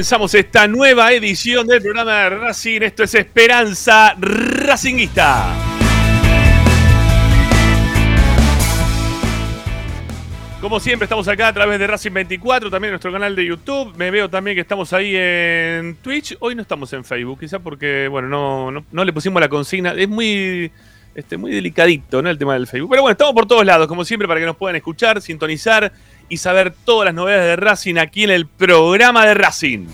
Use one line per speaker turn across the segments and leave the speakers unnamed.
Pensamos esta nueva edición del programa de Racing. Esto es Esperanza Racinguista. Como siempre, estamos acá a través de Racing 24, también en nuestro canal de YouTube. Me veo también que estamos ahí en Twitch. Hoy no estamos en Facebook, quizá porque, bueno, no, no, no le pusimos la consigna. Es muy, este, muy delicadito, ¿no? El tema del Facebook. Pero bueno, estamos por todos lados, como siempre, para que nos puedan escuchar, sintonizar y saber todas las novedades de Racing aquí en el programa de Racing.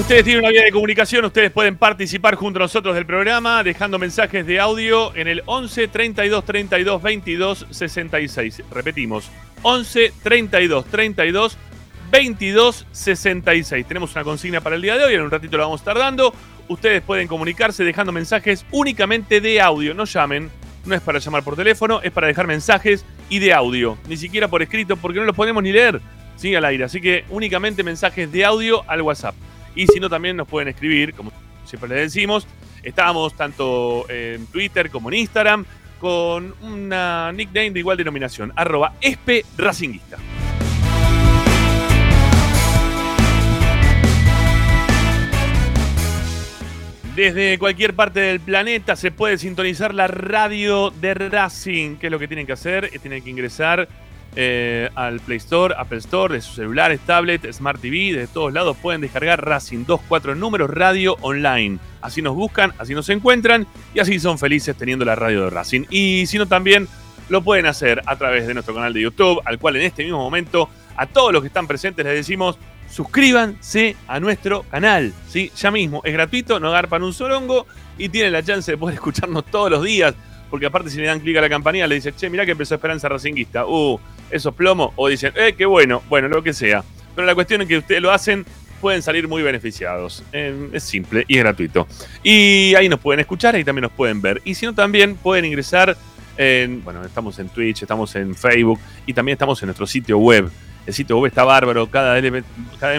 Ustedes tienen una vía de comunicación, ustedes pueden participar junto a nosotros del programa dejando mensajes de audio en el 11 32 32 22 66. Repetimos, 11 32 32 22 66. Tenemos una consigna para el día de hoy, en un ratito la vamos a estar dando. Ustedes pueden comunicarse dejando mensajes únicamente de audio, no llamen, no es para llamar por teléfono, es para dejar mensajes y de audio, ni siquiera por escrito porque no los podemos ni leer, ¿sí? Al aire, así que únicamente mensajes de audio al WhatsApp. Y si no, también nos pueden escribir, como siempre les decimos. Estamos tanto en Twitter como en Instagram con una nickname de igual denominación, arroba espe. Desde cualquier parte del planeta se puede sintonizar la radio de Racing. ¿Qué es lo que tienen que hacer? Eh, Tienen que ingresar eh, al Play Store, Apple Store, de sus celulares, tablet, Smart TV, de todos lados pueden descargar Racing 24 números radio online. Así nos buscan, así nos encuentran y así son felices teniendo la radio de Racing. Y si no, también lo pueden hacer a través de nuestro canal de YouTube, al cual en este mismo momento a todos los que están presentes les decimos suscríbanse a nuestro canal. ¿sí? Ya mismo, es gratuito, no garpan un sorongo y tienen la chance de poder escucharnos todos los días. Porque aparte si le dan clic a la campanilla le dicen, che, mirá que empezó Esperanza Racinguista. Uh, esos plomo. O dicen, eh, qué bueno. Bueno, lo que sea. Pero la cuestión es que ustedes lo hacen, pueden salir muy beneficiados. Eh, es simple y es gratuito. Y ahí nos pueden escuchar y también nos pueden ver. Y si no, también pueden ingresar en, bueno, estamos en Twitch, estamos en Facebook y también estamos en nuestro sitio web. El sitio web está bárbaro, cada vez,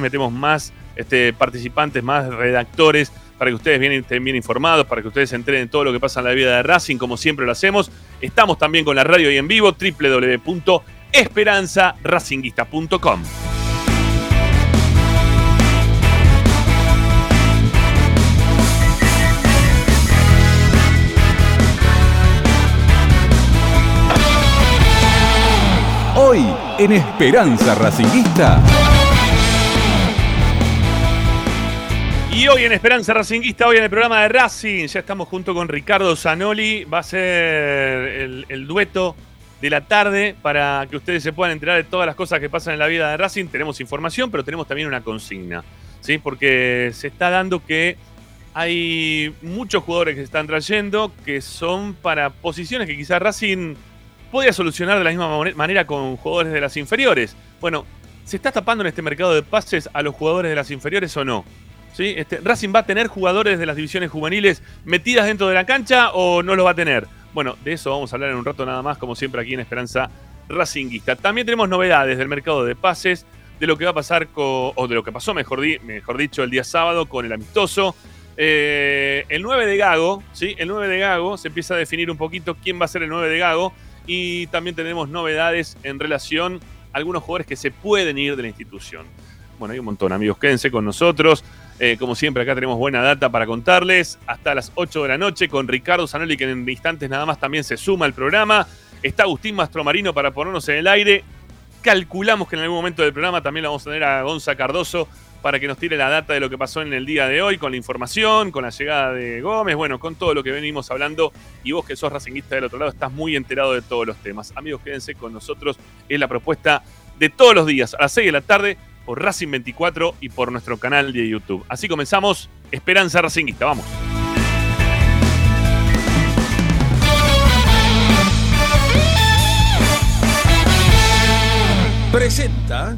metemos más este, participantes, más redactores, para que ustedes bien, estén bien informados, para que ustedes se todo lo que pasa en la vida de Racing, como siempre lo hacemos. Estamos también con la radio y en vivo, www.esperanzaracinguista.com.
en Esperanza Racinguista.
Y hoy en Esperanza Racinguista, hoy en el programa de Racing, ya estamos junto con Ricardo Zanoli. Va a ser el, el dueto de la tarde para que ustedes se puedan enterar de todas las cosas que pasan en la vida de Racing. Tenemos información, pero tenemos también una consigna. ¿sí? Porque se está dando que hay muchos jugadores que se están trayendo que son para posiciones que quizás Racing podía solucionar de la misma mane- manera con jugadores de las inferiores. Bueno, ¿se está tapando en este mercado de pases a los jugadores de las inferiores o no? ¿Sí? Este, ¿Racing va a tener jugadores de las divisiones juveniles metidas dentro de la cancha o no los va a tener? Bueno, de eso vamos a hablar en un rato nada más, como siempre aquí en Esperanza Racinguista. También tenemos novedades del mercado de pases, de lo que va a pasar con, o de lo que pasó, mejor dicho, el día sábado con el amistoso. Eh, el 9 de Gago, ¿sí? El 9 de Gago, se empieza a definir un poquito quién va a ser el 9 de Gago. Y también tenemos novedades en relación a algunos jugadores que se pueden ir de la institución. Bueno, hay un montón, amigos. Quédense con nosotros. Eh, como siempre, acá tenemos buena data para contarles. Hasta las 8 de la noche con Ricardo Zanoli, que en instantes nada más también se suma al programa. Está Agustín Mastromarino para ponernos en el aire. Calculamos que en algún momento del programa también la vamos a tener a Gonza Cardoso para que nos tire la data de lo que pasó en el día de hoy, con la información, con la llegada de Gómez, bueno, con todo lo que venimos hablando. Y vos que sos racinguista del otro lado, estás muy enterado de todos los temas. Amigos, quédense con nosotros. Es la propuesta de todos los días, a las 6 de la tarde, por Racing 24 y por nuestro canal de YouTube. Así comenzamos Esperanza Racinguista. Vamos.
Presenta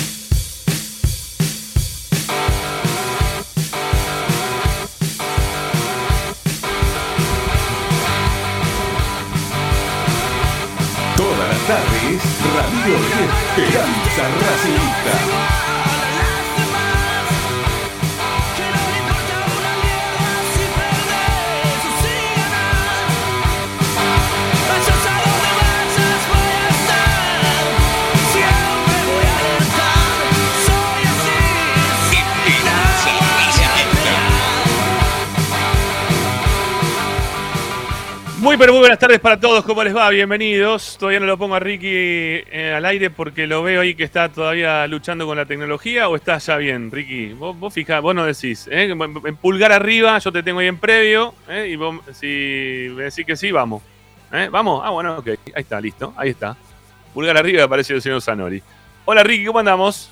Radio Esperanza Racingista.
Muy pero muy buenas tardes para todos, ¿cómo les va? Bienvenidos. Todavía no lo pongo a Ricky eh, al aire porque lo veo ahí que está todavía luchando con la tecnología o está ya bien, Ricky. Vos, vos fijá, vos no decís. ¿eh? En pulgar arriba, yo te tengo ahí en previo ¿eh? y vos si me decís que sí, vamos. ¿Eh? ¿Vamos? Ah, bueno, ok. Ahí está, listo. Ahí está. Pulgar arriba aparece el señor Zanori. Hola Ricky, ¿cómo andamos?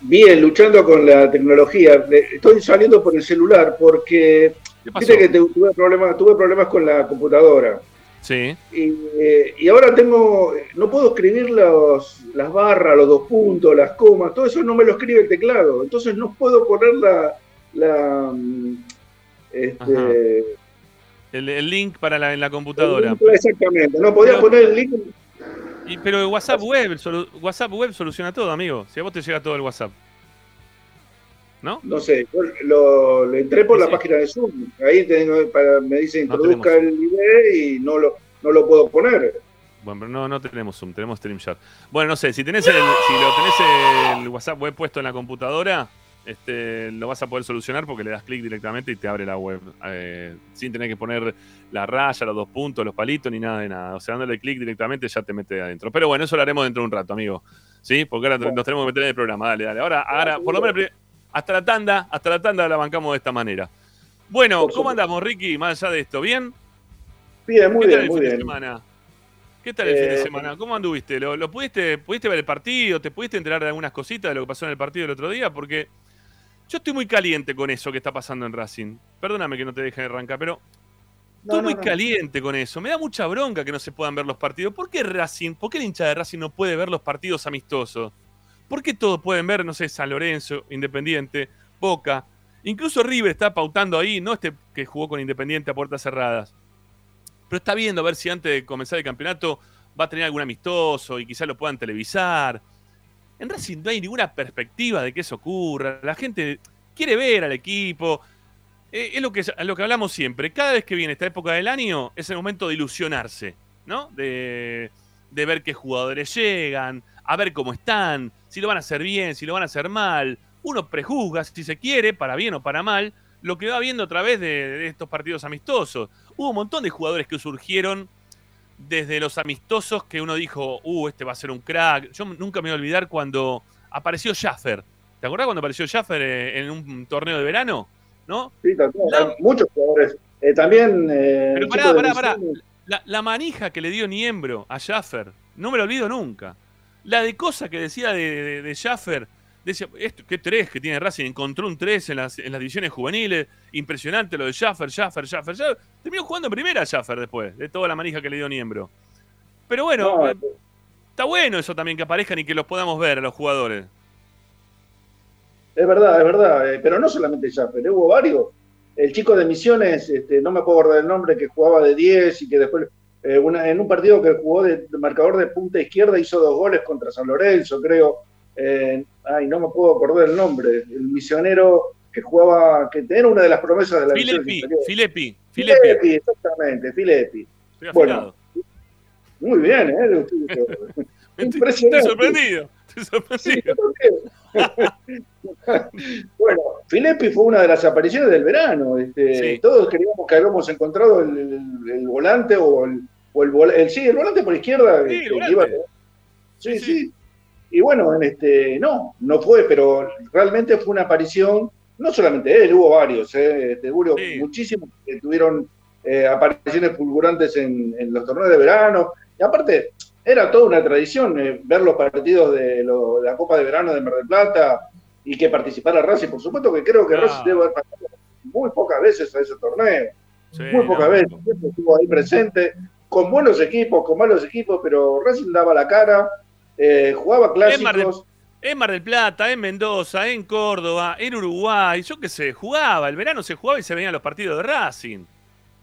Bien, luchando con la tecnología. Estoy saliendo por el celular porque
¿Qué pasó?
viste que tuve problemas, tuve problemas con la computadora.
Sí.
Y, eh, y ahora tengo, no puedo escribir los, las barras, los dos puntos, las comas, todo eso no me lo escribe el teclado. Entonces no puedo poner la, la mm, este,
El, el link para la, en la computadora.
exactamente, no podía
Pero-
poner el link.
Y, pero WhatsApp Web, solu- WhatsApp Web soluciona todo, amigo. Si a vos te llega todo el WhatsApp. ¿No?
No sé, yo lo, lo entré por
Sí,
la
sí.
página de Zoom. Ahí tengo, para, me dice introduzca el ID y no lo, no lo puedo poner.
Bueno, pero no, no tenemos Zoom, tenemos StreamYard. Bueno, no sé, si tenés el, si lo tenés el WhatsApp web puesto en la computadora, este, lo vas a poder solucionar porque le das clic directamente y te abre la web. eh, sin tener que poner la raya, los dos puntos, los palitos, ni nada de nada. O sea, dándole clic directamente ya te mete adentro. Pero bueno, eso lo haremos dentro de un rato, amigo. ¿Sí? Porque ahora nos tenemos que meter en el programa. Dale, dale. Ahora, ahora por lo menos hasta la tanda, hasta la tanda la bancamos de esta manera. Bueno,
Por
¿cómo
supuesto.
andamos, Ricky? Más allá de esto, ¿bien?
Bien, muy
¿Qué tal
bien,
el
muy
fin de
bien.
semana? ¿Qué tal el fin de
Eh,
semana? ¿Cómo anduviste? ¿Lo, lo pudiste, pudiste ver el partido? ¿Te pudiste enterar de algunas cositas de lo que pasó en el partido el otro día? Porque yo estoy muy caliente con eso que está pasando en Racing. Perdóname que no te deje arrancar, pero estoy
no,
muy
no.
caliente con eso. Me da mucha bronca que no se puedan ver los partidos. ¿Por qué Racing, por qué el hincha de Racing no puede ver los partidos amistosos? ¿Por qué todos pueden ver, no sé, San Lorenzo, Independiente, Boca? Incluso River está pautando ahí, no este que jugó con Independiente a puertas cerradas. Pero está viendo a ver si antes de comenzar el campeonato va a tener algún amistoso y quizás lo puedan televisar. En Racing no hay ninguna perspectiva de que eso ocurra. La gente quiere ver al equipo. Eh, es lo que, lo que hablamos siempre. Cada vez que viene esta época del año es el momento de ilusionarse, ¿no? De, de ver qué jugadores llegan, a ver cómo están, si lo van a hacer bien, si lo van a hacer mal. Uno prejuzga, si se quiere, para bien o para mal, lo que va viendo a través de, de estos partidos amistosos. Hubo un montón de jugadores que surgieron desde los amistosos que uno dijo, uh, este va a ser un crack. Yo nunca me voy a olvidar cuando apareció Schaffer. ¿Te acordás cuando apareció Schaffer eh, en un torneo de verano? ¿No?
Sí. Hay muchos jugadores. Eh, también. eh,
Pero pará, pará, pará. La, la manija que le dio Niembro a Schaffer, no me lo olvido nunca. La de cosa que decía de, de, de Schaffer, decía, esto, ¿qué tres que tiene Racing? Encontró un 3 en las, en las divisiones juveniles, impresionante lo de Schaffer, Schaffer, Schaffer. Schaffer. Terminó jugando en primera Schaffer después, de toda la manija que le dio Niembro. Pero bueno,
No,
eh, está bueno eso también que aparezcan y que los podamos ver a los jugadores.
es verdad, es verdad. eh, pero no solamente Jaffer, hubo varios. El chico de Misiones, este, no me puedo acordar el nombre, que jugaba de 10 y que después, eh, una- en un partido que jugó de, de marcador de punta izquierda, hizo dos goles contra San Lorenzo, creo. Eh, ay, no me puedo acordar el nombre. El misionero que jugaba, que era una de las promesas de la
Filepi. Filepi, Filepi.
Filepi, exactamente, Filepi.
Estoy
Bueno. Muy bien, ¿eh?
Estoy,
Impresionante.
sorprendido. Estoy
Sí,
sorprendido.
yo también. bueno, Filippi fue una de las apariciones del verano. Este, Todos creíamos que habíamos encontrado el, volante o el, o el, sí, el volante por izquierda.
Sí,
este, sí, sí, Y bueno, en este, no, no fue, pero realmente fue una aparición, no solamente él, hubo varios, eh, este, hubo muchísimos que tuvieron eh, apariciones fulgurantes en, los torneos de verano. Y aparte, era toda una tradición eh, ver los partidos de, la Copa de Verano de Mar del Plata y que participara Racing. Por supuesto que creo que Racing debe haber pasado muy pocas veces a ese torneo. muy pocas veces. Siempre estuvo ahí presente, con buenos equipos, con malos equipos, pero Racing daba la cara, eh, jugaba clásicos.
En Mar del Plata, en Mendoza, en Córdoba, en Uruguay, yo qué sé, jugaba, el verano se jugaba y se venían los partidos de Racing.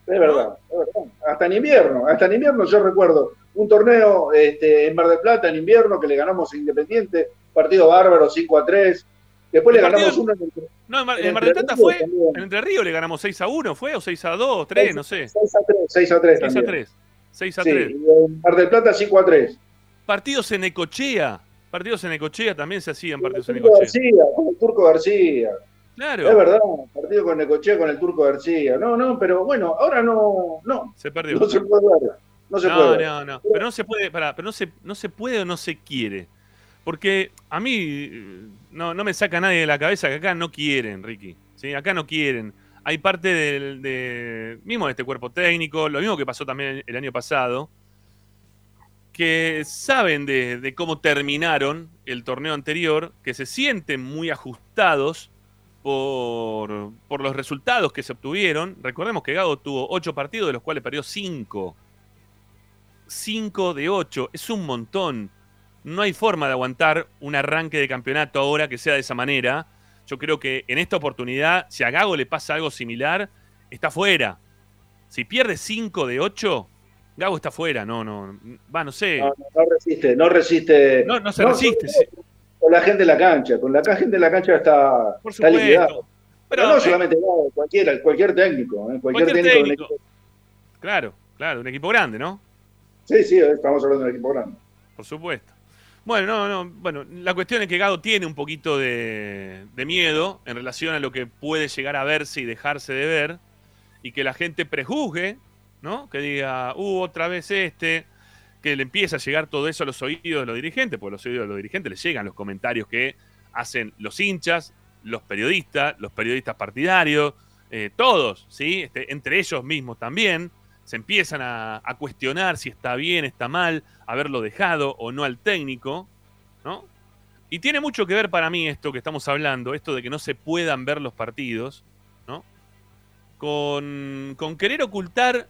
Es verdad, es verdad. Hasta en invierno, hasta en invierno yo recuerdo un torneo este, en Mar del Plata en invierno que le ganamos a Independiente, partido bárbaro, 5 a 3. Después le ganamos uno en
el, No, en Mar, del Plata fue, en Entre Ríos le ganamos 6 a 1, ¿fue? ¿O 6 a 2, 3, no sé?
6 a 3, 6 a 3.
6 a 3. 6 a
3. en Mar del Plata 5 a 3.
Partidos en Ecochea. Partidos en Ecochea también se hacían partidos en Ecochea.
García, con el Turco García.
Claro.
Es verdad, partido con Necochea con el Turco García. No, no, pero bueno, ahora no, no.
Se perdió.
No se puede ver. No se puede.
No, no, Pero no se puede, pará, pero no se, no se puede o no se quiere. Porque a mí no, no me saca nadie de la cabeza que acá no quieren, Ricky. ¿sí? Acá no quieren. Hay parte del de, mismo de este cuerpo técnico, lo mismo que pasó también el año pasado, que saben de, de cómo terminaron el torneo anterior, que se sienten muy ajustados por, los resultados que se obtuvieron. Recordemos que Gago tuvo ocho partidos, de los cuales perdió cinco. Cinco de ocho, es un montón. No hay forma de aguantar un arranque de campeonato ahora que sea de esa manera. Yo creo que en esta oportunidad, si a Gago le pasa algo similar, está fuera. Si pierde cinco de ocho, Gago está fuera. No, no, va, no sé.
No, resiste, no resiste.
No, no se resiste
con la gente de la cancha. Con la gente de la cancha está,
Por Pero,
no solamente cualquiera, cualquier técnico. ¿eh? Cualquier, técnico.
Claro, claro, un equipo grande, ¿no?
Sí, sí, estamos hablando de un equipo grande.
Por supuesto. Bueno, no, no, bueno, la cuestión es que Gado tiene un poquito de, miedo en relación a lo que puede llegar a verse y dejarse de ver, y que la gente prejuzgue, ¿no? Que diga, uh, otra vez este, que le empieza a llegar todo eso a los oídos de los dirigentes, porque a los oídos de los dirigentes les llegan los comentarios que hacen los hinchas, los periodistas, los periodistas partidarios, eh, todos, ¿sí? Este, entre ellos mismos también, se empiezan a, cuestionar si está bien, está mal, haberlo dejado o no al técnico, ¿no? Y tiene mucho que ver para mí esto que estamos hablando, esto de que no se puedan ver los partidos, ¿no? Con, querer ocultar,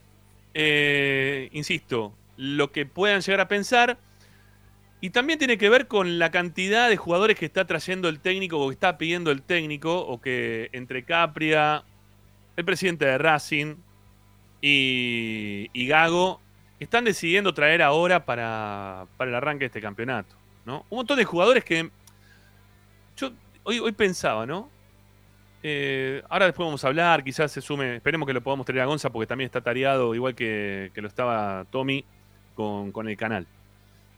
eh, insisto, lo que puedan llegar a pensar. Y también tiene que ver con la cantidad de jugadores que está trayendo el técnico o que está pidiendo el técnico, o que entre Capria, el presidente de Racing y, Gago están decidiendo traer ahora para, el arranque de este campeonato. ¿no? Un montón de jugadores que yo hoy, hoy pensaba, ¿no? Eh, ahora después vamos a hablar, quizás se sume, esperemos que lo podamos traer a Gonza porque también está tareado, igual que, que lo estaba Tommy con, el canal.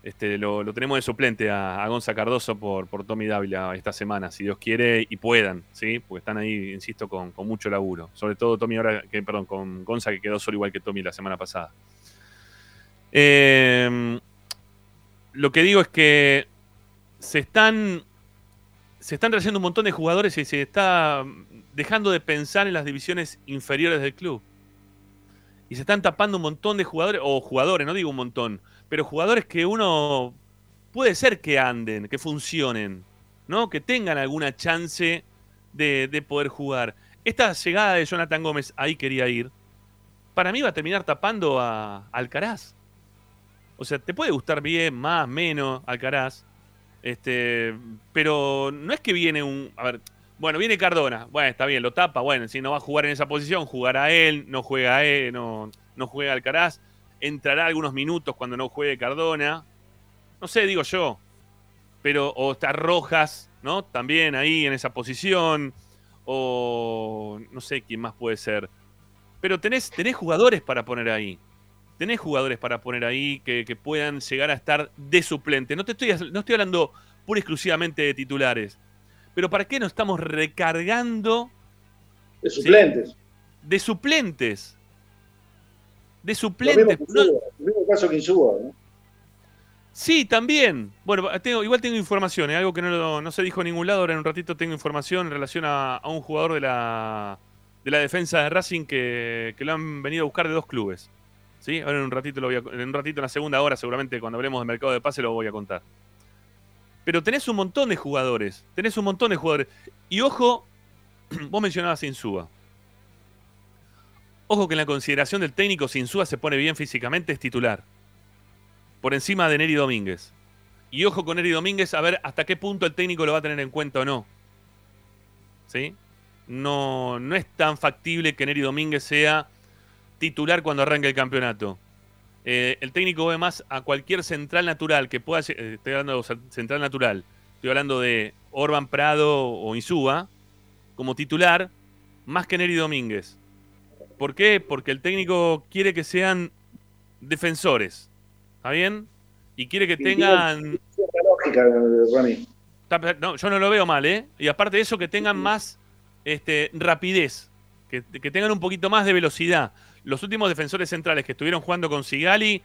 Este, lo, tenemos de suplente a, Gonza Cardoso por, por Tommy Dávila esta semana, si Dios quiere y puedan, ¿sí? Porque están ahí, insisto, con, mucho laburo. Sobre todo Tommy ahora, que, perdón, con Gonza que quedó solo igual que Tommy la semana pasada. Em, lo que digo es que se están, se están trayendo un montón de jugadores y se está dejando de pensar en las divisiones inferiores del club y se están tapando un montón de jugadores, o jugadores, no digo un montón, pero jugadores que uno puede ser que anden, que funcionen, ¿no? Que tengan alguna chance de, poder jugar. Esta llegada de Jonathan Gómez, ahí quería ir, para mí va a terminar tapando a, Alcaraz. O sea, te puede gustar bien, más, menos, Alcaraz. Este, pero no es que viene un. A ver, bueno, viene Cardona. Bueno, está bien, lo tapa. Bueno, si no va a jugar en esa posición, jugará él, no juega él, no, no juega Alcaraz. Entrará algunos minutos cuando no juegue Cardona. No sé, digo yo. Pero, o está Rojas, ¿no? También ahí en esa posición. O no sé quién más puede ser. Pero tenés, tenés jugadores para poner ahí. Tenés jugadores para poner ahí que, que puedan llegar a estar de suplente. No, te estoy, no estoy hablando pura y exclusivamente de titulares Pero ¿para qué nos estamos recargando
De suplentes.
de suplentes? De
que
No-
el mismo caso que Insúa, ¿no?
Sí, también. Bueno, tengo, igual tengo información, ¿eh? algo que no, se dijo en ningún lado. Ahora en un ratito tengo información en relación a, a un jugador de la, de la defensa de Racing que, que lo han venido a buscar de dos clubes. ¿Sí? Ahora en un ratito lo voy a, en un ratito, en la segunda hora, seguramente cuando hablemos del mercado de pase lo voy a contar. Pero tenés un montón de jugadores. Tenés un montón de jugadores. Y ojo, vos mencionabas a Insúa. Ojo que en la consideración del técnico, si Insúa se pone bien físicamente, es titular por encima de Neri Domínguez. Y ojo con Neri Domínguez a ver hasta qué punto el técnico lo va a tener en cuenta o no. ¿Sí? No, no es tan factible que Neri Domínguez sea titular cuando arranque el campeonato. Eh, el técnico ve más a cualquier central natural que pueda. eh, estoy hablando de central natural. Estoy hablando de Orban Prado o Insúa como titular más que Neri Domínguez. ¿Por qué? Porque el técnico quiere que sean defensores. ¿Está bien? Y quiere que
Sí,
tengan.
Lógica,
No, yo no lo veo mal, ¿eh? Y aparte de eso, que tengan más este, rapidez, que, que tengan un poquito más de velocidad. Los últimos defensores centrales que estuvieron jugando con Sigali,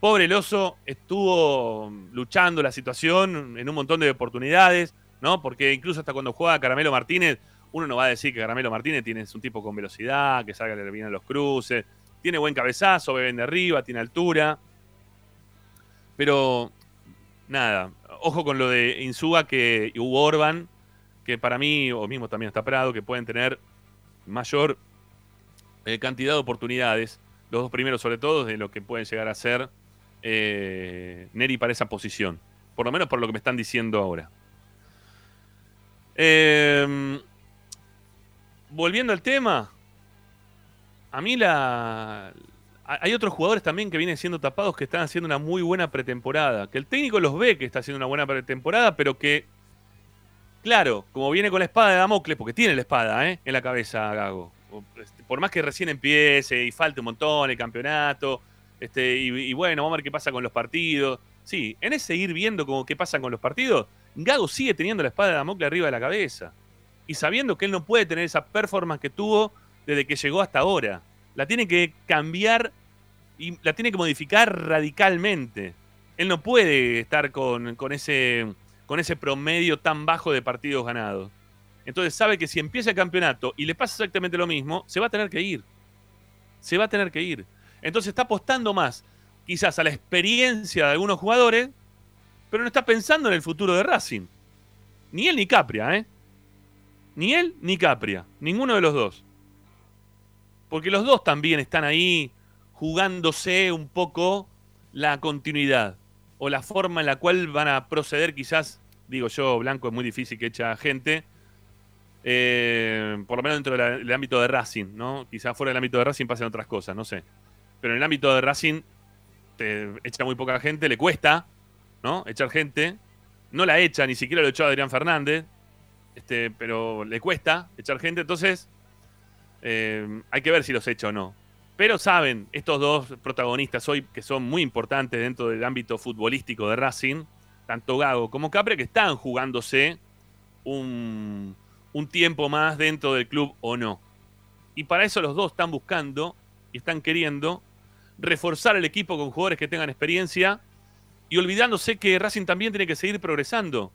pobre el oso, estuvo luchando la situación en un montón de oportunidades, ¿no? Porque incluso hasta cuando juega Caramelo Martínez, uno no va a decir que Caramelo Martínez tiene, es un tipo con velocidad, que salga bien a los cruces, tiene buen cabezazo, beben de arriba, tiene altura. Pero nada, ojo con lo de Insúa que y Hugo Orban, que para mí, o mismo también está Prado, que pueden tener mayor eh, cantidad de oportunidades, los dos primeros sobre todo, de lo que pueden llegar a ser eh, Neri para esa posición. Por lo menos por lo que me están diciendo ahora. Eh, volviendo al tema, a mí la, ha- hay otros jugadores también que vienen siendo tapados que están haciendo una muy buena pretemporada. Que el técnico los ve que está haciendo una buena pretemporada, pero que, claro, como viene con la espada de Damocles, porque tiene la espada ¿eh? en la cabeza Gago. Este, Por más que recién empiece y falte un montón el campeonato, este, y, y bueno, vamos a ver qué pasa con los partidos. Sí, en ese ir viendo como qué pasa con los partidos, Gago sigue teniendo la espada de Damocles arriba de la cabeza. Y sabiendo que él no puede tener esa performance que tuvo desde que llegó hasta ahora. La tiene que cambiar y la tiene que modificar radicalmente. Él no puede estar con, con ese, con ese promedio tan bajo de partidos ganados. Entonces sabe que si empieza el campeonato y le pasa exactamente lo mismo, se va a tener que ir. Se va a tener que ir. Entonces está apostando más quizás a la experiencia de algunos jugadores, pero no está pensando en el futuro de Racing. Ni él ni Capria, ¿eh? Ni él ni Capria. Ninguno de los dos. Porque los dos también están ahí jugándose un poco la continuidad o la forma en la cual van a proceder quizás, digo yo, Blanco es muy difícil que echa gente, eh, por lo menos dentro del ámbito de Racing, ¿no? Quizás fuera del ámbito de Racing pasen otras cosas, no sé. Pero en el ámbito de Racing te echa muy poca gente, le cuesta, ¿no? Echar gente. No la echa, ni siquiera lo echó Adrián Fernández, este, pero le cuesta echar gente, entonces eh, hay que ver si los echa o no. Pero saben, estos dos protagonistas hoy, que son muy importantes dentro del ámbito futbolístico de Racing, tanto Gago como Capre, que están jugándose un, un tiempo más dentro del club o no. Y para eso los dos están buscando y están queriendo reforzar el equipo con jugadores que tengan experiencia y olvidándose que Racing también tiene que seguir progresando.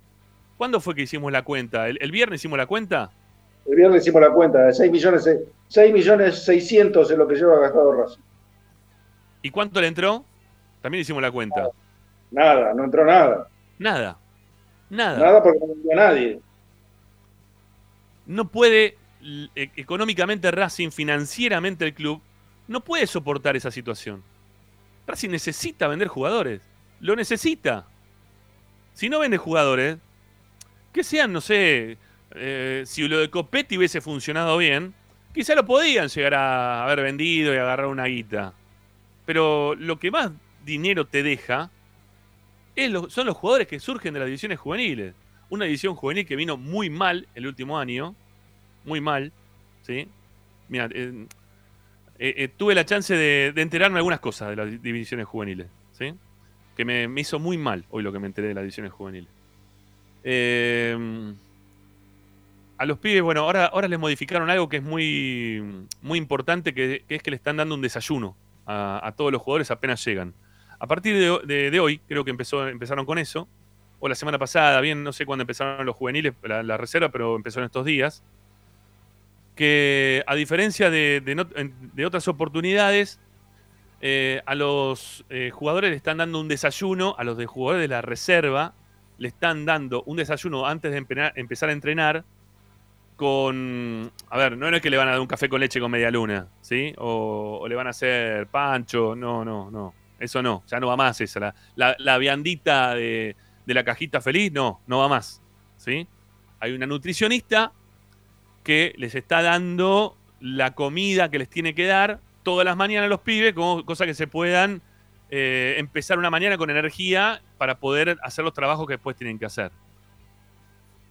¿Cuándo fue que hicimos la cuenta? ¿El, el viernes hicimos la cuenta?
El viernes hicimos la cuenta, de 6 millones, 6 millones 600 es lo que lleva gastado Racing.
¿Y cuánto le entró? También hicimos la cuenta.
Nada, no entró nada.
Nada. Nada.
Nada porque no entró nadie.
No puede, e- económicamente Racing, financieramente el club, no puede soportar esa situación. Racing necesita vender jugadores. Lo necesita. Si no vende jugadores, que sean, no sé, eh, si lo de Copetti hubiese funcionado bien, quizá lo podían llegar a haber vendido y agarrar una guita. Pero lo que más dinero te deja es son los jugadores que surgen de las divisiones juveniles. Una división juvenil que vino muy mal el último año. Muy mal. ¿sí? Mira, eh, eh, tuve la chance de, de enterarme algunas cosas de las di- divisiones juveniles. ¿sí? Que me, me hizo muy mal hoy lo que me enteré de las divisiones juveniles. Eh, a los pibes, bueno, ahora, ahora les modificaron algo que es muy, muy importante, que, es que le están dando un desayuno a, todos los jugadores apenas llegan. A partir de, hoy, creo que empezaron con eso, o la semana pasada, bien, no sé cuándo empezaron los juveniles, la, reserva, pero empezó en estos días, que a diferencia de, de otras oportunidades, eh, a los eh, jugadores le están dando un desayuno, a los de jugadores de la reserva le están dando un desayuno antes de empezar a entrenar con, a ver, no es que le van a dar un café con leche con media luna, ¿sí? O, le van a hacer pancho, no, no, no, eso no, ya no va más esa, la, la, la viandita de, de la cajita feliz, no, no va más, ¿sí? Hay una nutricionista que les está dando la comida que les tiene que dar todas las mañanas a los pibes, como, cosa que se puedan eh, empezar una mañana con energía para poder hacer los trabajos que después tienen que hacer.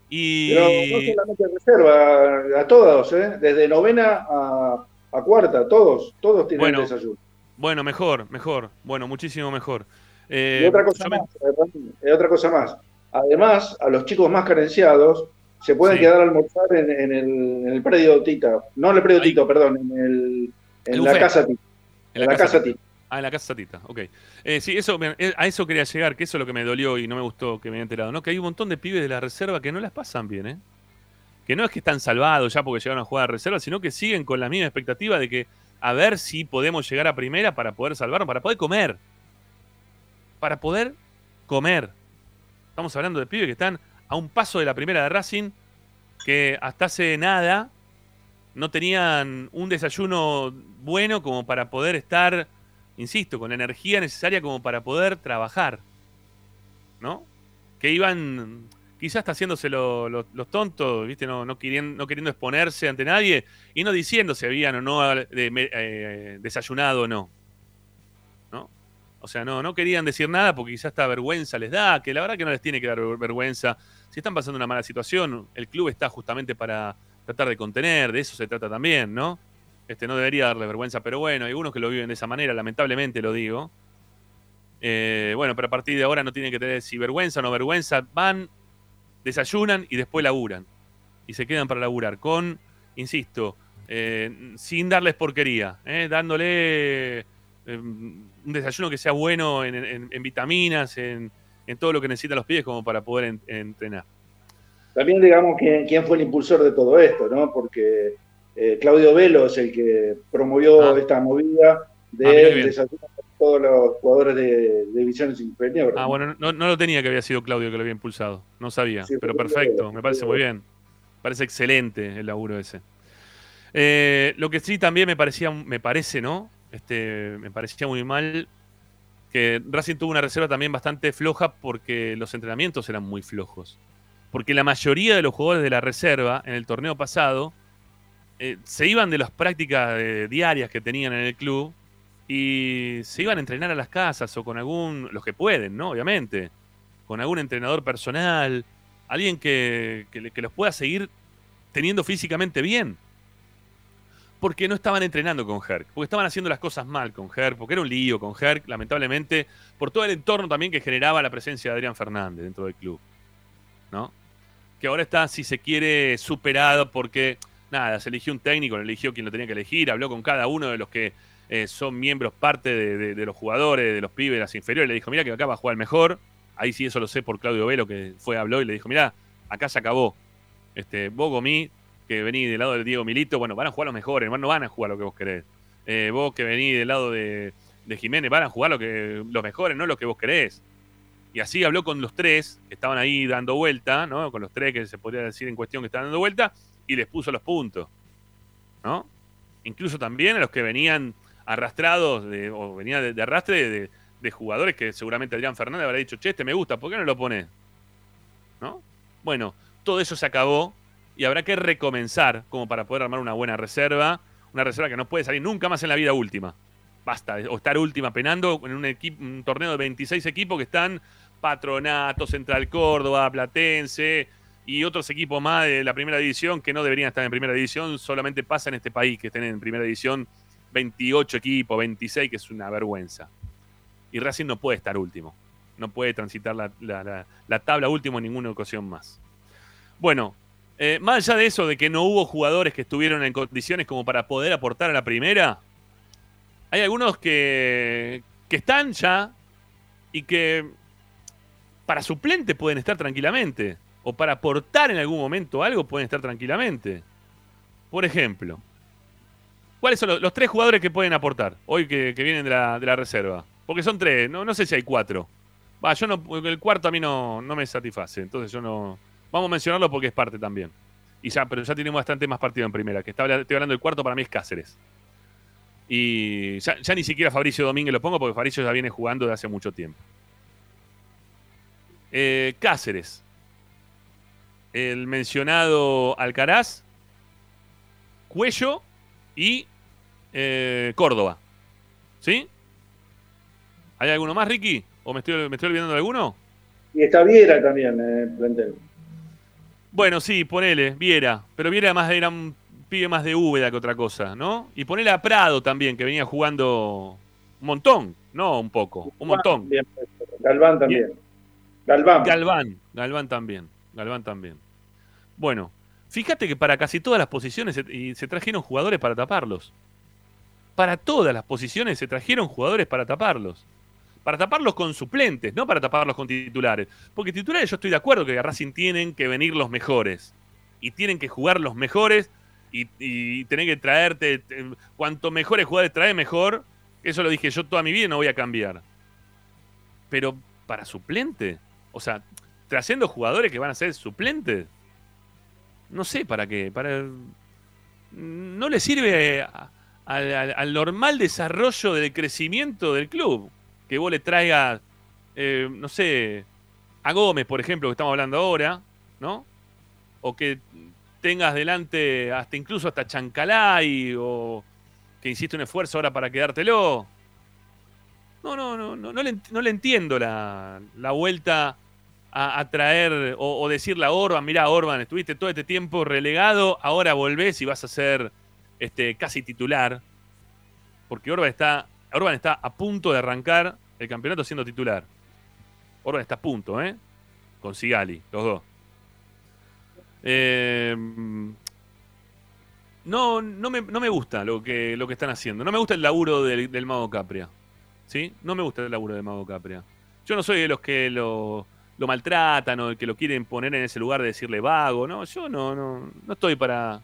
Y
Pero no solamente reserva, a todos, ¿eh? desde novena a, a cuarta, todos, todos tienen
Bueno,
desayuno.
bueno, mejor, mejor, bueno, muchísimo mejor. Eh,
Y otra cosa
yo me-
más, eh, eh, otra cosa más. Además, a los chicos más carenciados se pueden
Sí.
quedar a almorzar en, en el, en el predio Tita. No en el predio
Ahí.
Tito, perdón, en, el, en
El
la
buffet.
casa Tita. En la casa.
Tita. Ah, en la casa Tita, ok. Eh, sí, eso, eh, a eso quería llegar, que eso es lo que me dolió y no me gustó que me haya enterado, ¿no? Que hay un montón de pibes de la reserva que no las pasan bien, ¿eh? Que no es que están salvados ya porque llegaron a jugar a reserva, sino que siguen con la misma expectativa de que a ver si podemos llegar a primera para poder salvarnos, para poder comer. Para poder comer. Estamos hablando de pibes que están a un paso de la primera de Racing, que hasta hace nada no tenían un desayuno bueno como para poder estar, insisto, con la energía necesaria como para poder trabajar. ¿No? Que iban, quizás está haciéndose lo- lo- los tontos, ¿viste? No, no, queriendo, exponerse ante nadie y no diciendo si habían o no eh, me- eh, desayunado o no. ¿No? O sea, no, no querían decir nada porque quizás esta vergüenza les da, que la verdad que no les tiene que dar ver- vergüenza. Si están pasando una mala situación, el club está justamente para tratar de contener, de eso se trata también, ¿no? Este, no debería darle vergüenza, pero bueno, hay algunos que lo viven de esa manera, lamentablemente lo digo. Eh, bueno, pero a partir de ahora no tienen que tener si vergüenza o no vergüenza, van, desayunan y después laburan. Y se quedan para laburar con, insisto, eh, sin darles porquería, ¿eh? dándole un desayuno que sea bueno en, vitaminas, en, todo lo que necesitan los pibes como para poder en- entrenar.
También digamos que, quién fue el impulsor de todo esto, ¿no? Porque eh, Claudio Velo es el que promovió
Ah.
esta movida
Ah,
de para todos los jugadores de, de divisiones inferiores.
Ah, bueno, no, no lo tenía que había sido Claudio que lo había impulsado. No sabía.
Sí,
pero perfecto, me parece muy bien. Parece excelente el laburo ese. Eh, lo que sí también me parecía, me parece, ¿no? Este, me parecía muy mal que Racing tuvo una reserva también bastante floja porque los entrenamientos eran muy flojos. Porque la mayoría de los jugadores de la reserva en el torneo pasado eh, se iban de las prácticas eh, diarias que tenían en el club y se iban a entrenar a las casas o con algún, los que pueden, ¿no? Obviamente, con algún entrenador personal, alguien que, que los pueda seguir teniendo físicamente bien. Porque no estaban entrenando con Herc, porque estaban haciendo las cosas mal con Herc, porque era un lío con Herc, lamentablemente, por todo el entorno también que generaba la presencia de Adrián Fernández dentro del club. ¿No? Que ahora está, si se quiere, superado porque, nada, se eligió un técnico, lo eligió quien lo tenía que elegir, habló con cada uno de los que eh, son miembros, parte de, de- de los jugadores, de los pibes, de las inferiores, le dijo, mira que acá va a jugar el mejor. Ahí sí eso lo sé por Claudio Velo, que fue, habló y le dijo, mira, acá se acabó. Este, vos, Gomí, que venís del lado del Diego Milito, bueno, van a jugar los mejores, no van a jugar lo que vos querés. Eh, vos que venís del lado de, de Jiménez, van a jugar lo que, los mejores, no lo que vos querés. Y así habló con los tres que estaban ahí dando vuelta, ¿no? Con los tres que se podría decir en cuestión que estaban dando vuelta, y les puso los puntos. ¿No? Incluso también a los que venían arrastrados, de, o venían de, arrastre de, de jugadores que seguramente Adrián Fernández habrá dicho, che, este me gusta, ¿por qué no lo pones? ¿No? Bueno, todo eso se acabó y habrá que recomenzar como para poder armar una buena reserva, una reserva que no puede salir nunca más en la vida última. Basta, o estar última penando en un, equipo, un torneo de 26 equipos que están Patronato, Central Córdoba, Platense y otros equipos más de la primera división que no deberían estar en primera división, solamente pasa en este país que estén en primera división 28 equipos, 26, que es una vergüenza. Y Racing no puede estar último, no puede transitar la, la- la- la tabla último en ninguna ocasión más. Bueno, eh, más allá de eso, de que no hubo jugadores que estuvieron en condiciones como para poder aportar a la primera, hay algunos que, que están ya y que para suplente pueden estar tranquilamente. O para aportar en algún momento algo pueden estar tranquilamente. Por ejemplo, ¿cuáles son los, tres jugadores que pueden aportar hoy que, vienen de la, reserva? Porque son tres, no, sé si hay cuatro. Va, yo no, el cuarto a mí no, no me satisface, entonces yo no. Vamos a mencionarlo porque es parte también. Y pero ya tenemos bastante más partido en primera. Que estoy hablando del cuarto, para mí es Cáceres. Y ya, ya ni siquiera Fabricio Domínguez lo pongo porque Fabricio ya viene jugando de hace mucho tiempo. Eh, Cáceres. El mencionado Alcaraz. Cuello y eh, Córdoba. ¿Sí? ¿Hay alguno más, Ricky? ¿O me estoy, me estoy olvidando de alguno?
Y está Viera también plantel.
Bueno, sí, ponele, Viera. Pero Viera más era un pibe más de Úbeda que otra cosa, ¿no? Y ponele a Prado también, que venía jugando un montón, no un poco, un montón.
Galván también. Galván.
Galván, Galván también, Galván también. Bueno, fíjate que para casi todas las posiciones se, y se trajeron jugadores para taparlos. Para todas las posiciones se trajeron jugadores para taparlos. Para taparlos con suplentes, no para taparlos con titulares. Porque titulares yo estoy de acuerdo que a Racing tienen que venir los mejores. Y tienen que jugar los mejores y, y tener que traerte. te- Cuanto mejores jugadores trae, mejor. Eso lo dije yo toda mi vida y no voy a cambiar. Pero para suplente, o sea, trayendo jugadores que van a ser suplentes, no sé para qué. Para, no le sirve a- al, al- al normal desarrollo del crecimiento del club. Que vos le traigas, eh, no sé, a Gómez, por ejemplo, que estamos hablando ahora, ¿no? O que tengas delante hasta incluso hasta Chancalay o que hiciste un esfuerzo ahora para quedártelo. No, no, no, no, no, le, no le entiendo la, la vuelta a, traer o, o decirle a Orban, mirá Orban, estuviste todo este tiempo relegado, ahora volvés y vas a ser este, casi titular. Porque Orban está, Orban está a punto de arrancar el campeonato siendo titular. Orban está a punto, ¿eh? Con Sigali, los dos. Eh, no, no me, no me gusta lo que, lo que están haciendo. No me gusta el laburo del, del Mago Capria. ¿Sí? No me gusta el laburo del Mago Capria. Yo no soy de los que lo, lo maltratan o que lo quieren poner en ese lugar de decirle vago. No, yo no, no, no estoy para,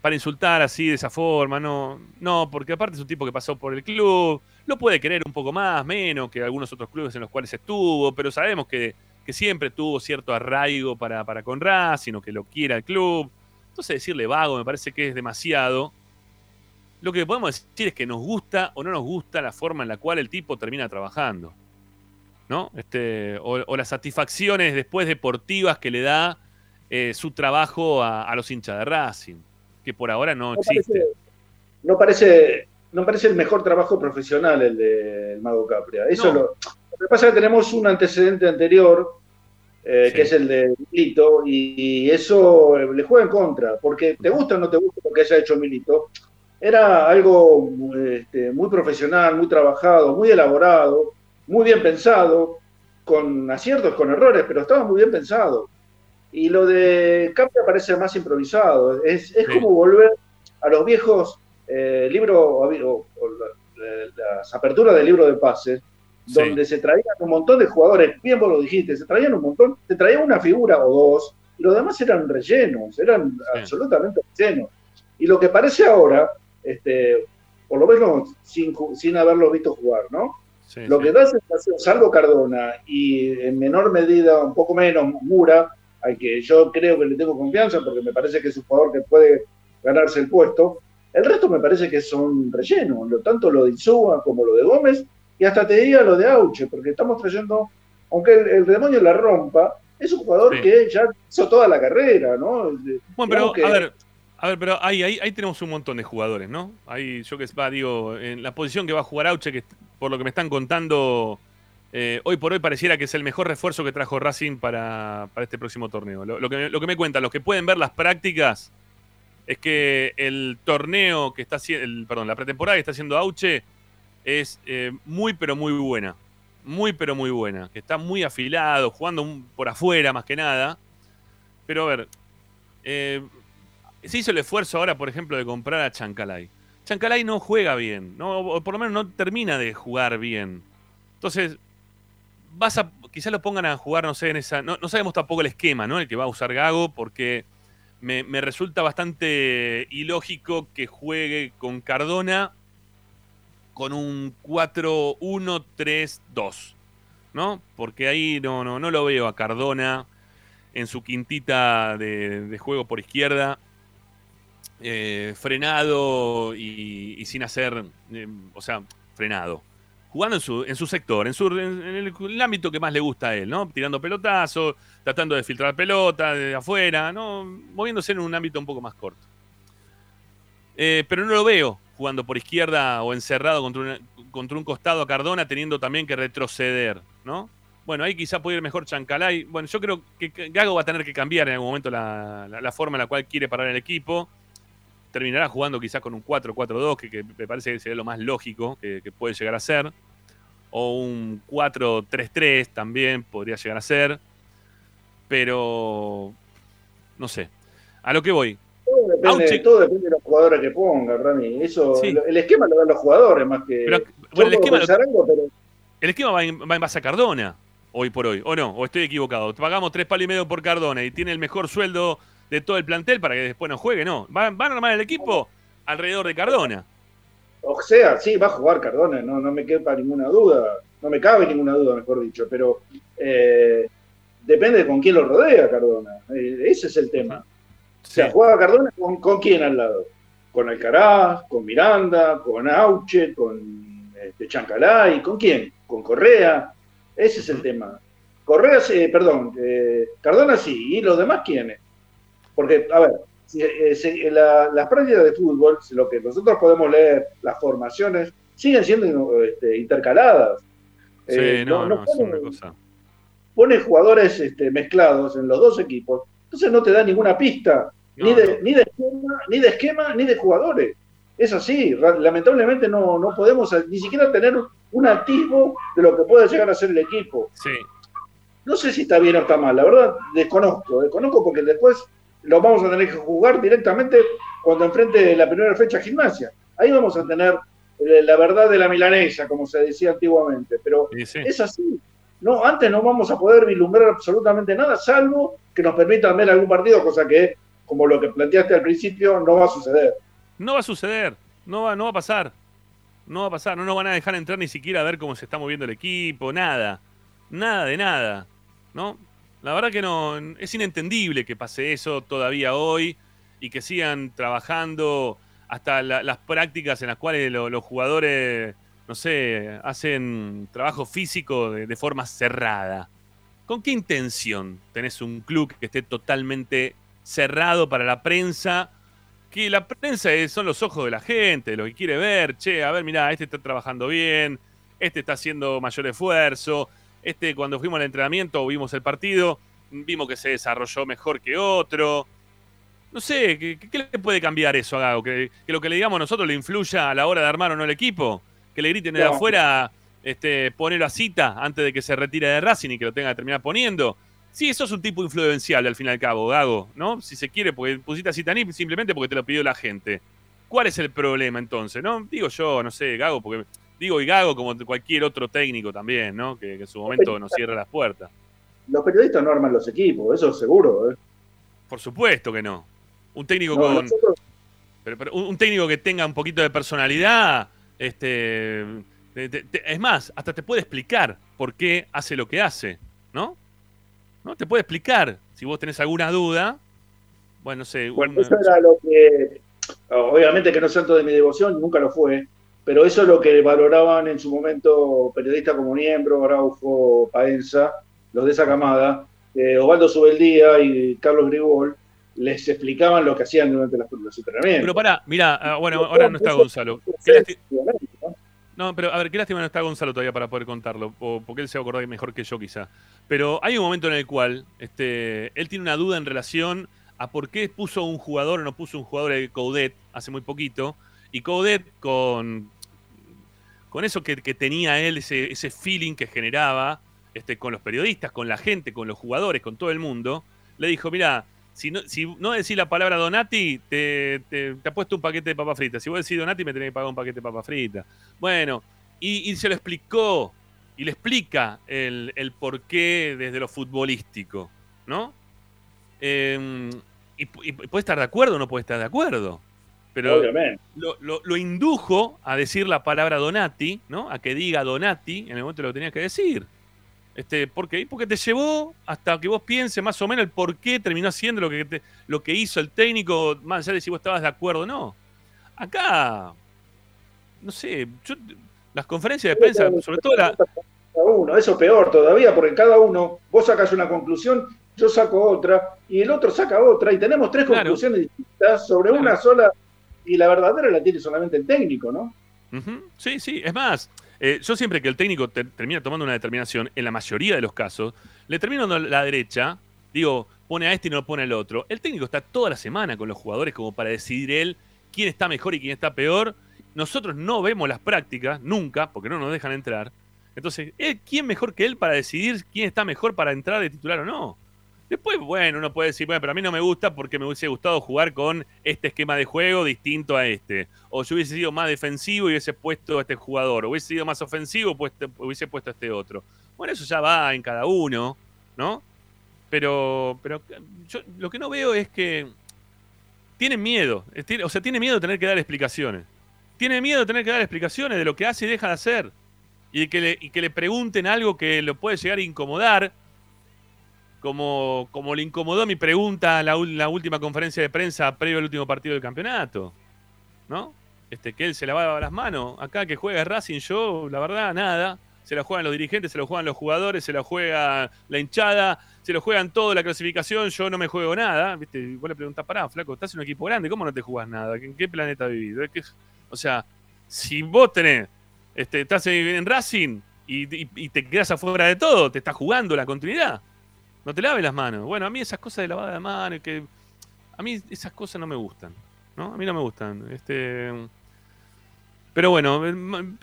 para insultar así de esa forma. No, no, porque aparte es un tipo que pasó por el club. Lo puede querer un poco más, menos que algunos otros clubes en los cuales estuvo, pero sabemos que, que siempre tuvo cierto arraigo para, para con Racing, o que lo quiera el club. Entonces decirle vago me parece que es demasiado. Lo que podemos decir es que nos gusta o no nos gusta la forma en la cual el tipo termina trabajando. ¿No? Este, o, o las satisfacciones después deportivas que le da eh, su trabajo a, a los hinchas de Racing, que por ahora no
No
existe.
parece, no parece, no parece el mejor trabajo profesional el del Mago Capria. Eso
No.
lo, lo que pasa es que tenemos un antecedente anterior, eh,
Sí.
que es el de Milito, y, y eso eh, le juega en contra, porque te gusta o no te gusta lo que haya hecho Milito, era algo este, muy profesional, muy trabajado, muy elaborado, muy bien pensado, con aciertos, con errores, pero estaba muy bien pensado. Y lo de Capria parece más improvisado. Es, es
Sí.
como volver a los viejos eh, libros o, o- o la- las aperturas del libro de pases,
Sí.
donde se traían un montón de jugadores, bien vos lo dijiste, se traían un montón, se traían una figura o dos, y los demás eran rellenos, eran
Sí.
absolutamente rellenos. Y lo que parece ahora, este, por lo menos sin, sin haberlos visto jugar, ¿no?
Sí,
Lo
sí.
que da sensación, salvo Cardona y en menor medida, un poco menos, Mura, al que yo creo que le tengo confianza porque me parece que es un jugador que puede ganarse el puesto, el resto me parece que son rellenos, lo, tanto lo de Insúa como lo de Gómez, y hasta te diría lo de Auche, porque estamos trayendo, aunque el, el demonio la rompa, es un jugador
Sí.
que ya hizo toda la carrera, ¿no?
Bueno, pero
que-
a ver, a ver, pero ahí, ahí, ahí tenemos un montón de jugadores, ¿no? Ahí yo que va, digo, en la posición que va a jugar Auche, que por lo que me están contando, eh, hoy por hoy pareciera que es el mejor refuerzo que trajo Racing para, para este próximo torneo. Lo, que, lo que me cuentan, los que pueden ver las prácticas, es que el torneo que está haciendo, perdón, la pretemporada que está haciendo Auche es eh, muy pero muy buena. Muy pero muy buena. Que está muy afilado, jugando por afuera más que nada. Pero a ver, eh, se hizo el esfuerzo ahora, por ejemplo, de comprar a Chancalay. Chancalay no juega bien, ¿no? o por lo menos no termina de jugar bien. Entonces, vas a, quizás lo pongan a jugar, no sé, en esa. No, no sabemos tampoco el esquema, ¿no? El que va a usar Gago, porque me, resulta bastante ilógico que juegue con Cardona con un 4-1-3-2, ¿no? Porque ahí no, no, no lo veo a Cardona en su quintita de juego por izquierda, eh, frenado y, y sin hacer, eh, o sea, frenado. Jugando en su, en su sector, en, su, en el, ámbito que más le gusta a él, ¿no? Tirando pelotazos, tratando de filtrar pelota de afuera, ¿no? Moviéndose en un ámbito un poco más corto. Eh, pero no lo veo jugando por izquierda o encerrado contra, contra un costado a Cardona, teniendo también que retroceder, ¿no? Bueno, ahí quizá puede ir mejor Chancalay. Bueno, yo creo que Gago va a tener que cambiar en algún momento la- la forma en la cual quiere parar el equipo. Terminará jugando quizás con un 4-4-2, que, que me parece que sería lo más lógico que, que puede llegar a ser. O un 4-3-3 también podría llegar a ser. Pero no sé. A lo que voy.
Todo depende,
Auche.
todo depende de los jugadores que ponga, Rami. Eso,
Sí.
el esquema lo dan los jugadores más que.
Pero, bueno, el esquema, lo-
algo, pero
el esquema va en, va en base a Cardona, hoy por hoy. ¿O no? ¿O estoy equivocado? Pagamos tres palos y medio por Cardona y tiene el mejor sueldo de todo el plantel para que después no juegue. No. Van, van a armar el equipo alrededor de Cardona.
O sea, sí, va a jugar Cardona, no, no me quepa ninguna duda, no me cabe ninguna duda, mejor dicho, pero eh, depende de con quién lo rodea Cardona, eh, ese es el tema. O
Sí.
sea, juega Cardona con, con quién al lado, con Alcaraz, con Miranda, con Auche, con este, Chancalay, ¿con quién? Con Correa, ese es el tema. Correa, sí, perdón, eh, Cardona sí, ¿y los demás quiénes? Porque, a ver, si, eh, si- la- las prácticas de fútbol, lo que nosotros podemos leer, las formaciones, siguen siendo este, intercaladas.
Sí,
Eh,
no, no, es
ponen-
una cosa.
pone jugadores este, mezclados en los dos equipos, entonces no te da ninguna pista,
No,
ni, de,
no.
ni, de esquema, ni de esquema, ni de jugadores. Es así, lamentablemente no, no podemos ni siquiera tener un atisbo de lo que puede llegar a ser el equipo.
Sí.
No sé si está bien o está mal, la verdad desconozco, desconozco porque después lo vamos a tener que jugar directamente cuando enfrente la primera fecha gimnasia. Ahí vamos a tener eh, la verdad de la milanesa, como se decía antiguamente, pero
sí.
es así. No, antes no vamos a poder vislumbrar absolutamente nada, salvo que nos permitan ver algún partido, cosa que, como lo que planteaste al principio, no va a suceder.
No va a suceder. No va, no va a pasar. No va a pasar. No nos van a dejar entrar ni siquiera a ver cómo se está moviendo el equipo. Nada. Nada de nada. ¿No? La verdad que no. Es inentendible que pase eso todavía hoy y que sigan trabajando hasta la- las prácticas en las cuales lo- los jugadores, no sé, hacen trabajo físico de, de forma cerrada. ¿Con qué intención tenés un club que esté totalmente cerrado para la prensa? que la prensa es- son los ojos de la gente, lo que quiere ver, che, a ver, mirá, este está trabajando bien, este está haciendo mayor esfuerzo, este cuando fuimos al entrenamiento vimos el partido, vimos que se desarrolló mejor que otro. No sé, ¿qué, qué le puede cambiar eso a Gago? ¿Que, que lo que le digamos nosotros le influya a la hora de armar o no el equipo? ¿Que le griten de afuera, este, ponelo a cita antes de que se retire de Racing y que lo tenga que terminar poniendo? Sí, eso es un tipo influenciable al fin y al cabo, Gago, ¿no? Si se quiere, porque pusiste a Citaní simplemente porque te lo pidió la gente. ¿Cuál es el problema entonces, no? Digo yo, no sé, Gago, porque digo y Gago como cualquier otro técnico también, ¿no? Que, que en su momento nos cierra las puertas.
Los periodistas no arman los equipos, eso seguro. ¿eh?
Por supuesto que no. Un técnico
No,
con.
nosotros-
Pero, pero un, técnico que tenga un poquito de personalidad, este. te- te- te- es más, hasta te puede explicar por qué hace lo que hace, ¿no? ¿No? Te puede explicar. Si vos tenés alguna duda, bueno, no sé.
Bueno,
una-
eso era lo que, obviamente que no es santo de mi devoción, nunca lo fue, pero eso es lo que valoraban en su momento periodistas como Niembro, Araujo, Paenza, los de esa camada, eh, Osvaldo Subeldía y Carlos Grigol, les explicaban lo que hacían durante los, los entrenamientos.
Pero pará, mirá, ah, bueno, ahora no está Gonzalo.
No,
pero a ver, qué lástima no está Gonzalo todavía para poder contarlo, o porque él se va a acordar mejor que yo quizá. Pero hay un momento en el cual este, él tiene una duda en relación a por qué puso un jugador o no puso un jugador de Coudet hace muy poquito, y Coudet con, con eso que, tenía él, ese, ese feeling que generaba este, con los periodistas, con la gente, con los jugadores, con todo el mundo, le dijo, mira, si no, si no decís la palabra Donati, te, te, te puesto un paquete de papa frita. Si vos decís Donati, me tenés que pagar un paquete de papa frita. Bueno, y, se lo explicó, y le explica el, el porqué desde lo futbolístico, ¿no? Em, y, puede estar de acuerdo o no puede estar de acuerdo. Pero lo, lo, indujo a decir la palabra Donati, ¿no? A que diga Donati en el momento que lo tenía que decir. Este, ¿Por qué? Porque te llevó hasta que vos pienses más o menos el por qué terminó haciendo lo que, lo que hizo el técnico, más allá de si vos estabas de acuerdo o no. Acá, no sé, las conferencias de prensa, sobre todo la...
Uno, eso peor todavía, porque cada uno, vos sacas una conclusión, yo saco otra, y el otro saca otra, y tenemos tres conclusiones distintas sobre una sola, y la verdadera la tiene solamente el técnico, ¿no?
Sí, sí, es más, eh, yo siempre que el técnico termina tomando una determinación, en la mayoría de los casos, le termino dando la derecha, digo, pone a este y no pone al otro. El técnico está toda la semana con los jugadores como para decidir él quién está mejor y quién está peor. Nosotros no vemos las prácticas, nunca, porque no nos dejan entrar. Entonces, ¿quién mejor que él para decidir quién está mejor para entrar de titular o no? Después, bueno, uno puede decir, bueno, pero a mí no me gusta porque me hubiese gustado jugar con este esquema de juego distinto a este. O yo hubiese sido más defensivo y hubiese puesto a este jugador. O hubiese sido más ofensivo, pues hubiese puesto a este otro. Bueno, eso ya va en cada uno, ¿no? Pero, pero yo lo que no veo es que tienen miedo. O sea, tiene miedo tener que dar explicaciones. Tiene miedo de tener que dar explicaciones de lo que hace y deja de hacer. Y que le, y que le pregunten algo que lo puede llegar a incomodar como, como le incomodó mi pregunta en la, última conferencia de prensa previo al último partido del campeonato. ¿No? Este, que él se lavaba las manos. Acá que juega Racing, yo, la verdad, nada. Se la juegan los dirigentes, se lo juegan los jugadores, se la juega la hinchada, se lo juegan todo la clasificación, yo no me juego nada. ¿Viste? Vos le preguntás, pará, flaco, estás en un equipo grande, ¿cómo no te jugás nada? ¿En qué planeta vivís? O sea, si vos tenés, este, estás en Racing y, y te quedás afuera de todo, te estás jugando la continuidad. No te laves las manos. Bueno, a mí esas cosas de lavada de manos, que a mí esas cosas no me gustan, ¿no? A mí no me gustan. Este, pero bueno,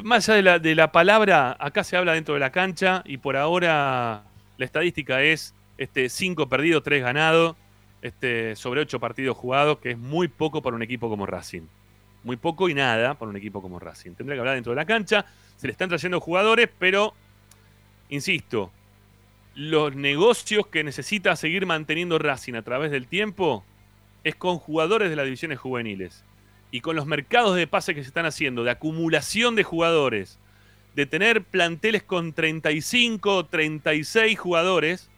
más allá de la, de la palabra, acá se habla dentro de la cancha y por ahora la estadística es este, 5 perdidos, 3 ganados, este, sobre 8 partidos jugados, que es muy poco para un equipo como Racing. Muy poco y nada para un equipo como Racing. Tendría que hablar dentro de la cancha. Se le están trayendo jugadores, pero, insisto, los negocios que necesita seguir manteniendo Racing a través del tiempo es con jugadores de las divisiones juveniles y con los mercados de pase que se están haciendo, de acumulación de jugadores, de tener planteles con 35, 36 jugadores,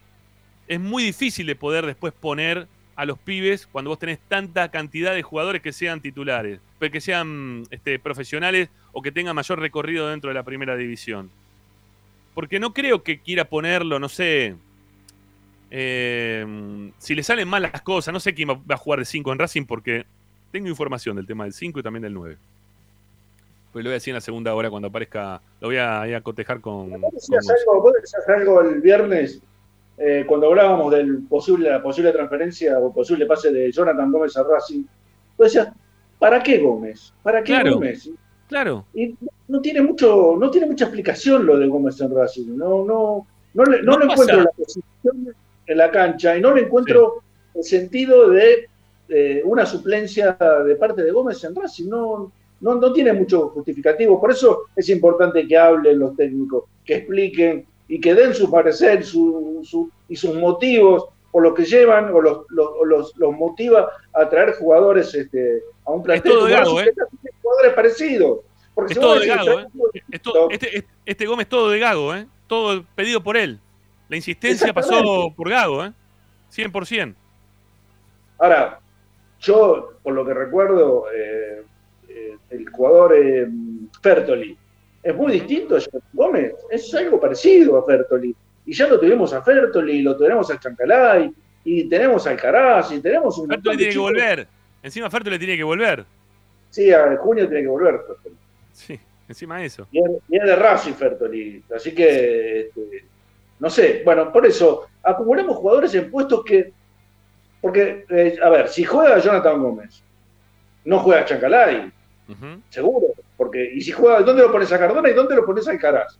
es muy difícil de poder después poner a los pibes cuando vos tenés tanta cantidad de jugadores que sean titulares, que sean este, profesionales o que tengan mayor recorrido dentro de la primera división. Porque no creo que quiera ponerlo, no sé. Eh, si le salen mal las cosas, no sé quién va a jugar de 5 en Racing porque tengo información del tema del 5 y también del 9. Pues lo voy a decir en la segunda hora cuando aparezca. Lo voy a, cotejar con.
¿Vos decías, algo, el viernes eh, cuando hablábamos de posible, la posible transferencia o posible pase de Jonathan Gómez a Racing? Vos decías, ¿para qué Gómez? ¿Para qué Gómez?
Claro.
Y no tiene mucho, no tiene mucha explicación lo de Gómez en Racing. No, no, no, le, no, encuentro la posición en la cancha y no le encuentro el sentido de una suplencia de parte de Gómez en Racing. No, no, no tiene mucho justificativo. Por eso es importante que hablen los técnicos, que expliquen y que den su parecer su, su, y sus motivos por lo que llevan o los, los, los, motiva a traer jugadores este, a un plantel.
¿eh?
jugadores parecidos.
Porque es todo de Gago, ¿eh? este, este, Gómez todo de Gago, ¿eh? Todo pedido por él. La insistencia pasó por Gago, ¿eh? 100%.
Ahora, yo, por lo que recuerdo, eh, eh, el jugador Fertoli es muy distinto a Gómez. Es algo parecido a Fertoli. Y ya lo tuvimos a Fertoli, lo tenemos a Chancalay, y tenemos a Alcaraz, y tenemos un.
Fertoli tiene que volver. Encima Fertoli tiene que volver.
Sí, a junio tiene que volver.
Sí, encima eso.
Viene, de Racing Fertoli. Así que, este, no sé. Bueno, por eso, acumulamos jugadores en puestos que. Porque, eh, a ver, si juega Jonathan Gómez, no juega Chancalay, seguro. Porque, y si juega, ¿dónde lo pones a Cardona y dónde lo pones a Alcaraz?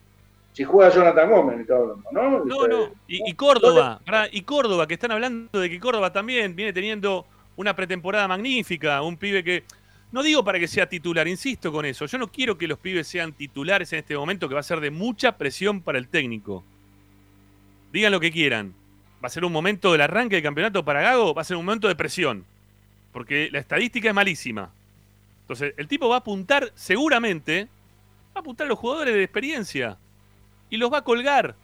Si juega Jonathan Gómez, está hablando, ¿no?
No, no. Y, y Córdoba, y Córdoba, que están hablando de que Córdoba también viene teniendo una pretemporada magnífica, un pibe que. No digo para que sea titular, insisto con eso. Yo no quiero que los pibes sean titulares en este momento, que va a ser de mucha presión para el técnico. Digan lo que quieran. Va a ser un momento del arranque del campeonato para Gago, va a ser un momento de presión. Porque la estadística es malísima. Entonces, el tipo va a apuntar, seguramente, va a apuntar a los jugadores de experiencia. Y los va a colgar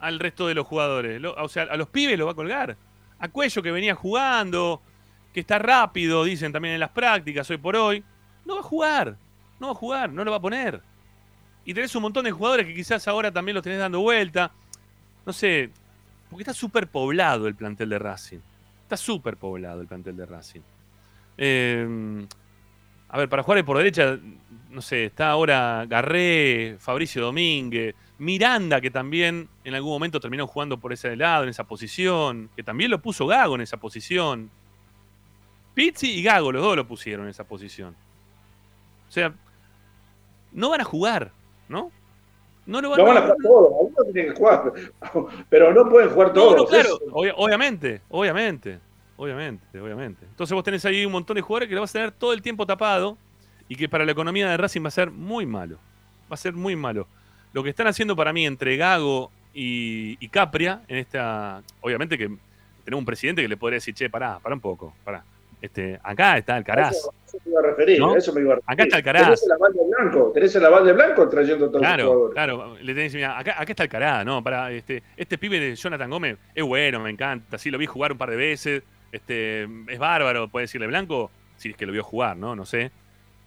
al resto de los jugadores. O sea, a los pibes los va a colgar. A Cuello que venía jugando, que está rápido, dicen también en las prácticas hoy por hoy. No va a jugar. No va a jugar, no lo va a poner. Y tenés un montón de jugadores que quizás ahora también los tenés dando vuelta. No sé, porque está súper poblado el plantel de Racing. Está súper poblado el plantel de Racing. Eh, a ver, para jugar por derecha, no sé, está ahora Garré, Fabricio Domínguez, Miranda, que también en algún momento terminó jugando por ese lado, en esa posición, que también lo puso Gago en esa posición. Pizzi y Gago, los dos lo pusieron en esa posición. O sea, no van a jugar, ¿no? No lo van,
No van a
no-
jugar todos, algunos tienen que jugar, pero no pueden jugar
no,
todos.
no, claro, obvia- obviamente, obviamente, obviamente, obviamente. Entonces vos tenés ahí un montón de jugadores que lo vas a tener todo el tiempo tapado y que para la economía de Racing va a ser muy malo. Va a ser muy malo. Lo que están haciendo para mí entre Gago y, y Capria en esta. Obviamente que tenemos un presidente que le podría decir, che, pará, pará un poco, pará. Este, acá está Alcaraz.
Eso, eso me iba a referir,
¿No?
a eso me iba a referir.
Acá está Alcaraz.
Tenés el aval de blanco, tenés el aval de blanco trayendo los
Claro,
jugadores.
claro. Le tenés, mira, acá, acá está el cará, ¿no? Para, este, este pibe de Jonathan Gómez es bueno, me encanta. Sí, lo vi jugar un par de veces. Este, es bárbaro, puede decirle blanco, si es que lo vio jugar, ¿no? No sé.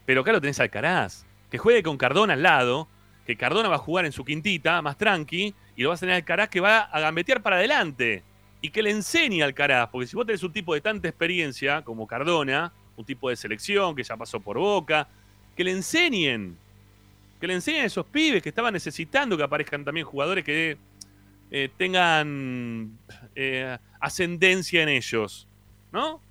Pero acá lo tenés a Alcaraz, que juegue con Cardona al lado, que Cardona va a jugar en su quintita, más tranqui, y lo vas a tener Alcaraz que va a gambetear para adelante. Y que le enseñe a Alcaraz, porque si vos tenés un tipo de tanta experiencia como Cardona, un tipo de selección que ya pasó por Boca, que le enseñen, que le enseñen a esos pibes que estaban necesitando que aparezcan también jugadores que eh, tengan eh, ascendencia en ellos, ¿no?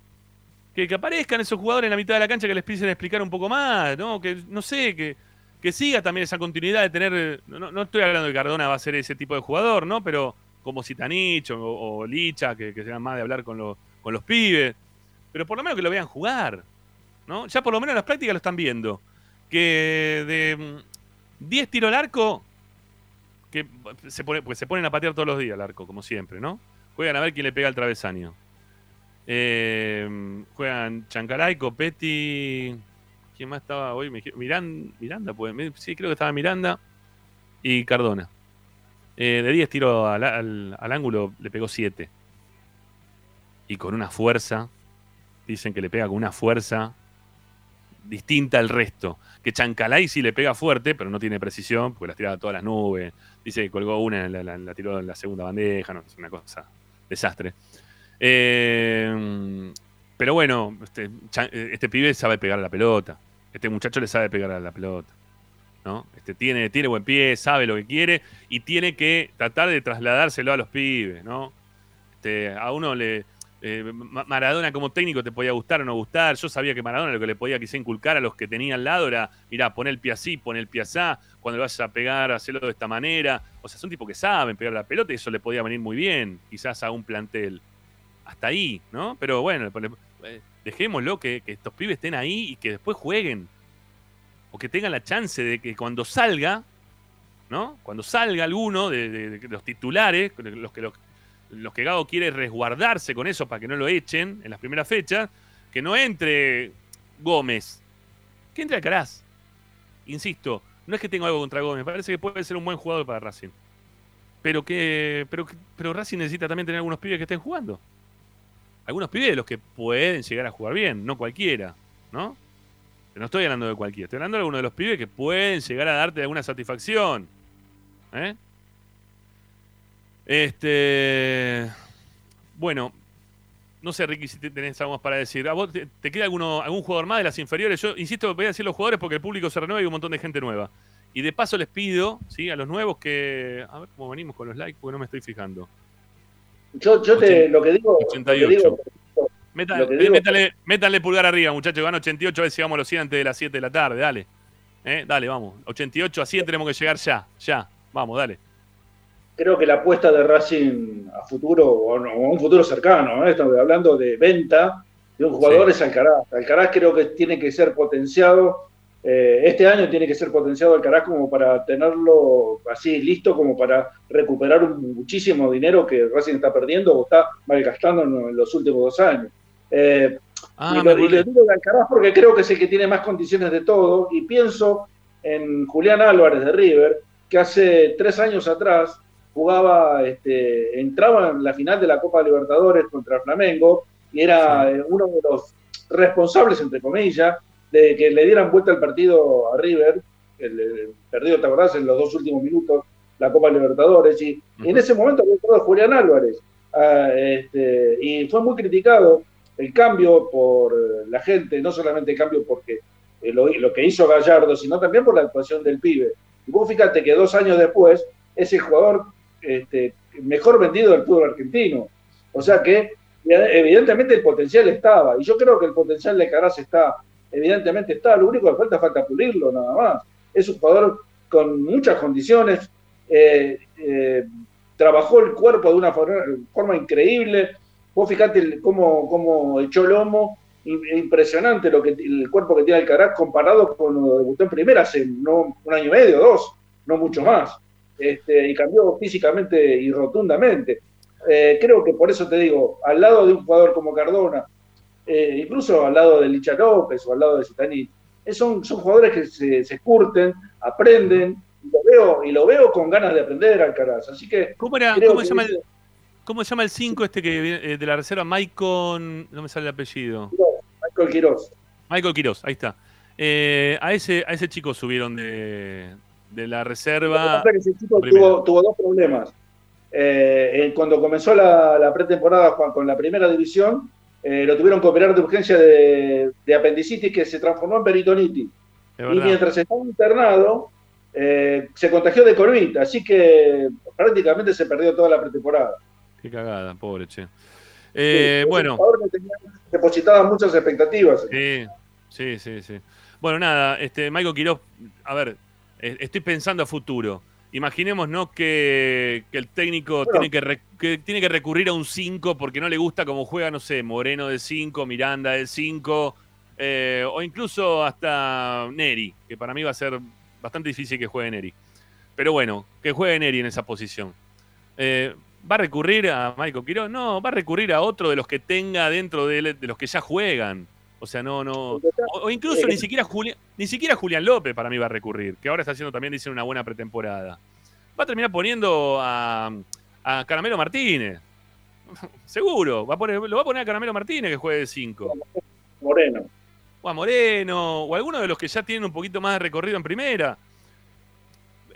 Que, que aparezcan esos jugadores en la mitad de la cancha que les a explicar un poco más, ¿no? Que, no sé, que, que siga también esa continuidad de tener. No, no estoy hablando de que Cardona va a ser ese tipo de jugador, ¿no? Pero como Zitanich o, o Licha, que, que sean más de hablar con, los con los pibes. Pero por lo menos que lo vean jugar, ¿no? Ya por lo menos en las prácticas lo están viendo. Que de mm, 10 tiros al arco, que se, pone, pues se ponen a patear todos los días al arco, como siempre, ¿no? Juegan a ver quién le pega el travesaño. Eh, juegan Chancaray, Copetti. ¿Quién más estaba hoy? Me dijeron- Miran- Miranda, pues. Sí, creo que estaba Miranda. Y Cardona. Eh, de 10 tiros al, al- ángulo le pegó 7. Y con una fuerza. Dicen que le pega con una fuerza distinta al resto. Que Chancalay sí le pega fuerte, pero no tiene precisión, porque las tiraba todas las nubes. Dice que colgó una, la, la- tiró en la segunda bandeja, no, es una cosa. Desastre. Eh, pero bueno, este, este pibe sabe pegar a la pelota. Este muchacho le sabe pegar a la pelota. ¿no? Este, tiene, tiene buen pie, sabe lo que quiere y tiene que tratar de trasladárselo a los pibes. ¿no? Este, a uno le. eh, Ma- Maradona como técnico te podía gustar o no gustar. Yo sabía que Maradona lo que le podía quizá inculcar a los que tenía al lado era, mirá, pon el pie así, pon el pie asá, cuando le vayas a pegar, hacerlo de esta manera. O sea, son tipos que saben pegar la pelota y eso le podía venir muy bien, quizás a un plantel. Hasta ahí, ¿no? Pero bueno, eh, dejémoslo que, que estos pibes estén ahí y que después jueguen. O que tengan la chance de que cuando salga, ¿no? Cuando salga alguno de, los titulares, los que los, los que Gago quiere resguardarse con eso para que no lo echen en las primeras fechas, que no entre Gómez, que entre Alcaraz. Insisto, no es que tenga algo contra Gómez, me parece que puede ser un buen jugador para Racing. Pero que, pero, pero Racing necesita también tener algunos pibes que estén jugando. Algunos pibes de los que pueden llegar a jugar bien, no cualquiera, ¿no? Pero no estoy hablando de cualquiera, estoy hablando de algunos de los pibes que pueden llegar a darte alguna satisfacción. ¿Eh? Este. Bueno, no sé, Ricky, si te- tenés algo más para decir. ¿A vos te, te queda alguno, algún jugador más de las inferiores? Yo insisto, voy a decir los jugadores porque el público se renueva y hay un montón de gente nueva. Y de paso les pido, ¿sí? A los nuevos que. A ver cómo venimos con los likes, porque no me estoy fijando.
Yo, yo te, lo que digo, lo que
88.
digo,
Meta-
Lo que
eh,
digo-
métale, pulgar arriba, muchachos. Van 88, a ver si llegamos a los 100 antes de las 7 de la tarde. Dale. Eh, Dale, vamos. 88 a 100 tenemos que llegar ya. Ya. Vamos, dale.
Creo que la apuesta de Racing a futuro, o a un futuro cercano, ¿eh? estamos hablando de venta de un jugador es Alcaraz. Alcaraz creo que tiene que ser potenciado. Eh, este año tiene que ser potenciado Alcaraz como para tenerlo así listo, como para recuperar un, muchísimo dinero que Racing está perdiendo o está malgastando en, los últimos dos años. Eh, ah, y le digo de Alcaraz porque creo que es el que tiene más condiciones de todo y pienso en Julián Álvarez de River, que hace tres años atrás jugaba, este, entraba en la final de la Copa Libertadores contra Flamengo y era eh, uno de los responsables, entre comillas, de que le dieran vuelta el partido a River, el, perdido, ¿te acordás? En los dos últimos minutos, la Copa Libertadores, y, en ese momento había entrado Julián Álvarez, ah, este, y fue muy criticado el cambio por la gente, no solamente el cambio porque eh, lo, que hizo Gallardo, sino también por la actuación del pibe. Y vos fíjate que dos años después es el jugador este, mejor vendido del fútbol argentino. O sea que evidentemente el potencial estaba, y yo creo que el potencial de Caraz está, evidentemente está, lo único que falta falta pulirlo nada más. Es un jugador con muchas condiciones, eh, eh, trabajó el cuerpo de una forma, increíble, vos fijate cómo, cómo echó lomo, impresionante lo que el cuerpo que tiene Alcaraz comparado con lo debutó en primera hace no, un año y medio, dos, no mucho más. Este, y cambió físicamente y rotundamente. Eh, creo que por eso te digo, al lado de un jugador como Cardona, eh, incluso al lado de Licha López o al lado de Zitanit, eh, son, son jugadores que se, se curten, aprenden, y lo veo, y lo veo con ganas de aprender Alcaraz. Así que.
¿Cómo, era, ¿cómo se llama el, ¿Cómo se llama el 5 este que de la reserva? Maicon. No me sale el apellido.
Michael Quiroz.
Michael Quiroz, ahí está. a, ese, a ese chico subieron de, de la reserva.
ese chico tuvo, tuvo, dos problemas. Eh, cuando comenzó la, pretemporada con la primera división, eh, lo tuvieron que operar de urgencia de, apendicitis que se transformó en peritonitis. Y mientras estaba internado, eh, se contagió de COVID, así que prácticamente se perdió toda la pretemporada.
Qué cagada, pobre che. bueno.
Depositaba muchas expectativas.
Sí, sí, sí, sí. Bueno, nada, este, Michael Quiroz, a ver, estoy pensando a futuro imaginemos ¿no? que, el técnico tiene, que, tiene que recurrir a un 5 porque no le gusta cómo juega, no sé, Moreno de 5, Miranda de 5, eh, o incluso hasta Neri, que para mí va a ser bastante difícil que juegue Neri. Pero bueno, que juegue Neri en esa posición. Eh, ¿Va a recurrir a Michael Quiroz? No, va a recurrir a otro de los que tenga dentro de, de los que ya juegan. O sea, no, no. O, incluso ni siquiera, Julián, ni siquiera Julián López para mí va a recurrir, que ahora está haciendo también, dicen, una buena pretemporada. Va a terminar poniendo a, a Caramelo Martínez. Seguro. Va a poner, lo va a poner a Caramelo Martínez que juegue de 5.
Moreno.
O a Moreno. O alguno de los que ya tienen un poquito más de recorrido en primera.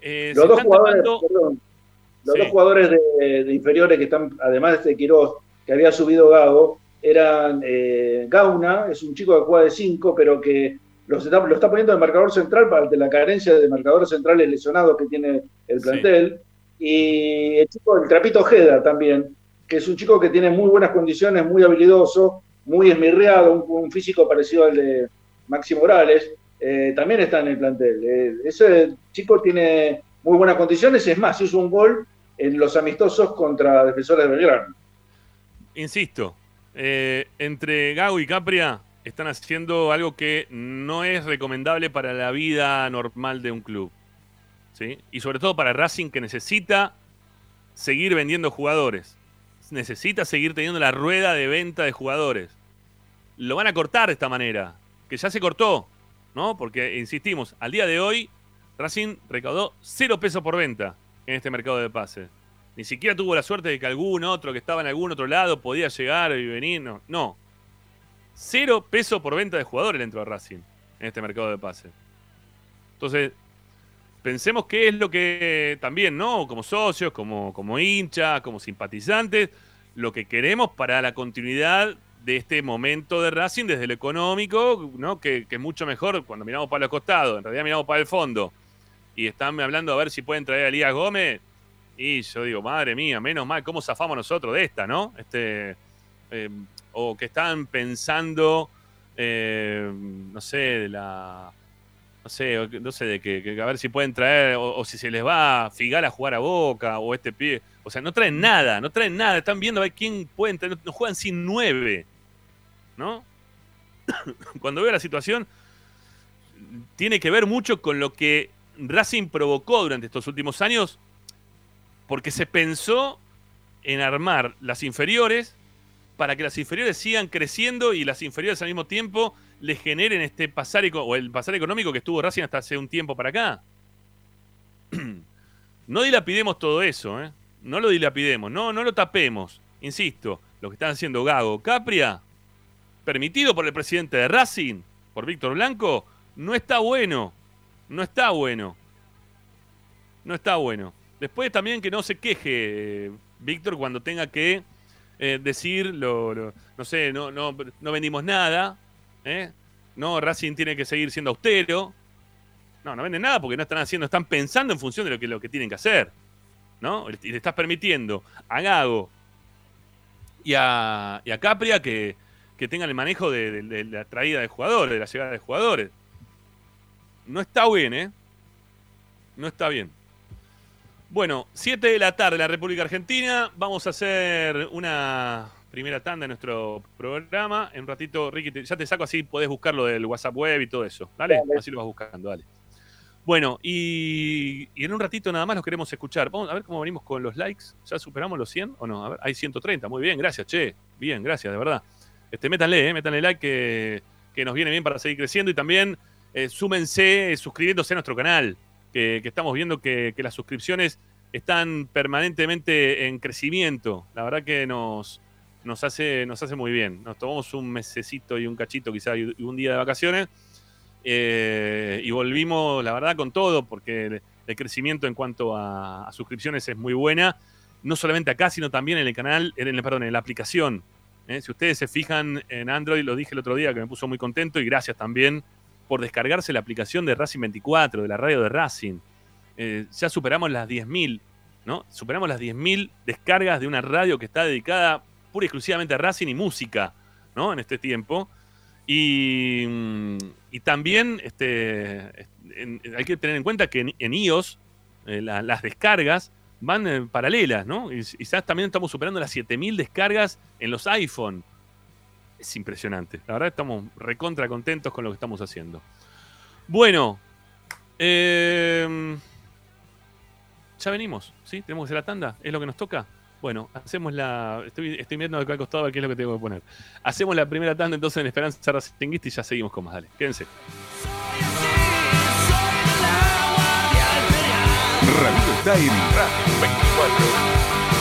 Eh, los dos jugadores, los dos jugadores de, inferiores que están, además de este Quiroz, que había subido Gago, eran eh, Gauna, es un chico que juega de 5, pero que lo está, lo está poniendo de marcador central para la carencia de marcadores centrales lesionados que tiene el plantel. Y el chico, el Trapito Ojeda también, que es un chico que tiene muy buenas condiciones, muy habilidoso, muy esmirreado, un, físico parecido al de Maxi Morales, eh, también está en el plantel. Eh, ese chico tiene muy buenas condiciones, es más, hizo un gol en los amistosos contra defensores de Belgrano.
Insisto, eh, entre Gago y Capria están haciendo algo que no es recomendable para la vida normal de un club. ¿sí? Y sobre todo para Racing que necesita seguir vendiendo jugadores. Necesita seguir teniendo la rueda de venta de jugadores. Lo van a cortar de esta manera, que ya se cortó, ¿no? Porque, insistimos, al día de hoy Racing recaudó cero pesos por venta en este mercado de pases. Ni siquiera tuvo la suerte de que algún otro que estaba en algún otro lado podía llegar y venir. No, no. Cero peso por venta de jugadores dentro de Racing en este mercado de pases. Entonces, pensemos qué es lo que también, ¿no? Como socios, como, como hinchas, como simpatizantes, lo que queremos para la continuidad de este momento de Racing desde el económico, ¿no? Que, que, es mucho mejor cuando miramos para el costado, en realidad miramos para el fondo. Y están hablando a ver si pueden traer a Elías Gómez. Y yo digo, madre mía, menos mal, ¿cómo zafamos nosotros de esta, no? Este, eh, o que están pensando, eh, no sé, de la, no sé, no sé de qué, a ver si pueden traer, o, si se les va a Figal a jugar a Boca, o este pie. O sea, no traen nada, no traen nada. Están viendo a ver quién traer. No juegan sin nueve. ¿No? Cuando veo la situación, tiene que ver mucho con lo que Racing provocó durante estos últimos años, porque se pensó en armar las inferiores para que las inferiores sigan creciendo y las inferiores al mismo tiempo le generen este pasar o el pasar económico que estuvo Racing hasta hace un tiempo para acá. No dilapidemos todo eso, ¿eh? No lo dilapidemos, no, no lo tapemos. Insisto, lo que están haciendo Gago, Capria, permitido por el presidente de Racing, por Víctor Blanco, no está bueno. No está bueno. No está bueno. Después también que no se queje eh, Víctor cuando tenga que eh, decir, lo, lo- no sé, no, no, no vendimos nada. ¿eh? No, Racing tiene que seguir siendo austero. No, no venden nada porque no están haciendo, están pensando en función de lo que, lo que tienen que hacer. ¿No? Y le estás permitiendo a Gago y a, y a Capria que, que tengan el manejo de, de- de la traída de jugadores, de la llegada de jugadores. No está bien, ¿eh? No está bien. Bueno, 7 de la tarde la República Argentina. Vamos a hacer una primera tanda en nuestro programa. En un ratito, Ricky, te- ya te saco así, podés buscarlo del WhatsApp web y todo eso. Dale,
Dale.
así lo vas buscando, dale. Bueno, y, y en un ratito nada más los queremos escuchar. Vamos a ver cómo venimos con los likes. ¿Ya superamos los 100 o no? A ver, hay 130. Muy bien, gracias, che. Bien, gracias, de verdad. Este, métanle, eh, métanle like que, que nos viene bien para seguir creciendo y también eh, súmense eh, suscribiéndose a nuestro canal, que, estamos viendo que, las suscripciones están permanentemente en crecimiento. La verdad que nos, nos, hace, nos hace muy bien. Nos tomamos un mesecito y un cachito quizá y un día de vacaciones eh, y volvimos, la verdad, con todo, porque el, crecimiento en cuanto a, a suscripciones es muy buena, no solamente acá, sino también en el canal, en el, perdón, en la aplicación. ¿eh? Si ustedes se fijan en Android, lo dije el otro día que me puso muy contento y gracias también por descargarse la aplicación de Racing 24, de la radio de Racing. Eh, ya superamos las 10.000, ¿no? Superamos las 10.000 descargas de una radio que está dedicada pura y exclusivamente a Racing y música, ¿no? En este tiempo. Y, mm, y también este, hay que tener en cuenta que en, iOS eh, la- las descargas van eh, paralelas, ¿no? Y, ya también estamos superando las 7000 descargas en los iPhone. Es impresionante. La verdad estamos recontra contentos con lo que estamos haciendo. Bueno, eh, ya venimos, ¿sí? Tenemos que hacer la tanda, es lo que nos toca. Bueno, hacemos la. Estoy, estoy mirando acá al costado a ver qué es lo que tengo que poner. Hacemos la primera tanda entonces en Esperanza Racinguista y ya seguimos con más. Dale, quédense.
Radio está en Radio 24.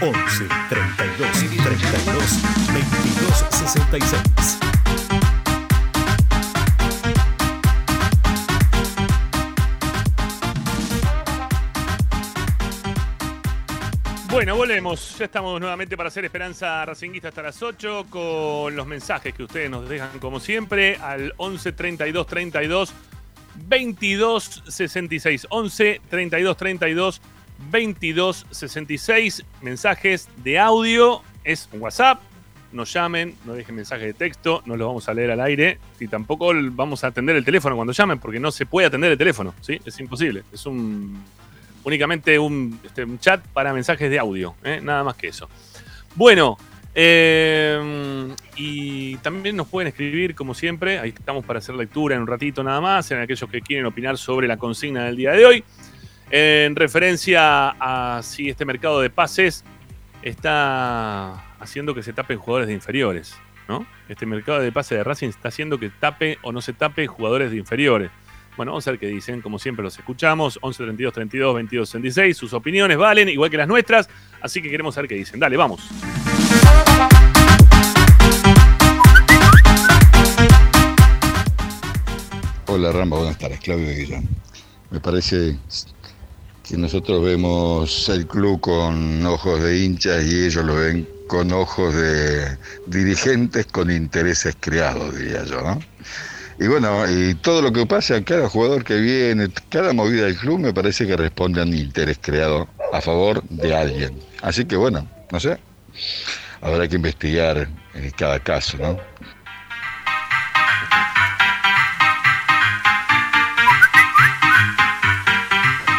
11 32 32 22 66.
Bueno, volvemos. Ya estamos nuevamente para hacer Esperanza Racinguista hasta las 8 con los mensajes que ustedes nos dejan como siempre al 11 32 32 22 66. 11 32 32 22 66. Mensajes de audio. Es WhatsApp. Nos llamen, no dejen mensajes de texto, no los vamos a leer al aire. Y tampoco vamos a atender el teléfono cuando llamen, porque no se puede atender el teléfono. ¿sí? Es imposible. Es un únicamente un, este, chat para mensajes de audio, ¿eh? nada más que eso. Bueno, eh, y también nos pueden escribir, como siempre, ahí estamos para hacer lectura en un ratito nada más, en aquellos que quieren opinar sobre la consigna del día de hoy, en referencia a si este mercado de pases está haciendo que se tapen jugadores de inferiores, ¿no? Este mercado de pases de Racing está haciendo que tape o no se tape jugadores de inferiores. Bueno, vamos a ver qué dicen. Como siempre los escuchamos. 11 32 32 22 66. Sus opiniones valen, igual que las nuestras. Así que queremos saber qué dicen. Dale, vamos.
Hola Ramba, buenas tardes. Claudio de Guillón. Me parece que nosotros vemos el club con ojos de hinchas y ellos lo ven con ojos de dirigentes con intereses creados, diría yo, ¿no? Y bueno, y todo lo que pasa, cada jugador que viene, cada movida del club me parece que responde a un interés creado a favor de alguien. Así que bueno, no sé, habrá que investigar en cada caso, ¿no?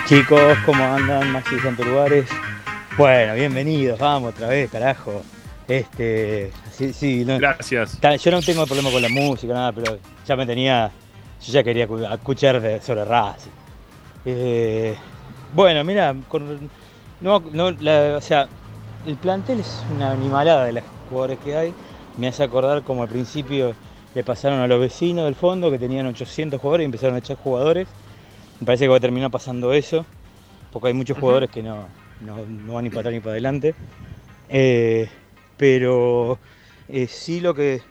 Chicos, ¿cómo andan? Maxi Santurbares. Bueno, bienvenidos, vamos otra vez, carajo. Este, sí, sí, no,
Gracias.
yo no tengo problema con la música, nada, pero ya me tenía, yo ya quería cu- escuchar de- sobre Racing. Eh, bueno, mira, con, no, no, la- o sea, el plantel es una animalada de los jugadores que hay. Me hace acordar como al principio le pasaron a los vecinos del fondo que tenían 800 jugadores y empezaron a echar jugadores. Me parece que va a terminar pasando eso, porque hay muchos jugadores que no, no, no van ni para atrás ni para adelante. Eh, pero eh, sí lo que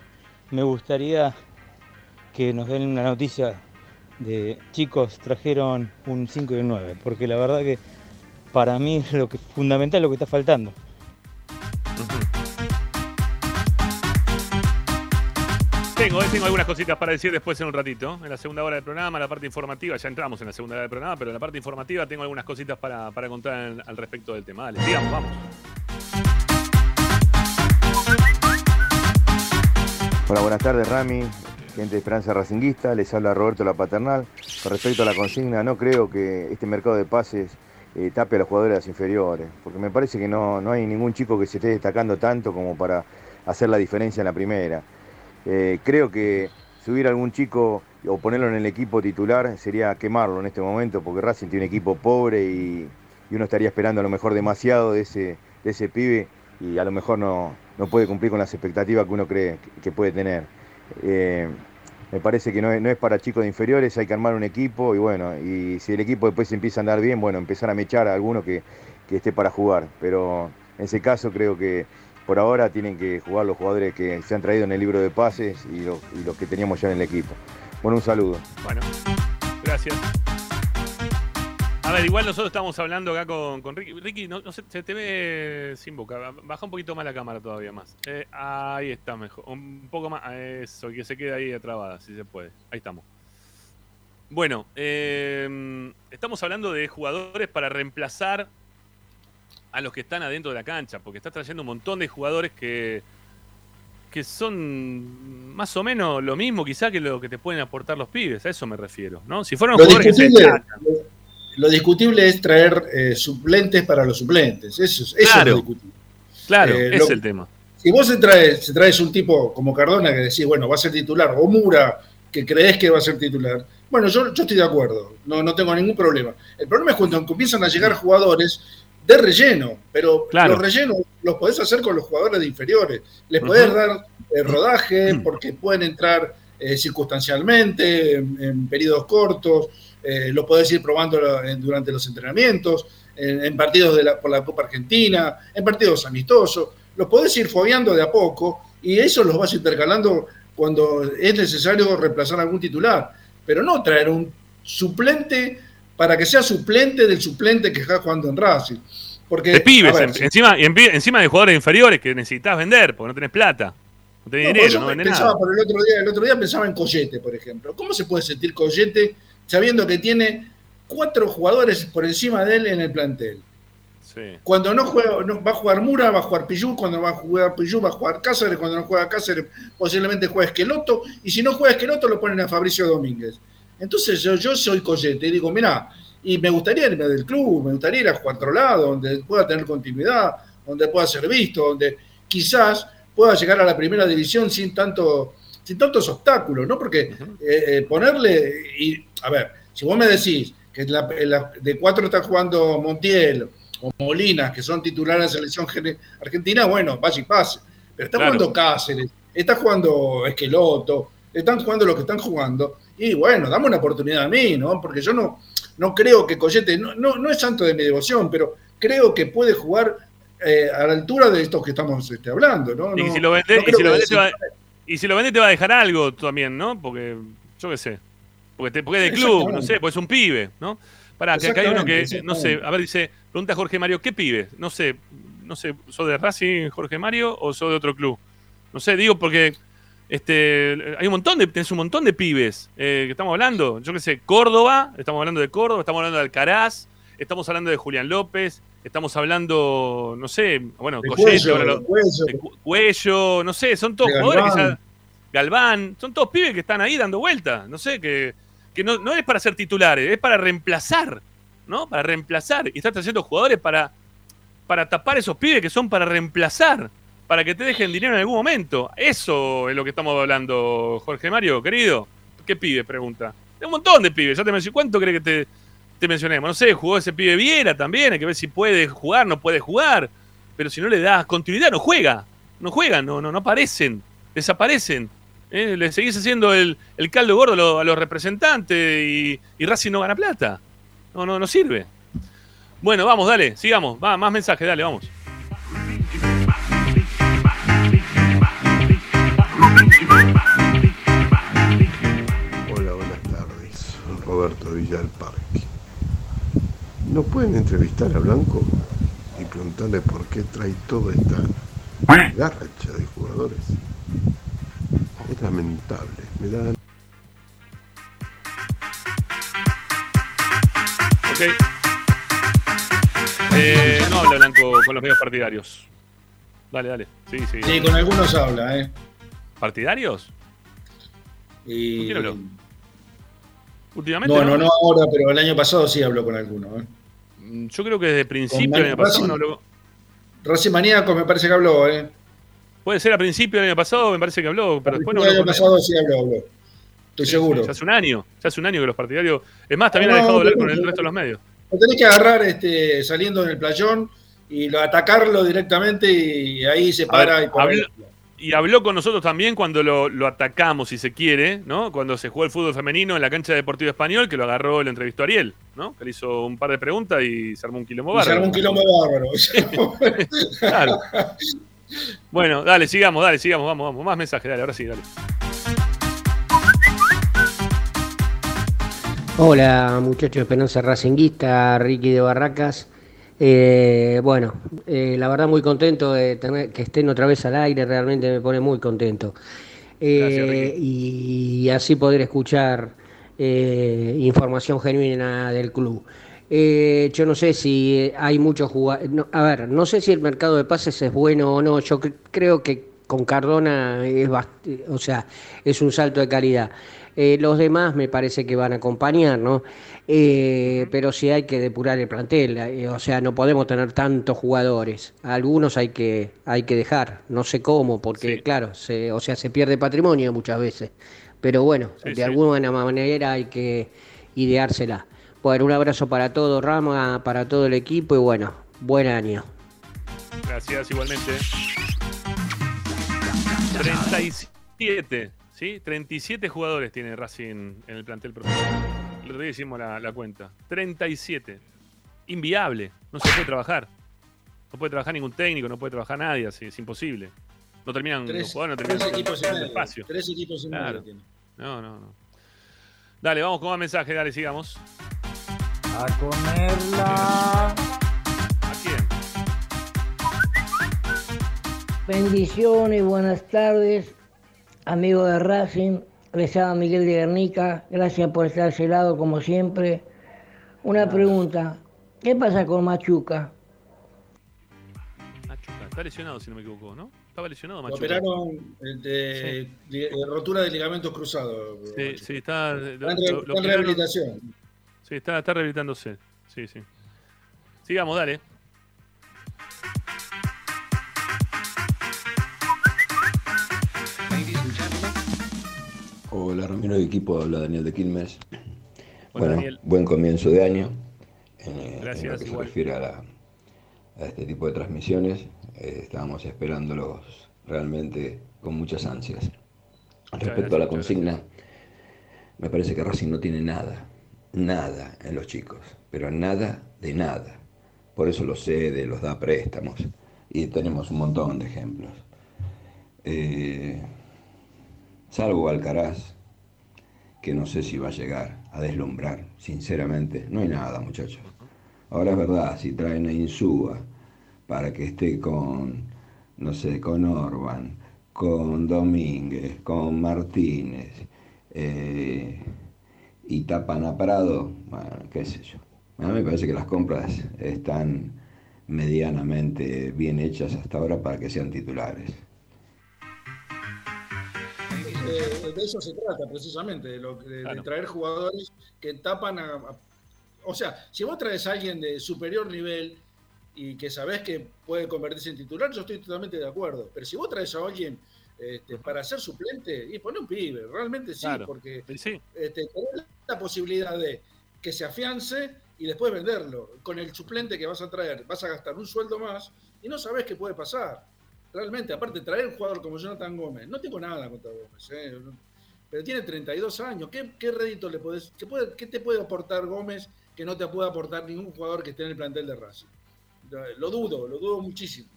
me gustaría que nos den una noticia de chicos trajeron un 5 y un 9, porque la verdad que para mí es lo que fundamental lo que está faltando.
Tengo, eh, tengo algunas cositas para decir después en un ratito. En la segunda hora del programa, la parte informativa, ya entramos en la segunda hora del programa, pero en la parte informativa tengo algunas cositas para, para contar en- al respecto del tema. Dale, sigamos, vamos.
Hola, buenas tardes Rami, gente de Esperanza Racinguista, les habla Roberto La Paternal. Con respecto a la consigna, no creo que este mercado de pases eh, tape a los jugadores de las inferiores, porque me parece que no, no hay ningún chico que se esté destacando tanto como para hacer la diferencia en la primera. Eh, creo que subir a algún chico o ponerlo en el equipo titular sería quemarlo en este momento, porque Racing tiene un equipo pobre y, uno estaría esperando a lo mejor demasiado de ese, de ese pibe y a lo mejor no, no puede cumplir con las expectativas que uno cree que- que puede tener. Eh, me parece que no es, no es para chicos de inferiores, hay que armar un equipo y bueno, y si el equipo después empieza a andar bien, bueno, empezar a mechar a alguno que, que esté para jugar. Pero en ese caso creo que por ahora tienen que jugar los jugadores que se han traído en el libro de pases y los, que teníamos ya en el equipo. Bueno, un saludo.
Bueno, gracias. A ver, igual nosotros estamos hablando acá con, Ricky. Ricky, no, se te ve sin boca. Baja un poquito más la cámara todavía más. Eh, ahí está mejor. Un poco más. Eso, que se quede ahí atrabada, si se puede. Ahí estamos. Bueno, eh, estamos hablando de jugadores para reemplazar a los que están adentro de la cancha, porque estás trayendo un montón de jugadores que, que son más o menos lo mismo quizá que lo que te pueden aportar los pibes, a eso me refiero, ¿no? Si fueran
Lo
jugadores que se
lo discutible es traer eh, suplentes para los suplentes. Eso, es- eso
Claro.
es lo discutible.
claro,
Eh, lo-
es el tema.
Si vos se traes, se traes un tipo como Cardona que decís, bueno, va a ser titular, o Mura, que crees que va a ser titular, bueno, yo, yo estoy de acuerdo, no, no tengo ningún problema. El problema es cuando comienzan a llegar jugadores de relleno, pero
Claro.
los rellenos los podés hacer con los jugadores de inferiores. Les podés dar eh, rodaje porque pueden entrar eh, circunstancialmente, en, en periodos cortos, eh, lo podés ir probando durante los entrenamientos, en, en partidos de la- por la Copa Argentina, en partidos amistosos, los podés ir fogueando de a poco y eso los vas intercalando cuando es necesario reemplazar a algún titular, pero no traer un suplente para que sea suplente del suplente que está jugando en Racing. Porque,
De pibes,
ver,
en- encima, en encima de jugadores inferiores que necesitas vender, porque no tenés plata, no tenés
No,
dinero, no vendés
pensaba
nada.
por el otro día, el otro día pensaba en Collete, por ejemplo. ¿Cómo se puede sentir Collete sabiendo que tiene cuatro jugadores por encima de él en el plantel?
Sí.
Cuando no juega, no- va a jugar Mura, va a jugar Pillú, cuando va a jugar Pillú, va a jugar Cáceres, cuando no juega Cáceres, posiblemente juegue Esqueloto, y si no juega Esqueloto, lo ponen a Fabricio Domínguez. Entonces yo, yo soy Collete y digo, mira, y me gustaría irme del club, me gustaría ir a jugar a otro lado, donde pueda tener continuidad, donde pueda ser visto, donde quizás pueda llegar a la primera división sin tanto sin tantos obstáculos, ¿no? Porque eh, eh, ponerle, y a ver, si vos me decís que la- la- de cuatro está jugando Montiel o Molina, que son titulares de la selección argentina, bueno, vaya y pase. Pero está
Claro.
jugando Cáceres, está jugando Esqueloto, están jugando los que están jugando. Y bueno, dame una oportunidad a mí, ¿no? Porque yo no, no creo que Collete, no, no, no es santo de mi devoción, pero creo que puede jugar eh, a la altura de estos que estamos este, hablando, ¿no?
Y si lo vendés,
no
y si lo vendés te va,
sea-
y si lo vendés te va a dejar algo también, ¿no? Porque, yo qué sé. Porque, te, porque es de club, no sé, pues es un pibe, ¿no? Pará, que acá hay uno que, no sé, a ver, dice, pregunta Jorge Mario, ¿qué pibe? No sé, no sé, ¿sos de Racing, Jorge Mario, o sos de otro club? No sé, digo porque este, hay un montón de, tenés un montón de pibes eh, que estamos hablando. Yo qué sé, Córdoba, estamos hablando de Córdoba, estamos hablando de Alcaraz, estamos hablando de Julián López, estamos hablando, no sé, bueno,
de
Collete,
Cuello,
ahora lo-
de Cuello.
de Cu- Cuello, no sé, son todos jugadores que
Galván.
ya. Galván, son todos pibes que están ahí dando vueltas. No sé, que, que no, no es para ser titulares, es para reemplazar, ¿no? Para reemplazar. Y estás trayendo jugadores para, para tapar esos pibes que son para reemplazar, para que te dejen dinero en algún momento. Eso es lo que estamos hablando, Jorge Mario, querido. ¿Qué pibe? Pregunta. Un montón de pibes, ya te mencioné. ¿Cuánto crees que te, te mencionemos? No sé, jugó ese pibe Viera también, hay que ver si puede jugar, no puede jugar. Pero si no le das continuidad, no juega. No juegan, no, no, no aparecen, desaparecen. ¿eh? Le seguís haciendo el, caldo gordo a los, a los representantes y, y Racing no gana plata. No, no, no sirve. Bueno, vamos, dale, sigamos. Va, más mensajes, dale, vamos.
Del Parque. ¿Nos pueden entrevistar a Blanco y preguntarle por qué trae toda esta garracha de jugadores? Es lamentable. Me da
Ok. Eh, no habla Blanco con los medios partidarios. Dale, dale. Sí, sí.
Sí, con algunos habla, ¿eh?
¿Partidarios?
Y...
¿Con quién habló? Últimamente.
No, no, no ahora, pero el año pasado sí habló con algunos. ¿eh?
Mm, Yo creo que desde principio
Con
del año pasado
Racing-
no habló.
Racing Maníaco me parece que habló, ¿eh?
Puede ser a principio del año pasado, me parece que habló, pero después no
el
habló.
año
con
pasado sí habló, habló. Estoy
Sí,
seguro.
sí, ya hace un año. Ya hace un año que los partidarios. Es más, también
No,
ha dejado de hablar con el resto de los medios.
Lo tenés que agarrar este, saliendo en el playón y lo, atacarlo directamente y ahí se para
ver,
y
habló- y habló con nosotros también cuando lo, lo atacamos, si se quiere, ¿no? Cuando se jugó el fútbol femenino en la cancha de Deportivo Español, que lo agarró, lo entrevistó Ariel, ¿no? Que le hizo un par de preguntas y se armó un quilombo
y se
bárbaro.
armó un quilombo bárbaro.
Claro. Bueno, dale, sigamos, dale, sigamos, vamos, vamos. Más mensajes, dale, ahora sí, dale.
Hola muchachos de Esperanza Racinguista, Ricky de Barracas. Eh, bueno, eh, la verdad muy contento de tener que estén otra vez al aire, realmente me pone muy contento. Eh, y, así poder escuchar eh, información genuina del club. Yo no sé si hay muchos jugadores. a ver, no sé si el mercado de pases es bueno o no. Yo cre- creo que con Cardona es, o sea, es un salto de calidad. Los demás me parece que van a acompañar, ¿no? Eh, pero sí hay que depurar el plantel, eh, o sea, no podemos tener tantos jugadores. Algunos hay que, hay que dejar, no sé cómo, porque claro, se, o sea, se pierde patrimonio muchas veces. Pero bueno,
Sí,
de
sí.
alguna manera hay que ideársela. Bueno, un abrazo para todo Rama, para todo el equipo y bueno, buen año.
Gracias, igualmente. 37, ¿sí? 37 jugadores tiene Racing en el plantel profesional. El otro día hicimos la, la cuenta. 37. Inviable. No se puede trabajar. No puede trabajar ningún técnico, no puede trabajar nadie, así, es imposible. No terminan los
Tres,
jugadores, no
tres
terminan
equipos
teniendo
medio.
espacio.
Tres equipos medio
Claro.
tiene.
No, no, no. Dale, vamos con más mensajes, dale, sigamos.
A comerla.
¿A quién?
Bendiciones, buenas tardes, amigo de Racing. Les habla Miguel de Guernica. Gracias por estar a ese lado, como siempre. Una pregunta: ¿qué pasa con Machuca?
Machuca. Está lesionado, si no me equivoco, ¿no? Estaba lesionado,
Lo
Machuca.
operaron eh, de, de rotura de ligamentos cruzados.
Sí, sí, está.
Está en re- está en rehabilitación.
Sí, está, está rehabilitándose. Sí, sí. Sigamos, dale.
Hola Ramiro de equipo, habla Daniel de Quilmes.
Hola,
bueno,
Daniel.
buen comienzo de año en, eh, en
Gracias,
lo que se refiere a, la- a este tipo de transmisiones. Eh, estábamos esperándolos realmente con muchas ansias. Respecto a la consigna, me parece que Racing no tiene nada, nada en los chicos, pero nada de nada. Por eso los cede, los da préstamos y tenemos un montón de ejemplos. Eh, salvo Alcaraz, que no sé si va a llegar a deslumbrar, sinceramente, no hay nada, muchachos. Ahora es verdad, si traen a Insúa para que esté con, no sé, con Orban, con Domínguez, con Martínez, eh, y tapan a Prado, bueno, qué sé yo. A mí me parece que las compras están medianamente bien hechas hasta ahora para que sean titulares.
Eh, de eso se trata precisamente, de, lo- de- de traer jugadores que tapan a, a- O sea, si vos traes a alguien de superior nivel y que sabés que puede convertirse en titular, yo estoy totalmente de acuerdo. Pero si vos traes a alguien este, para ser suplente, y pone un pibe, realmente sí,
Claro.
porque
Sí.
este, tenés la posibilidad de que se afiance y después venderlo. Con el suplente que vas a traer, vas a gastar un sueldo más y no sabés qué puede pasar. Realmente, aparte, traer un jugador como Jonathan Gómez, no tengo nada contra Gómez, ¿eh? pero tiene 32 años. ¿Qué, qué rédito le podés, qué, puede- qué te puede aportar Gómez que no te puede aportar ningún jugador que esté en el plantel de Racing? Lo dudo, lo dudo muchísimo.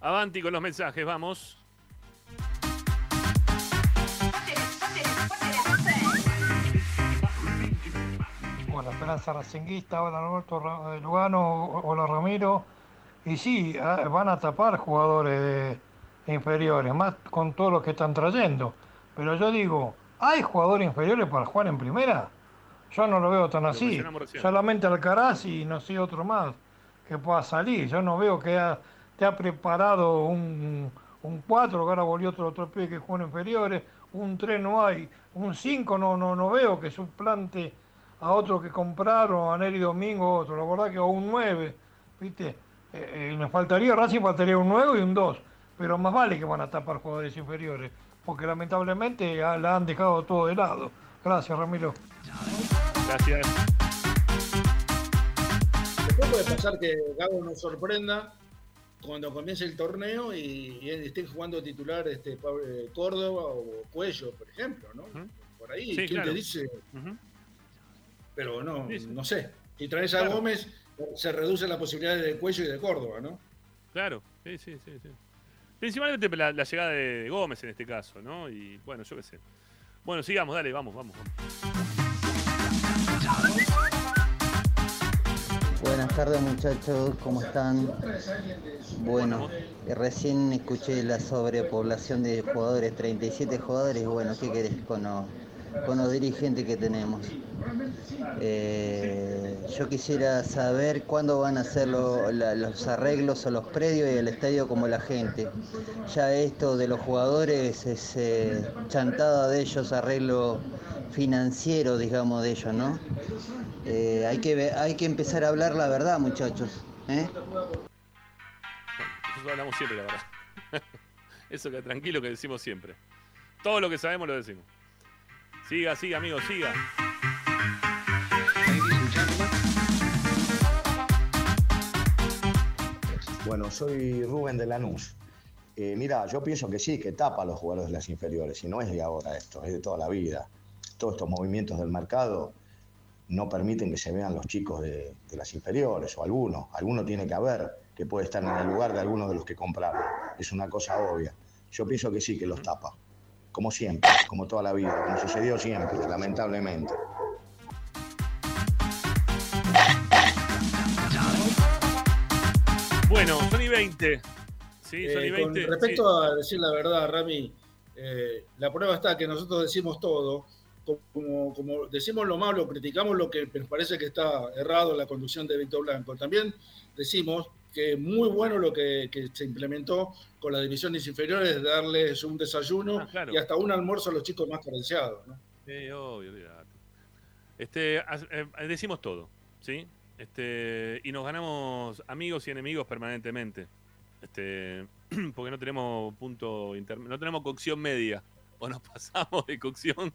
Avanti con los mensajes, vamos.
Hola, Esperanza Racinguista, hola Roberto Ra- eh, Lugano, hola Ramiro. Y sí, ah, van a tapar jugadores de, inferiores, más con todo lo que están trayendo. Pero yo digo, ¿hay jugadores inferiores para jugar en primera? Yo no lo veo tan así. Solamente Alcaraz y no sé otro más que pueda salir. Yo no veo que ha- te ha preparado un, un 4, que ahora volvió otro, otro pibe que juega en inferiores, un 3 no hay, un 5 no, no, no veo que suplante a otro que compraron, a Neri Domingo otro, la verdad que o un 9, ¿viste? Eh, eh, me faltaría, Racing faltaría un 9 y un 2, pero más vale que van a tapar jugadores inferiores, porque lamentablemente ah, la han dejado todo de lado. Gracias, Ramiro.
Gracias.
Después puede pasar que Gago nos sorprenda cuando comience el torneo y, y estén jugando titular este Pablo- eh, Córdoba o Cuello, por ejemplo, ¿no? Por ahí,
Sí,
¿quién
claro.
te dice? Pero no,
Sí, sí.
no sé. Si traes a
Claro.
Gómez, se reduce la posibilidad de Cuello y de Córdoba, ¿no?
Claro, sí, sí, sí. sí. Principalmente la, la llegada de Gómez en este caso, ¿no? Y bueno, yo qué sé. Bueno, sigamos, dale, vamos, vamos.
Buenas tardes muchachos, ¿cómo están? Bueno, eh, recién escuché la sobrepoblación de jugadores, 37 jugadores, bueno, ¿qué querés con los, con los dirigentes que tenemos? Eh, yo quisiera saber cuándo van a hacer los arreglos a los predios y el estadio como la gente. Ya esto de los jugadores es eh, chantada de ellos, arreglo financiero, digamos, de ellos, ¿no? Eh, hay, que, hay que empezar a hablar la verdad, muchachos.
Nosotros hablamos siempre, la verdad. Eso que tranquilo que decimos siempre. Todo lo que sabemos lo decimos. Siga, siga, amigo, siga.
Bueno, soy Rubén de Lanús. Eh, mira, yo pienso que sí, que tapa a los jugadores de las inferiores, y no es de ahora esto, es de toda la vida. Todos estos movimientos del mercado no permiten que se vean los chicos de, las inferiores, o algunos. Alguno tiene que haber que puede estar en el lugar de algunos de los que compraron. Es una cosa obvia. Yo pienso que sí, que los tapa. Como siempre, como toda la vida, como sucedió siempre, lamentablemente.
Bueno, Sony 20. Sí,
Eh,
Sony
con
20.
respecto
sí.
a decir la verdad, Rami, eh, la prueba está que nosotros decimos todo, como, como decimos lo malo, criticamos lo que nos parece que está errado en la conducción de Víctor Blanco. También decimos que es muy bueno lo que, que se implementó con las divisiones inferiores, darles un desayuno
Ah, claro.
y hasta un almuerzo a los chicos más carenciados. ¿no?
Sí, obvio, olvidate. Este, eh, decimos todo, ¿sí? Este, y nos ganamos amigos y enemigos permanentemente. Este, porque no tenemos punto intermedio, no tenemos cocción media. O nos pasamos de cocción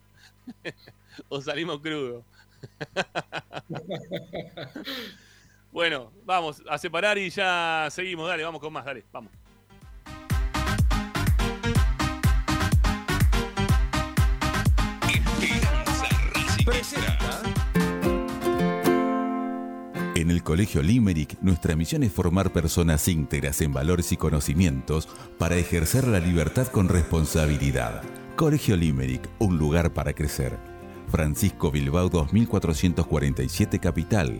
o salimos crudos. bueno, vamos a separar y ya seguimos. Dale, vamos con más, dale, vamos.
En el Colegio Limerick, nuestra misión es formar personas íntegras en valores y conocimientos para ejercer la libertad con responsabilidad. Colegio Limerick, un lugar para crecer. Francisco Bilbao 2447 Capital.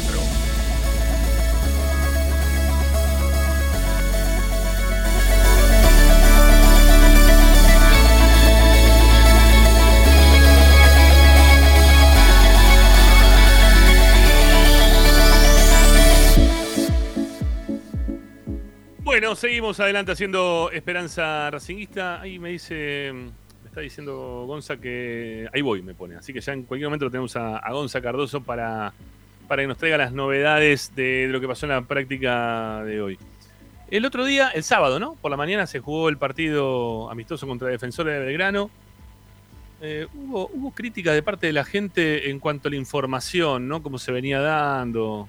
24.
Bueno, seguimos adelante haciendo Esperanza Racinguista. Ahí me dice, me está diciendo Gonza que ahí voy, me pone. Así que ya en cualquier momento tenemos a Gonza Cardoso para, para que nos traiga las novedades de, lo que pasó en la práctica de hoy. El otro día, el sábado, ¿no? Por la mañana se jugó el partido amistoso contra Defensores de Belgrano. eh, hubo, críticas de parte de la gente en cuanto a la información, ¿no? Cómo se venía dando.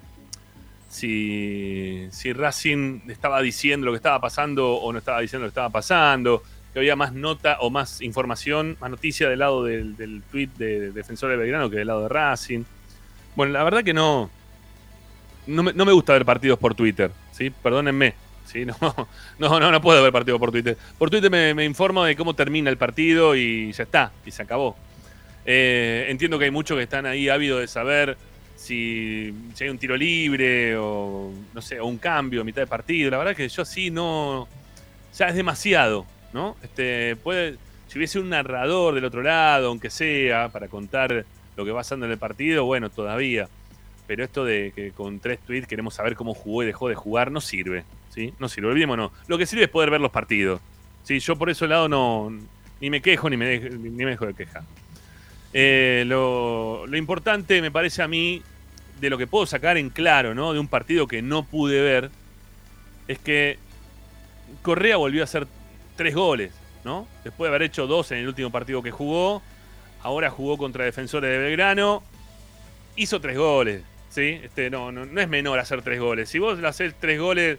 Si, si Racing estaba diciendo lo que estaba pasando o no estaba diciendo lo que estaba pasando. Que había más nota o más información, más noticia del lado del, del tweet de Defensor de Belgrano que del lado de Racing. Bueno, la verdad que no. No me, gusta ver partidos por Twitter, ¿sí? Perdónenme. ¿sí? No, no, no, no puedo ver partidos por Twitter. Por Twitter me, me informo de cómo termina el partido y ya está, y se acabó. Eh, entiendo que hay muchos que están ahí ávidos de saber si, si hay un tiro libre o no sé, o un cambio a mitad de partido. La verdad que yo sí no. Ya es demasiado, ¿no? Este, puede, si hubiese un narrador del otro lado, aunque sea, para contar lo que va pasando en el partido, bueno, todavía. Pero esto de que con tres tweets queremos saber cómo jugó y dejó de jugar, no sirve. ¿sí? No sirve, olvidémonos. Lo que sirve es poder ver los partidos. ¿sí? Yo por ese lado no. Ni me quejo ni me, dejo, ni me dejo de quejar. Eh, lo, lo, importante me parece a mí, de lo que puedo sacar en claro, ¿no? De un partido que no pude ver, es que Correa volvió a hacer tres goles, ¿no? Después de haber hecho dos en el último partido que jugó, ahora jugó contra Defensores de Belgrano, hizo tres goles, ¿sí? Este, no, no, no es menor hacer tres goles. Si vos le haces tres goles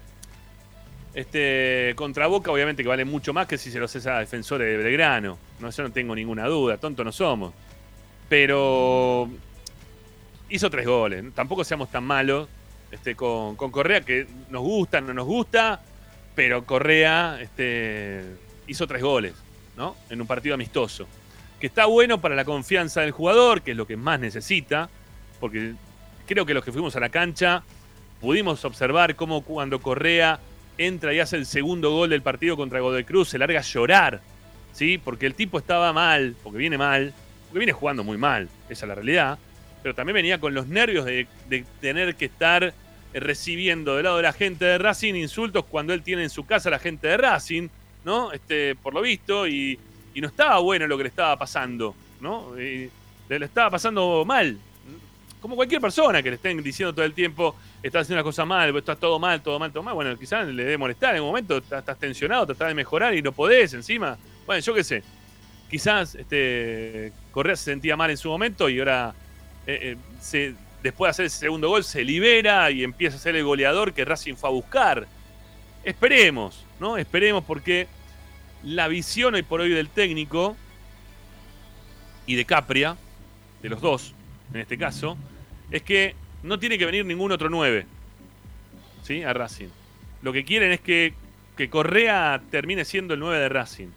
este, contra Boca, obviamente que vale mucho más que si se lo haces a Defensores de Belgrano. No, yo no tengo ninguna duda, tonto no somos. Pero hizo tres goles. Tampoco seamos tan malos este, con, con Correa, que nos gusta, no nos gusta, pero Correa este, hizo tres goles, ¿no? En un partido amistoso. Que está bueno para la confianza del jugador, que es lo que más necesita, porque creo que los que fuimos a la cancha pudimos observar cómo cuando Correa entra y hace el segundo gol del partido contra Godoy Cruz, se larga a llorar, ¿sí? Porque el tipo estaba mal, porque viene mal, porque viene jugando muy mal, esa es la realidad, pero también venía con los nervios de, tener que estar recibiendo del lado de la gente de Racing insultos cuando él tiene en su casa a la gente de Racing, ¿no? Este, por lo visto, y, y no estaba bueno lo que le estaba pasando, ¿no? Le estaba pasando mal. Como cualquier persona que le estén diciendo todo el tiempo, estás haciendo una cosa mal, está todo mal, todo mal, todo mal. Bueno, quizás le debe molestar en un momento, estás, estás tensionado, tratás de mejorar y no podés encima. Bueno, yo qué sé. Quizás este, Correa se sentía mal en su momento y ahora eh, eh, después de hacer el segundo gol se libera y empieza a ser el goleador que Racing fue a buscar. Esperemos, ¿no? Esperemos porque la visión hoy por hoy del técnico y de Capria, de los dos, en este caso, es que no tiene que venir ningún otro 9 ¿sí? a Racing. Lo que quieren es que, que Correa termine siendo el 9 de Racing.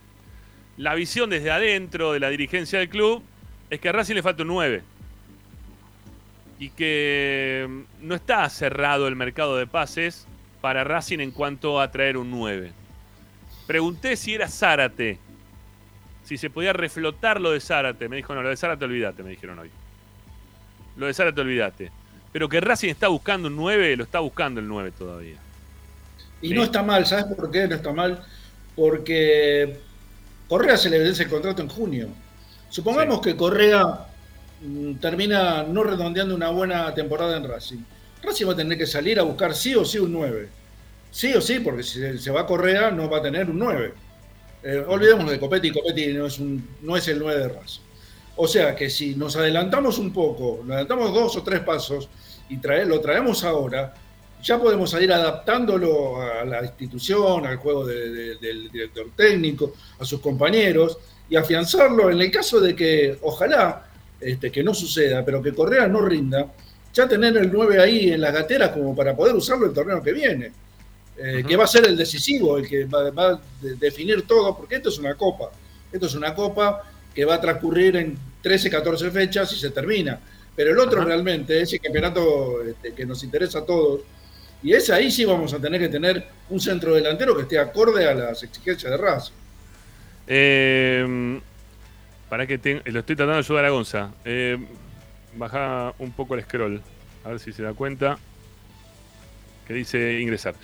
La visión desde adentro de la dirigencia del club es que a Racing le falta un 9 y que no está cerrado el mercado de pases para Racing en cuanto a traer un 9. Pregunté si era Zárate, si se podía reflotar lo de Zárate. Me dijo, no, lo de Zárate olvídate, me dijeron hoy. Lo de Zárate olvídate. Pero que Racing está buscando un 9, lo está buscando el 9 todavía.
Y sí. no está mal, ¿sabes por qué no está mal? Porque Correa se le vence el contrato en junio. Supongamos sí. que Correa termina no redondeando una buena temporada en Racing. Racing va a tener que salir a buscar sí o sí un 9. Sí o sí, porque si se va Correa no va a tener un 9. Eh, olvidemos de Copetti, Copetti no es, un, no es el 9 de Racing. O sea que si nos adelantamos un poco, nos adelantamos dos o tres pasos y lo traemos ahora, ya podemos ir adaptándolo a la institución, al juego de, del director técnico, a sus compañeros y afianzarlo en el caso de que, ojalá, este, que no suceda, pero que Correa no rinda, ya tener el 9 ahí en las gateras como para poder usarlo el torneo que viene, eh, uh -huh. que va a ser el decisivo, el que va, va, a definir todo, porque esto es una copa, esto es una copa que va a transcurrir en 13, 14 fechas y se termina, pero el otro uh -huh. realmente es el campeonato este, que nos interesa a todos, y es ahí sí vamos a tener que tener un centro delantero que esté acorde a las exigencias de Racing.
Eh, para que te, lo estoy tratando de ayudar a Gonza. Eh, baja un poco el scroll. A ver si se da cuenta. Que dice ingresar.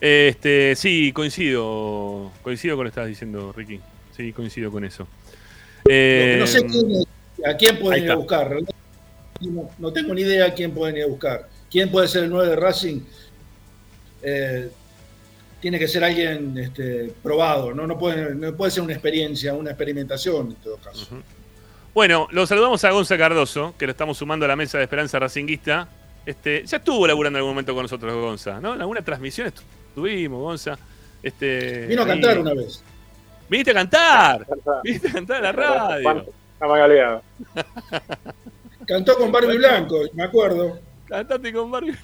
Este, sí, coincido. Coincido con lo que estás diciendo, Ricky. Sí, coincido con eso.
Eh, no sé quién, a quién pueden ir a buscar. No, no, tengo ni idea a quién pueden ir a buscar. ¿Quién puede ser el 9 de Racing? Eh, tiene que ser alguien este, probado, ¿no? No, puede, no puede ser una experiencia, una experimentación en todo caso. Uh -huh.
Bueno, lo saludamos a Gonza Cardoso, que lo estamos sumando a la mesa de Esperanza Racinguista. Este, ya estuvo laburando en algún momento con nosotros, Gonza, ¿no? En alguna transmisión estuvimos, Gonza. Este,
Vino a
ahí-
cantar una vez.
Viniste a cantar. Viniste a cantar a la radio.
Olvidado.
Cantó con Barbie Blanco, me acuerdo.
Cantaste con Barbie.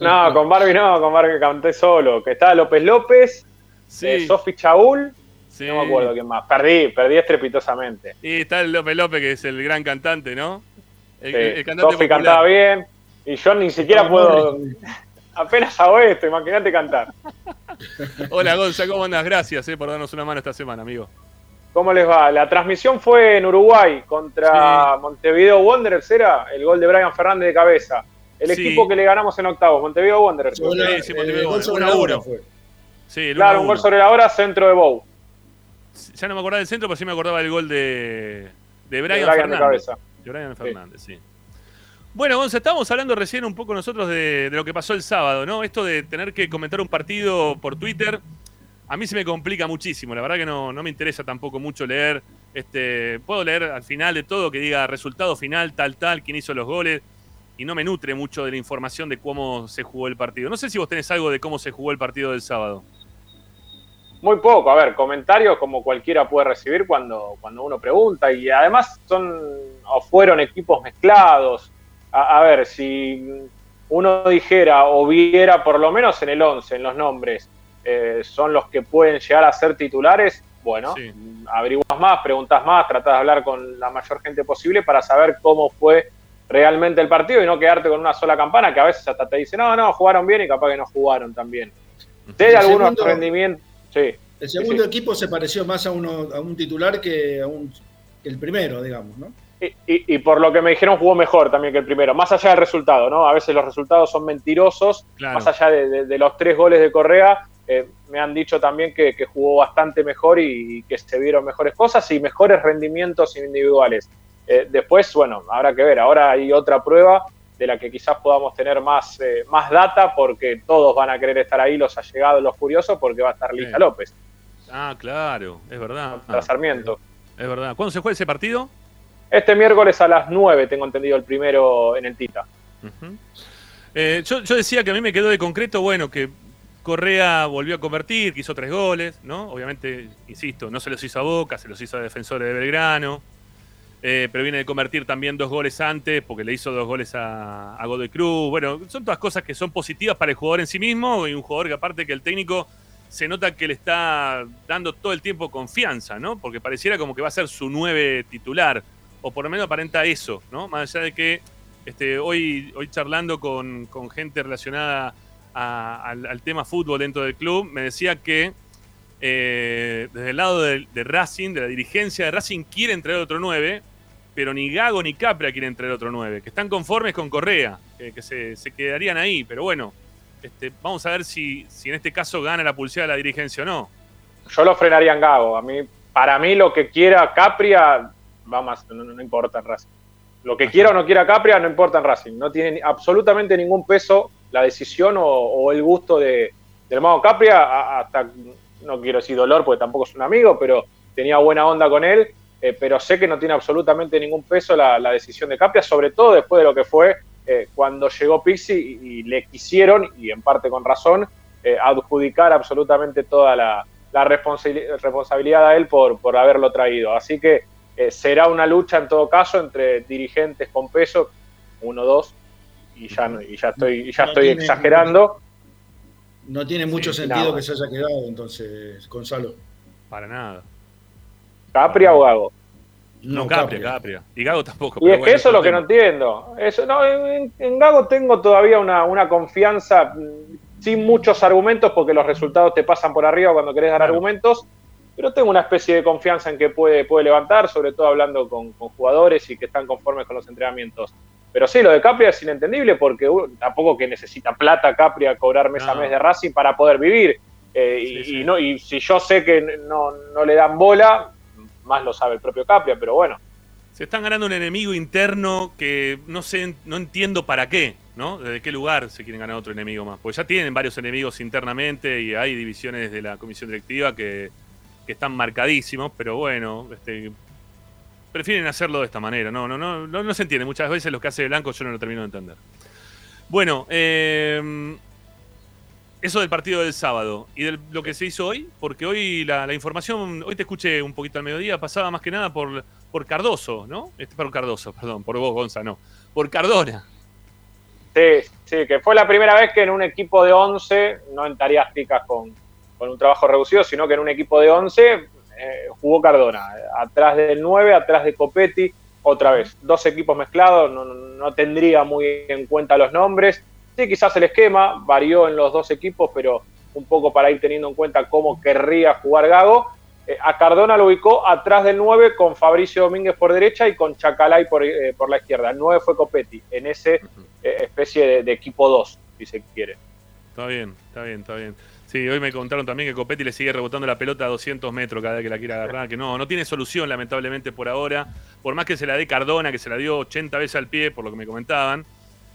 No, con Barbie no, con Barbie canté solo. Que estaba López López,
Sí.
eh, Sofi Chaul,
Sí.
no me acuerdo quién más. Perdí, perdí estrepitosamente.
Y está el López López, que es el gran cantante, ¿no? El,
Sí,
el cantante
Sofi cantaba bien y yo ni siquiera puedo. Apenas hago esto, imagínate cantar.
Hola, Gonza, ¿cómo andas? Gracias eh, por darnos una mano esta semana, amigo.
¿Cómo les va? La transmisión fue en Uruguay contra Montevideo Wanderers, era el gol de Brian Fernández de cabeza. El
Sí.
equipo que le ganamos en octavos, Montevideo Wanderers.
Sí, sí, Montevideo,
hora fue.
Sí, el
Claro, un gol sobre la hora, centro de Bow.
Ya no me acordaba del centro, pero sí me acordaba del gol de, de Brian,
Brian de
Fernández.
cabeza.
De Brian Fernández, sí. Bueno, Gonza, estábamos hablando recién un poco nosotros de, de lo que pasó el sábado, ¿no? Esto de tener que comentar un partido por Twitter, a mí se me complica muchísimo. La verdad que no, no me interesa tampoco mucho leer. Este, puedo leer al final de todo que diga resultado final, tal, tal, quién hizo los goles, y no me nutre mucho de la información de cómo se jugó el partido. No sé si vos tenés algo de cómo se jugó el partido del sábado.
Muy poco, a ver, comentarios como cualquiera puede recibir cuando, cuando uno pregunta y además son o fueron equipos mezclados. A, a ver, si uno dijera o viera por lo menos en el 11, en los nombres, eh, son los que pueden llegar a ser titulares, bueno, averiguas más, preguntas más, tratás de hablar con la mayor gente posible para saber cómo fue realmente el partido y no quedarte con una sola campana que a veces hasta te dice, no, no, jugaron bien y capaz que no jugaron tan bien. Sé de
El
algunos
segundo-
rendimientos, sí.
El
Sí,
segundo
sí.
equipo se pareció más a, uno, a un titular que a un, que el primero, digamos, ¿no?
Y, y- y por lo que me dijeron jugó mejor también que el primero, más allá del resultado, ¿no? A veces los resultados son mentirosos,
Claro.
más allá de, de- de los tres goles de Correa, eh, me han dicho también que, que jugó bastante mejor y, que se vieron mejores cosas y mejores rendimientos individuales. Eh, después, bueno, habrá que ver, ahora hay otra prueba de la que quizás podamos tener más, eh, más data porque todos van a querer estar ahí, los allegados, los curiosos, porque va a estar Lisa. López
Ah, claro, es verdad.
contra Sarmiento.
Es verdad. ¿Cuándo se juega ese partido?
Este miércoles a las 9 tengo entendido el primero en el Tita.
Eh, yo, yo decía que a mí me quedó de concreto, bueno, que Correa volvió a convertir, que hizo tres goles, ¿no? Obviamente, insisto, no se los hizo a Boca, se los hizo a Defensores de Belgrano. Eh, pero viene de convertir también dos goles antes, porque le hizo dos goles a, a Godoy Cruz. Bueno, son todas cosas que son positivas para el jugador en sí mismo y un jugador que aparte que el técnico se nota que le está dando todo el tiempo confianza, ¿no? Porque pareciera como que va a ser su nueve titular, o por lo menos aparenta eso, ¿no? Más allá de que este, hoy, hoy charlando con, gente relacionada al, tema fútbol dentro del club, me decía que eh, desde el lado de, Racing, de la dirigencia de Racing, quieren traer otro 9, pero ni Gago ni Capria quieren traer otro 9, que están conformes con Correa, que, se, quedarían ahí, pero bueno, este, vamos a ver si, si en este caso gana la pulsada de la dirigencia o no.
Yo lo frenaría en Gago. A mí, para mí, lo que quiera Capria, va más, no, no importa en Racing. Lo que quiera o no quiera Capria, no importa en Racing. No tiene absolutamente ningún peso la decisión o, el gusto de, del mago Capria, hasta, no quiero decir dolor porque tampoco es un amigo, pero tenía buena onda con él. eh, pero sé que no tiene absolutamente ningún peso la, decisión de Capria, sobre todo después de lo que fue eh, cuando llegó Pixi y, le quisieron, y en parte con razón, eh, adjudicar absolutamente toda la, la responsabili- responsabilidad a él por, por haberlo traído. Así que eh, será una lucha en todo caso entre dirigentes con peso, uno, dos, y ya, no- y ya estoy, y ya
No
estoy
tiene-
exagerando.
No tiene mucho
Sí,
sentido
nada.
que se haya quedado, entonces, Gonzalo.
Para nada.
Capria o Gago.
No,
No,
Capria,
Capria.
Capria. Y Gago tampoco.
Y es que
bueno,
eso es lo que no entiendo. Eso, no, en, en Gago tengo todavía una, una confianza mm, sin muchos argumentos porque los resultados te pasan por arriba cuando querés dar argumentos, pero tengo una especie de confianza en que puede, puede levantar, sobre todo hablando con, con jugadores y que están conformes con los entrenamientos. Pero sí, lo de Capria es inentendible porque uh, tampoco que necesita plata Capria cobrar mes a mes de Racing para poder vivir. Eh, y, y no, y si yo sé que no, no le dan bola, más lo sabe el propio Capria, pero bueno.
Se están ganando un enemigo interno que no sé, no entiendo para qué, ¿no? ¿Desde qué lugar se quieren ganar otro enemigo más? Pues ya tienen varios enemigos internamente y hay divisiones de la comisión directiva que, que están marcadísimos, pero bueno, este, prefieren hacerlo de esta manera. No, no, no, no, se entiende. Muchas veces lo que hace Blanco yo no lo termino de entender. Bueno, eh, eso del partido del sábado y de lo que se hizo hoy, porque hoy la, información, hoy te escuché un poquito al mediodía, pasaba más que nada por, por Cardoso, ¿no? Este, por Cardoso, perdón, por vos, Gonza, no. Por Cardona.
Sí, sí, que fue la primera vez que en un equipo de 11, no en tareas con, con un trabajo reducido, sino que en un equipo de 11 eh, jugó Cardona. Atrás del 9, atrás de Copetti, otra vez. Dos equipos mezclados, no, no- tendría muy en cuenta los nombres. Sí, quizás el esquema varió en los dos equipos, pero un poco para ir teniendo en cuenta cómo querría jugar Gago. Eh, a Cardona lo ubicó atrás del 9 con Fabricio Domínguez por derecha y con Chacalay por, eh, por la izquierda. El 9 fue Copetti, en ese eh, especie de, de equipo 2, si se quiere.
Está bien, está bien, está bien. Sí, hoy me contaron también que Copetti le sigue rebotando la pelota a 200 metros cada vez que la quiere agarrar, que no, no tiene solución lamentablemente por ahora. Por más que se la dé Cardona, que se la dio 80 veces al pie, por lo que me comentaban,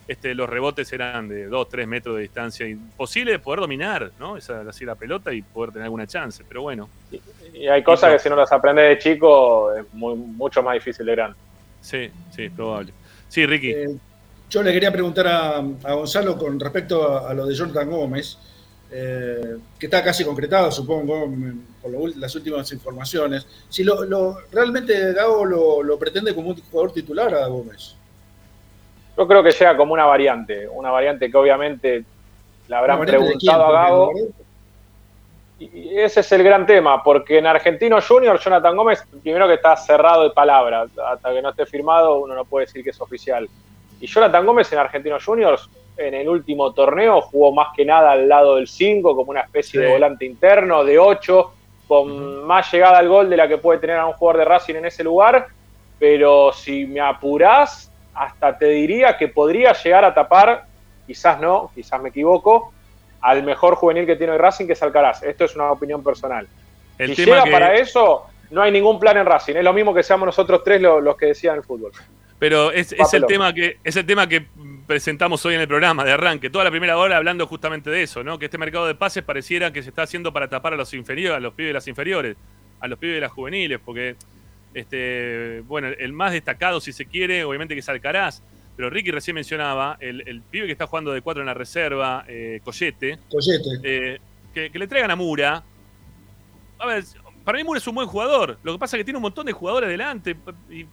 este, los rebotes eran de 2, 3 metros de distancia. Imposible de poder dominar, ¿no? Esa, así la pelota y poder tener alguna chance, pero bueno.
Y hay cosas que si no las aprendes de chico es muy- mucho más difícil de grande.
Sí, sí, probable. Sí, Ricky.
Eh, yo le quería preguntar a, a Gonzalo con respecto a, a lo de Jonathan Gómez, eh, que está casi concretado, supongo, por lo las últimas informaciones. Si lo, lo- realmente Gago lo, lo pretende como un jugador titular a Gómez.
Yo creo que llega como una variante, una variante que obviamente le habrán
¿Una variante de
preguntado a? Gago. Y ese es el gran tema, porque en Argentino Junior, Jonathan Gómez, primero que está cerrado de palabra, hasta que no esté firmado uno no puede decir que es oficial. Y Jonathan Gómez en Argentino Juniors, en el último torneo, jugó más que nada al lado del 5, como una especie
Sí.
de volante interno, de 8, con más llegada al gol de la que puede tener a un jugador de Racing en ese lugar. Pero si me apurás, hasta te diría que podría llegar a tapar, quizás no, quizás me equivoco, al mejor juvenil que tiene hoy Racing, que es Alcaraz. Esto es una opinión personal.
El
si llega
que-
para eso, no hay ningún plan en Racing. Es lo mismo que seamos nosotros tres lo- los que decían el fútbol.
Pero es, es el tema que es el tema que presentamos hoy en el programa de arranque. Toda la primera hora hablando justamente de eso, ¿no? Que este mercado de pases pareciera que se está haciendo para tapar a los inferiores, a los pibes de las inferiores, a los pibes de las juveniles, porque este, bueno, el más destacado, si se quiere, obviamente que es Alcaraz. Pero Ricky recién mencionaba el, el pibe que está jugando de cuatro en la reserva, eh, Collete,
Collete.
eh, que, que le traigan a Mura. A ver, para mí Mura es un buen jugador. Lo que pasa es que tiene un montón de jugadores delante y,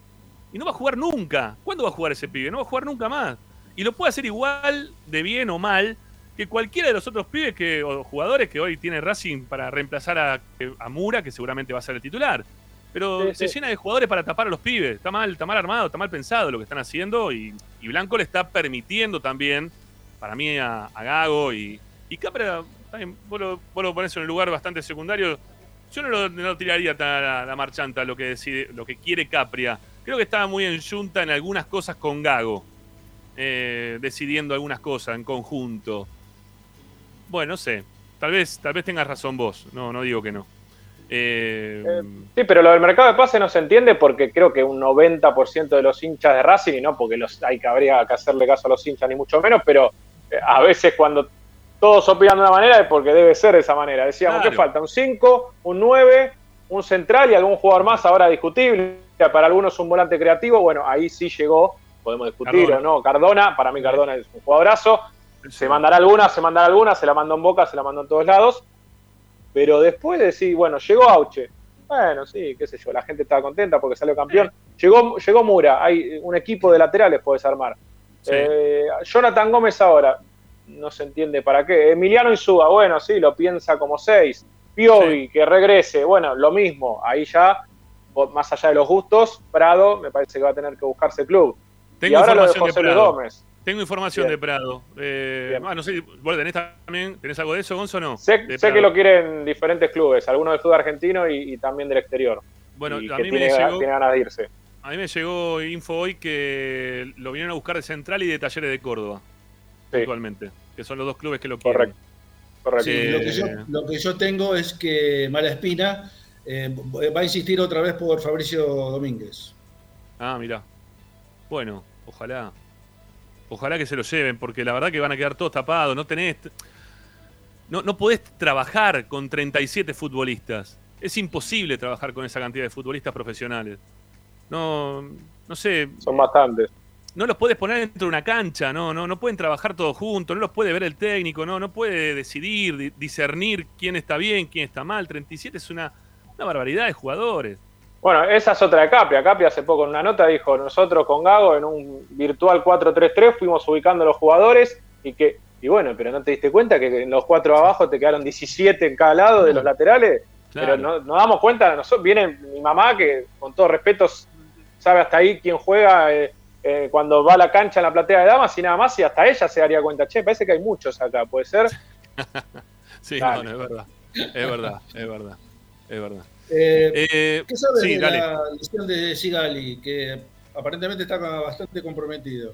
y no va a jugar nunca. ¿Cuándo va a jugar ese pibe? No va a jugar nunca más. Y lo puede hacer igual de bien o mal que cualquiera de los otros pibes que, o jugadores que hoy tiene Racing para reemplazar a, a Mura, que seguramente va a ser el titular. Pero
Sí,
se
sí.
llena de jugadores para tapar a los pibes. Está mal, está mal armado, está mal pensado lo que están haciendo. Y, y Blanco le está permitiendo también, para mí, a, a Gago y, y Capra, también, vos lo, vos lo ponés en un lugar bastante secundario. Yo no lo, no lo tiraría tan a la, la marchanta lo que decide, lo que quiere Capria. Creo que estaba muy en junta en algunas cosas con Gago. Eh, decidiendo algunas cosas en conjunto. Bueno, no sé. Tal vez, tal vez tengas razón vos. No, no digo que no. Eh,
Sí, pero lo del mercado de pases no se entiende porque creo que un 90% de los hinchas de Racing, y no porque los, hay que habría que hacerle caso a los hinchas ni mucho menos, pero eh, a veces cuando todos opinan de una manera es porque debe ser de esa manera. Decíamos,
Claro.
¿qué falta? Un 5, un 9, un central y algún jugador más ahora discutible. Para algunos un volante creativo. Bueno, ahí sí llegó, podemos discutir
Cardona.
o no. Cardona, para mí Cardona es un jugadorazo. Se mandará alguna, se mandará alguna, se la mandó en Boca, se la mandó en todos lados. Pero después de decir, bueno, llegó Auche. Bueno, sí, qué sé yo, la gente estaba contenta porque salió campeón. Llegó, llegó Mura, hay un equipo de laterales puedes armar.
Sí.
Eh, Jonathan Gómez ahora, no se entiende para qué. Emiliano Insúa, bueno, sí, lo piensa como seis. Piovi, que regrese, bueno, lo mismo, ahí ya, más allá de los gustos, Prado me parece que va a tener que buscarse club.
Tengo
y ahora lo de
información de Prado.
Gómez.
Tengo información
Bien.
de Prado. Eh, ah, no sé, ¿vos tenés también? ¿Tenés algo de eso, Gonzo, o no?
Sé, que lo quieren diferentes clubes, algunos del fútbol argentino y, y también del exterior.
Bueno,
y
a
que
mí me llegó-
tiene ganas de irse.
A mí me llegó info hoy que lo vinieron a buscar de Central y de Talleres de Córdoba. Actualmente. Que son los dos clubes que lo quieren.
Correcto.
Sí, lo, que yo, lo que yo tengo es que Malaspina eh, va a insistir otra vez por Fabricio Domínguez.
Ah, mirá. Bueno, ojalá. Ojalá que se lo lleven, porque la verdad que van a quedar todos tapados. No tenés. No, no podés trabajar con 37 futbolistas. Es imposible trabajar con esa cantidad de futbolistas profesionales. No, no sé.
Son bastantes.
No los puedes poner dentro de una cancha, no, no, no pueden trabajar todos juntos, no los puede ver el técnico, no, no puede decidir, di- discernir quién está bien, quién está mal. 37 es una, una barbaridad de jugadores.
Bueno, esa es otra de Capria. Capria hace poco en una nota dijo, nosotros con Gago en un virtual 4-3-3 fuimos ubicando los jugadores y que, y bueno, pero no te diste cuenta que en los cuatro abajo te quedaron 17 en cada lado de los laterales.
Claro.
Pero no, nos damos cuenta, nosotros, viene mi mamá que con todo respeto sabe hasta ahí quién juega eh, eh, cuando va a la cancha en la platea de damas y nada más y hasta ella se daría cuenta, che, parece que hay muchos acá, puede ser.
Sí, no, no, es verdad. Es verdad, es verdad. Es verdad.
Eh,
Eh,
¿Qué sabes
sí,
de
dale.
la lesión de Sigali, que aparentemente está bastante comprometido?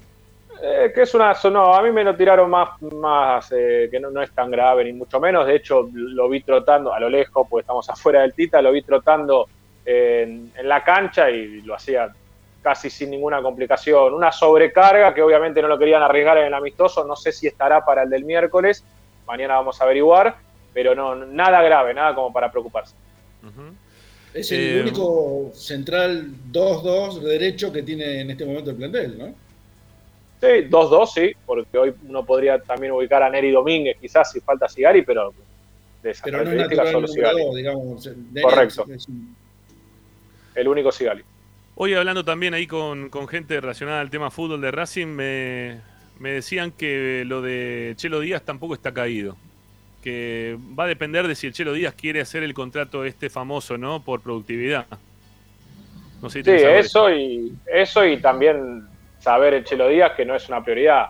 Eh, que es una. No, a mí me lo tiraron más, más eh, que no, no es tan grave, ni mucho menos. De hecho, lo vi trotando a lo lejos, porque estamos afuera del Tita, lo vi trotando en, en la cancha y lo hacía casi sin ninguna complicación. Una sobrecarga que obviamente no lo querían arriesgar en el amistoso. No sé si estará para el del miércoles. Mañana vamos a averiguar. Pero no, nada grave, nada como para preocuparse.
Es el
Eh,
único central 2-2 derecho que tiene en este momento el plantel, ¿no?
Sí, 2-2, sí, porque hoy uno podría también ubicar a Neri Domínguez, quizás si falta Sigari, pero de esas
Pero no es
características
natural
solo
número
Sigali.
2, digamos. Neri
Correcto.
es un-
El único Sigali.
Hoy hablando también ahí con, con gente relacionada al tema fútbol de Racing, me, me decían que lo de Chelo Díaz tampoco está caído. Que va a depender de si el Chelo Díaz quiere hacer el contrato este famoso, ¿no? Por productividad. No sé si
Sí, eso y, eso y también saber el Chelo Díaz que no es una prioridad.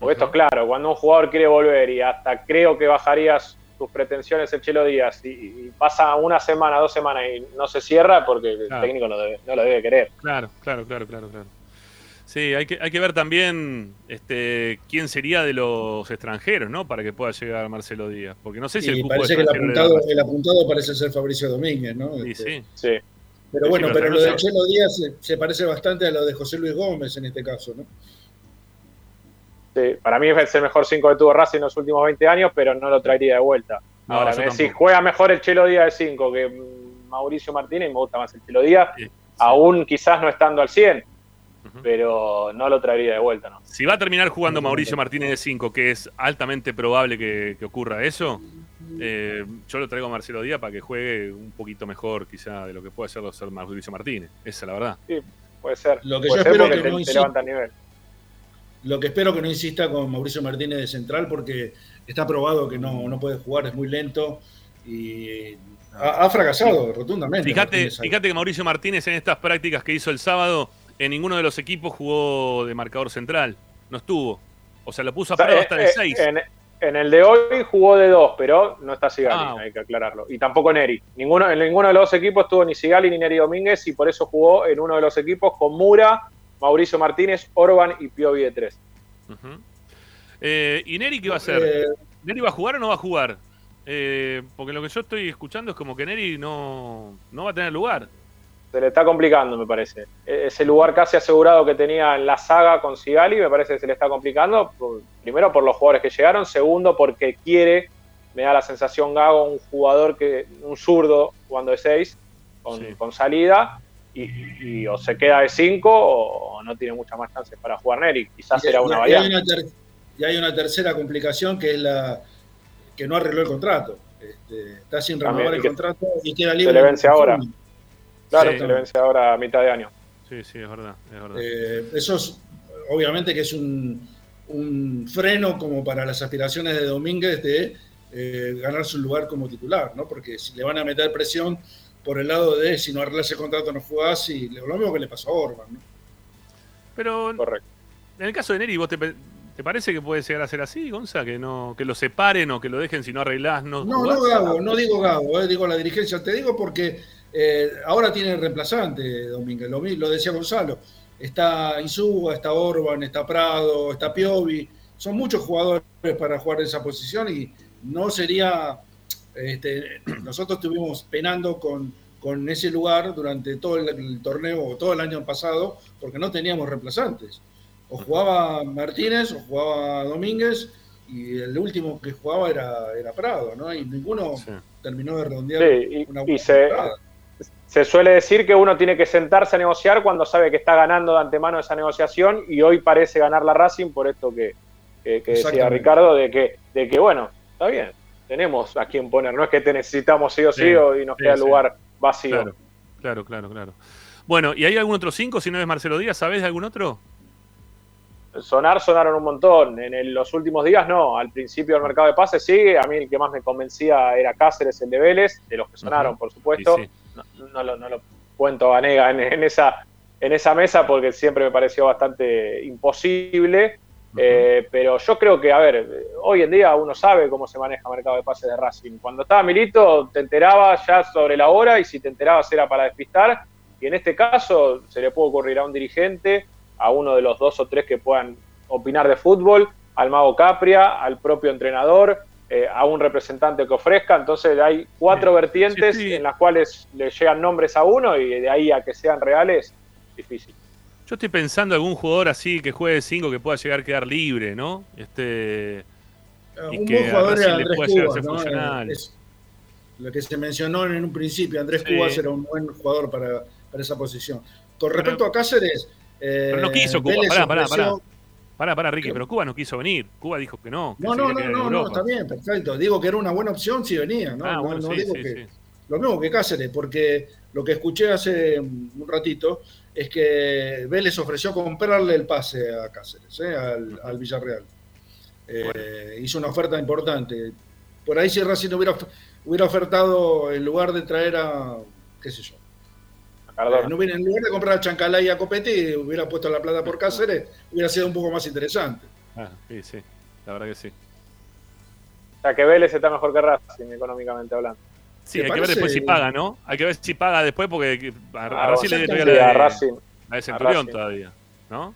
Porque esto es claro, cuando un jugador quiere volver y hasta creo que bajarías tus pretensiones el Chelo Díaz y, y pasa una semana, dos semanas y no se cierra porque el técnico no, debe- no lo debe querer.
Claro, claro, claro, claro, claro. Sí, hay que, hay que ver también este, quién sería de los extranjeros, ¿no? Para que pueda llegar Marcelo Díaz. Porque no sé si el
y
cupo
parece que el apuntado, el apuntado parece ser Fabricio Domínguez, ¿no?
Sí,
Este,
sí.
Pero
Sí,
bueno,
sí,
pero
pero
lo de. Chelo Díaz se, se parece bastante a lo de José Luis Gómez en este caso, ¿no?
Sí, para mí es el mejor 5 que tuvo Racing en los últimos 20 años, pero no lo traería de vuelta.
No,
Ahora, me decís, juega mejor el Chelo Díaz de 5 que mm, Mauricio Martínez, y me gusta más el Chelo Díaz, aún quizás no estando al 100, pero no lo traería de vuelta, ¿no?
Si va a terminar jugando Mauricio Martínez de 5, que es altamente probable que, que ocurra eso, eh, yo lo traigo a Marcelo Díaz para que juegue un poquito mejor quizá de lo que puede ser ser Mauricio Martínez. Esa es la verdad.
Sí, puede ser.
Lo que
puede
yo
ser
espero que
te,
no
te
insista-
levanta el nivel.
Lo que espero que no insista con Mauricio Martínez de central porque está probado que no, no puede jugar, es muy lento y ha, ha fracasado rotundamente.
Fíjate, fíjate que Mauricio Martínez en estas prácticas que hizo el sábado, en ninguno de los equipos jugó de marcador central. No estuvo. O sea, lo puso a
O sea,
prueba
eh,
hasta
eh,
el 6.
En, en el de hoy jugó de 2, pero no está Sigali,
Ah.
hay que aclararlo. Y tampoco Neri. Ninguno, en ninguno de los dos equipos estuvo ni Sigali ni Neri Domínguez y por eso jugó en uno de los equipos con Mura, Mauricio Martínez, Orban y Piovi de 3.
Eh, ¿Y Neri qué va a hacer?
Eh,
¿Neri va a jugar o no va a jugar? Eh, porque lo que yo estoy escuchando es como que Neri no, no va a tener lugar.
Se le está complicando, me parece. E- Ese lugar casi asegurado que tenía en la saga con Sigali, me parece que se le está complicando. primero por los jugadores que llegaron, segundo porque quiere, me da la sensación Gago, un jugador que, un zurdo jugando de 6 con, con salida, y, y o se queda de 5 o no tiene muchas más chances para jugar Neri. Quizás
Y-
era
y-
una variante.
y hay una tercera complicación que es la que no arregló el contrato. Este, está sin renovar el
que
contrato y queda
Se
libre.
le
en
vence ahora. Claro,
Sí.
se le vence ahora a mitad de año.
Sí, sí, es verdad. Es verdad.
Eh, eso es, obviamente que es un, un freno como para las aspiraciones de Domínguez de eh, ganarse un lugar como titular, ¿no? Porque si le van a meter presión por el lado de si no arreglas el contrato no jugás y lo mismo que le pasó a Orban, ¿no?
Pero en el caso de Neri, ¿vos te, te parece que puede llegar a ser así, Gonza? Que no que lo separen o que lo dejen si no arreglás, no
No,
jugás?
no Gabo, no digo Gabo, eh, digo la dirigencia. Te digo porque eh, ahora tiene reemplazante, Domínguez. Lo, lo decía Gonzalo. Está Insúa, está Orban, está Prado, está Piovi. Son muchos jugadores para jugar en esa posición y no sería. este, nosotros estuvimos penando con, con ese lugar durante todo el, el torneo o todo el año pasado porque no teníamos reemplazantes. O jugaba Martínez o jugaba Domínguez y el último que jugaba era, era Prado, ¿no? Y ninguno terminó de redondear
Sí, y,
una
y
buena
se,
temporada.
Se suele decir que uno tiene que sentarse a negociar cuando sabe que está ganando de antemano esa negociación y hoy parece ganar la Racing por esto que, que- que decía. Ricardo, de que, de que bueno, está bien, tenemos a quien poner, no es que te necesitamos sí o sí,
Sí,
o- y nos
sí,
queda
sí.
lugar vacío.
Claro, claro, claro, claro. Bueno, ¿y hay algún otro 5 si no es Marcelo Díaz? ¿Sabés de algún otro?
Sonar, sonaron un montón. En el- los últimos días no. Al principio del mercado de pases sí. A mí el que más me convencía era Cáceres, el de Vélez, de los que sonaron, por supuesto.
Sí, sí.
No, no lo, no lo cuento a Nega en, en esa, en esa mesa porque siempre me pareció bastante imposible. Eh, pero yo creo que, a ver, hoy en día uno sabe cómo se maneja el mercado de pases de Racing. Cuando estaba Milito, te enterabas ya sobre la hora y si te enterabas era para despistar. Y en este caso se le puede ocurrir a un dirigente, a uno de los dos o tres que puedan opinar de fútbol, al Mago Capria, al propio entrenador, eh, a un representante que ofrezca. Entonces hay cuatro vertientes en las cuales le llegan nombres a uno y de ahí a que sean reales, difícil.
Yo estoy pensando algún jugador así que juegue 5 que pueda llegar a quedar libre, ¿no? Este. y
un
que
buen jugador era Andrés Cubas,
ser
¿no?
funcional.
Es lo que se mencionó en un principio, Andrés
Sí.
Cubas era un buen jugador para, para esa posición. Con respecto a Cáceres, eh,
Pero no quiso Cuba.
Vélez
Pará, pará, pará. Pará, pará, Ricky, pero Cuba no quiso venir. Cuba dijo que no. que
No, no, no, no, no, está bien, perfecto. Digo que era una buena opción si venía, ¿no?
Ah,
No-
bueno,
no
sí,
digo
sí,
que-
sí.
Lo mismo que Cáceres, porque lo que escuché hace un ratito es que Vélez ofreció comprarle el pase a Cáceres, ¿eh? al, al Villarreal. Eh, Hizo una oferta importante. Por ahí si Racing hubiera, hubiera ofertado, en lugar de traer a, qué sé yo,
Cardona.
eh, no hubiera- en lugar de comprar a Chancalay y a Copetti, hubiera puesto la plata por Cáceres, hubiera sido un poco más interesante.
Ah, sí, sí. La verdad que sí.
O sea que Vélez está mejor que Racing económicamente hablando.
Sí, hay que ver después si paga, ¿no? Hay que ver si paga después porque a, a
Ah,
Racing le todavía la
a Racing.
la de Centurión todavía, ¿no?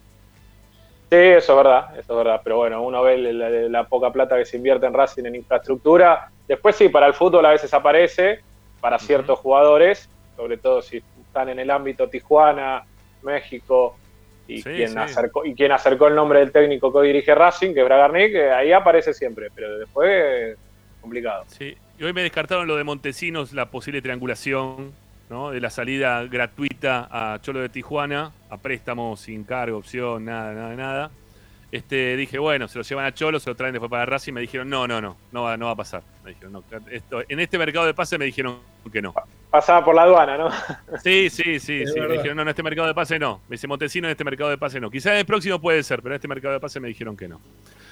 Sí, eso es verdad, eso es verdad. Pero bueno, uno ve la, la- la poca plata que se invierte en Racing en infraestructura. Después sí, para el fútbol a veces aparece, para ciertos jugadores, sobre todo si están en el ámbito Tijuana, México, y,
Sí,
quien
sí.
acercó, y quien acercó el nombre del técnico que hoy dirige Racing, que es Bragarnik, que ahí aparece siempre, pero después complicado.
Sí. Y hoy me descartaron lo de Montesinos, la posible triangulación, ¿no? De la salida gratuita a Cholo de Tijuana, a préstamo, sin cargo, opción, nada, nada, nada. Este, dije, bueno, se lo llevan a Cholo, se lo traen después para Racing. Me dijeron, no, no, no, no va, no va a pasar. Me dijeron, no, esto, en este mercado de pase me dijeron que no.
Pasaba por la aduana, ¿no?
Sí, sí, sí,
Es
sí. Me dijeron, no, en este mercado de pase no. Me dice Montesino, en este mercado de pase no. Quizás en el próximo puede ser, pero en este mercado de pase me dijeron que no.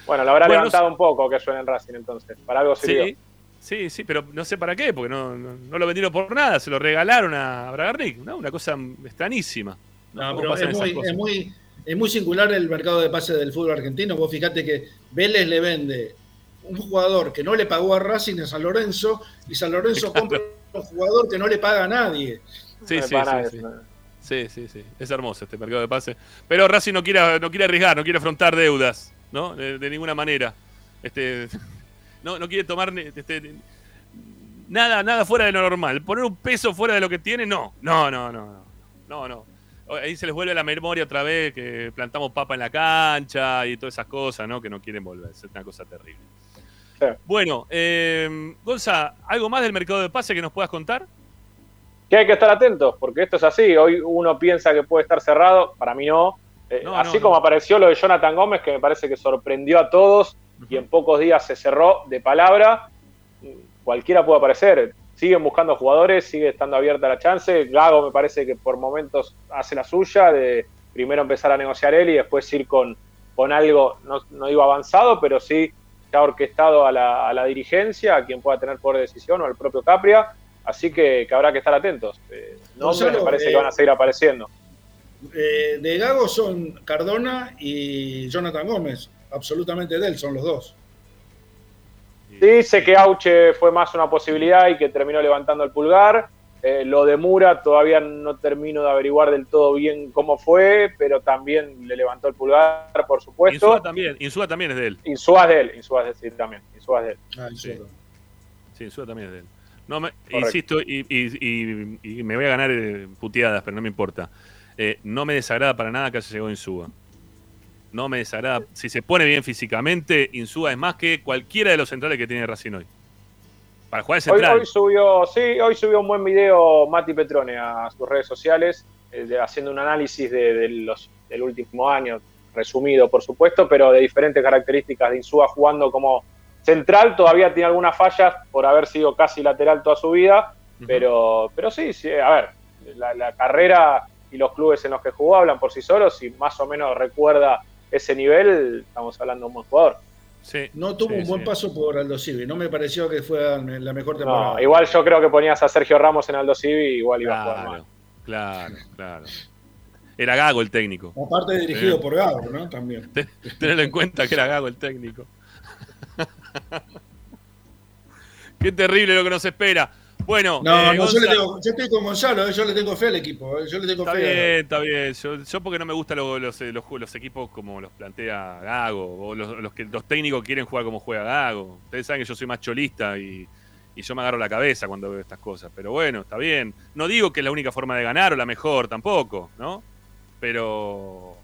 Bueno, lo habrá
Bueno,
levantado un poco que suene en Racing entonces. Para algo sirvió.
Sí, sí, sí, pero no sé para qué, porque no, no, no lo vendieron por nada, se lo regalaron a Bragarnik, ¿no? Una cosa extrañísima. ¿no?
No,
¿Cómo
pero
pasan
es muy, es, muy, es muy singular el mercado de pases del fútbol argentino. Vos fijate que Vélez le vende un jugador que no le pagó a Racing a San Lorenzo y San Lorenzo compra un jugador que no le paga a nadie.
Sí,
No
sí,
para
sí, sí. Sí, sí, sí. Es hermoso este mercado de pase. Pero Racing no quiere, no quiere arriesgar, no quiere afrontar deudas, ¿no? De, de ninguna manera. Este, no, no quiere tomar ni- este, nada, nada fuera de lo normal. Poner un peso fuera de lo que tiene, no. No, no, no. No, no. no. Ahí se les vuelve la memoria otra vez que plantamos papa en la cancha y todas esas cosas, ¿no? Que no quieren volver. Es una cosa terrible. Bueno, eh, Gonza, ¿algo más del mercado de pase que nos puedas contar?
que hay que estar atentos, porque esto es así. Hoy uno piensa que puede estar cerrado, para mí no. Eh,
No,
así
no,
como
no.
apareció lo de Jonathan Gómez, que me parece que sorprendió a todos y en pocos días se cerró de palabra, cualquiera puede aparecer. Siguen buscando jugadores, sigue estando abierta la chance. Gago me parece que por momentos hace la suya de primero empezar a negociar él y después ir con, con algo, no, no digo avanzado, pero sí ya orquestado a la, a la dirigencia, a quien pueda tener poder de decisión o al propio Capria. Así que, que habrá que estar atentos. Eh,
Gonzalo,
me parece
eh,
que van a seguir apareciendo.
Eh, de Gago son Cardona y Jonathan Gómez. Absolutamente de él, son los dos.
Dice que Auche fue más una posibilidad y que terminó levantando el pulgar. Eh, lo de Mura todavía no termino de averiguar del todo bien cómo fue, pero también le levantó el pulgar, por supuesto.
Insúa también, Insúa también es de él.
Insúa es de él, Insúa es de, sí, también. Insúa es de él.
Sí, sí Insúa también es de él. No me, insisto, y, y- y- y me voy a ganar eh, puteadas, pero no me importa. Eh, no me desagrada para nada que haya llegado Insúa. No me desagrada. Si se pone bien físicamente, Insúa es más que cualquiera de los centrales que tiene Racing hoy. Para jugar de central.
hoy subió, sí, hoy subió un buen video Mati Petrone a sus redes sociales, eh, haciendo un análisis de, de los, del último año, resumido por supuesto, pero de diferentes características de Insúa jugando como central. Todavía tiene algunas fallas por haber sido casi lateral toda su vida, pero, pero sí, sí, a ver, la, la carrera y los clubes en los que jugó hablan por sí solos y más o menos recuerda ese nivel, estamos hablando de un buen jugador.
No tuvo
Sí,
un buen
sí.
paso por Aldo Civi. No me pareció que fue la mejor temporada.
No, igual yo creo que ponías a Sergio Ramos en Aldo Civi, igual iba a jugar mal.
Claro, claro. Era Gago el técnico.
Aparte dirigido
Sí.
por Gago, ¿no? También.
Tenelo en cuenta que era Gago el técnico. Qué terrible lo que nos espera. Bueno,
No,
eh,
no, yo, le
Gonza-
tengo, yo estoy con Gonzalo, eh, yo le tengo fe al equipo. eh, Yo le tengo
Está
fe. a-
bien, está bien. Yo, yo porque no me gustan los, los, los, los equipos como los plantea Gago, o los, los que los técnicos quieren jugar como juega Gago. Ustedes saben que yo soy más cholista y, y yo me agarro la cabeza cuando veo estas cosas. Pero bueno, está bien. No digo que es la única forma de ganar o la mejor tampoco, ¿no? Pero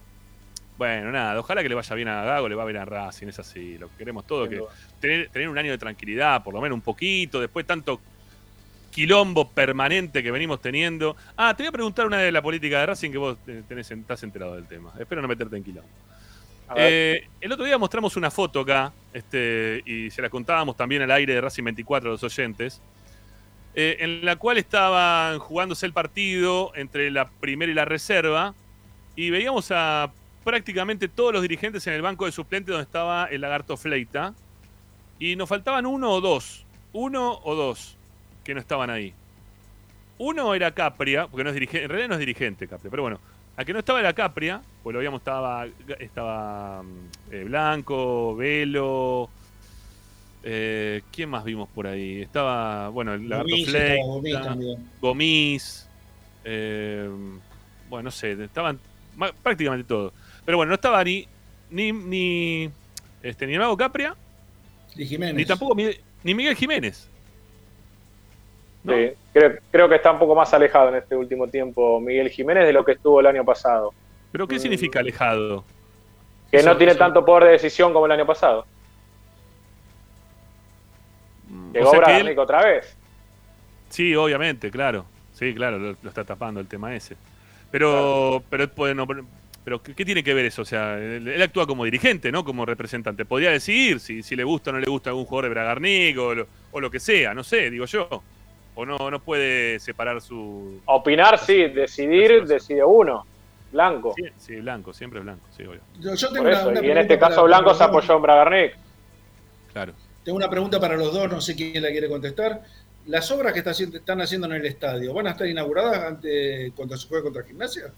bueno, nada, ojalá que le vaya bien a Gago, le va bien a Racing, es así. Lo que queremos todo, que tener, tener un año de tranquilidad, por lo menos un poquito, después tanto quilombo permanente que venimos teniendo. Ah, te voy a preguntar una de la política de Racing que vos eh, tenés, estás enterado del tema. Espero no meterte en quilombo. Eh, el otro día mostramos una foto acá, este, y se la contábamos también al aire de Racing 24 a los oyentes, eh, en la cual estaban jugándose el partido entre la primera y la reserva, y veíamos a prácticamente todos los dirigentes en el banco de suplentes donde estaba el lagarto Fleita, y nos faltaban uno o dos, uno o dos que no estaban ahí. Uno era Capria, porque no es dirigente, en realidad no es dirigente Capria, pero bueno, a que no estaba era Capria, pues lo habíamos, estaba, estaba mm, eh, Blanco, Velo, eh, ¿quién más vimos por ahí? Estaba, bueno, el Lagarto
Gomis, estaba
Fleita,
Gomis
eh, bueno, no sé, estaban prácticamente todos. Pero bueno, no estaba ni, ni, ni, este, ni el Mago Capria,
Ni Jiménez.
ni tampoco ni Miguel Jiménez.
Sí, creo, creo que está un poco más alejado en este último tiempo Miguel Jiménez de lo que estuvo el año pasado.
¿Pero qué significa alejado?
Que no tiene tanto poder de decisión como el año pasado. Llegó
o sea él-
otra vez.
Sí, obviamente, claro. Sí, claro, lo, lo está tapando el tema ese. Pero, pero, pues, no, pero, pero ¿qué, tiene que ver eso? O sea, él, él actúa como dirigente, ¿no? Como representante. Podría decidir si, si le gusta o no le gusta algún jugador de Bragarnik o lo, o lo que sea, no sé, digo yo. O no, no puede separar su.
Opinar, sí, decidir, decide uno. Blanco.
Sí, sí, blanco, siempre blanco, sí, obvio.
Yo, yo tengo
Por
una-
eso,
una
y en este
pregunta
caso
para-
Blanco se
los dos.
apoyó en Bragarnik.
Claro.
Tengo una pregunta para los dos, no sé quién la quiere contestar. ¿Las obras que está están haciendo en el estadio van a estar inauguradas antes cuando se juegue contra Gimnasia?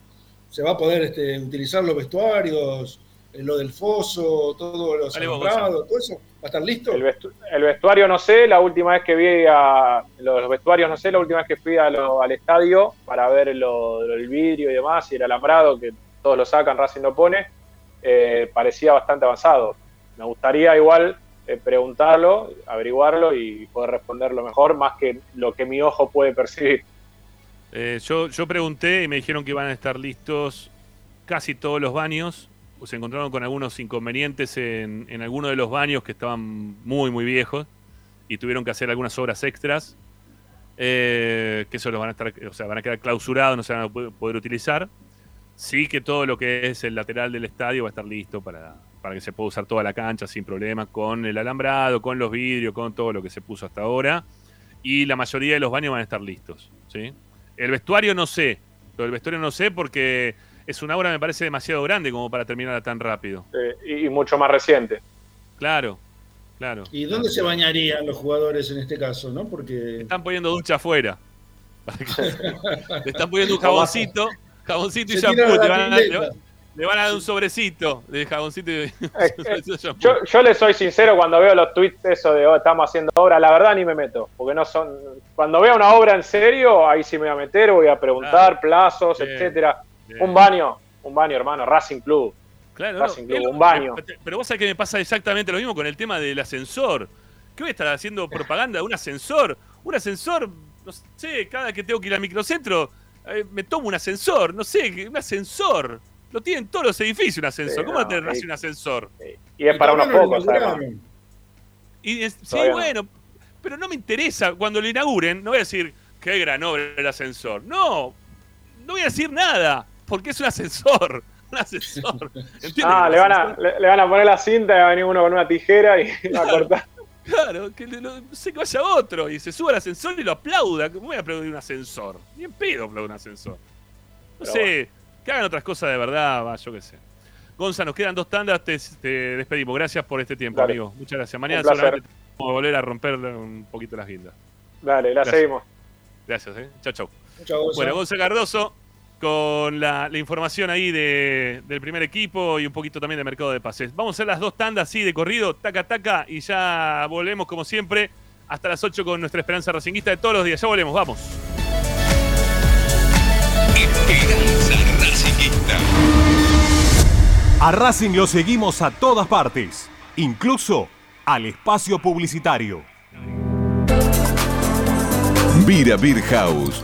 ¿Se va a poder este, utilizar los vestuarios, eh, lo del foso, todos los alumbrados, todo eso? ¿Va a estar listo?
El, vestu- el vestuario no sé, la última vez que vi a los vestuarios no sé, la última vez que fui a lo- al estadio para ver lo, lo del vidrio y demás y el alambrado que todos lo sacan, Racing lo pone, eh, parecía bastante avanzado. Me gustaría igual eh, preguntarlo, averiguarlo y poder responderlo mejor, más que lo que mi ojo puede percibir.
Eh, yo, yo pregunté y me dijeron que iban a estar listos casi todos los baños. Se encontraron con algunos inconvenientes en, en algunos de los baños que estaban muy, muy viejos y tuvieron que hacer algunas obras extras. eh, que eso los van a estar, o sea, van a quedar clausurados, no se van a poder utilizar. Sí que todo lo que es el lateral del estadio va a estar listo para, para que se pueda usar toda la cancha sin problemas, con el alambrado, con los vidrios, con todo lo que se puso hasta ahora. Y la mayoría de los baños van a estar listos. ¿sí? El vestuario no sé. Lo del vestuario no sé porque es una obra me parece demasiado grande como para terminarla tan rápido.
Eh, y, y mucho más reciente.
Claro, claro.
¿Y dónde se bañarían los jugadores en este caso? ¿no? Porque
Están poniendo ducha afuera. Le están poniendo un jaboncito, jaboncito y shampoo. Le van, a, le
pileta.
va- le van a dar un sobrecito de jaboncito y shampoo.
Yo, yo le soy sincero cuando veo los tweets eso de oh, estamos haciendo obra, la verdad ni me meto, porque no son. Cuando vea una obra en serio, ahí sí me voy a meter, voy a preguntar plazos,
Bien,
etcétera.
Bien.
Un baño, un baño, hermano, Racing Club.
Claro,
Racing
no,
Club, un baño.
Pero, pero vos sabés que me pasa exactamente lo mismo con el tema del ascensor. ¿Qué voy a estar haciendo propaganda de un ascensor? Un ascensor, no sé, cada que tengo que ir al microcentro, eh, me tomo un ascensor, no sé, un ascensor. Lo tienen todos los edificios un ascensor.
Sí,
¿Cómo va a
no,
tener
y-
Racing un ascensor?
Y es para unos
no
pocos, además.
Y es- sí,
no.
bueno, pero no me interesa. Cuando lo inauguren, no voy a decir qué gran obra el ascensor. No, no voy a decir nada, porque es un ascensor. Un ascensor. ¿Entiendes?
Ah, le van, a, le, le van a poner la cinta y va a venir uno con una tijera y va a cortar.
Claro, que le- lo- no sé que vaya otro y se suba al ascensor y lo aplauda. ¿Cómo voy a aplaudir un ascensor? Ni en pedo aplaudir un ascensor. No
Pero
sé, que hagan otras cosas de verdad, va, yo qué sé. Gonza, nos quedan dos tandas, te, te despedimos. Gracias por este tiempo,
Dale.
amigo. Muchas gracias. Mañana seguramente vamos a volver a romper un poquito las guindas.
Dale, la
Gracias.
seguimos.
Gracias, eh. Chao, chao.
Chao, Gonza.
Bueno, Gonza Cardoso con la, la información ahí de- del primer equipo y un poquito también de mercado de pases. Vamos a hacer las dos tandas así de corrido, taca, taca, y ya volvemos como siempre hasta las 8 con nuestra esperanza racinguista de todos los días. Ya volvemos, vamos.
A Racing lo seguimos a todas partes, incluso al espacio publicitario.
Vira Beer House.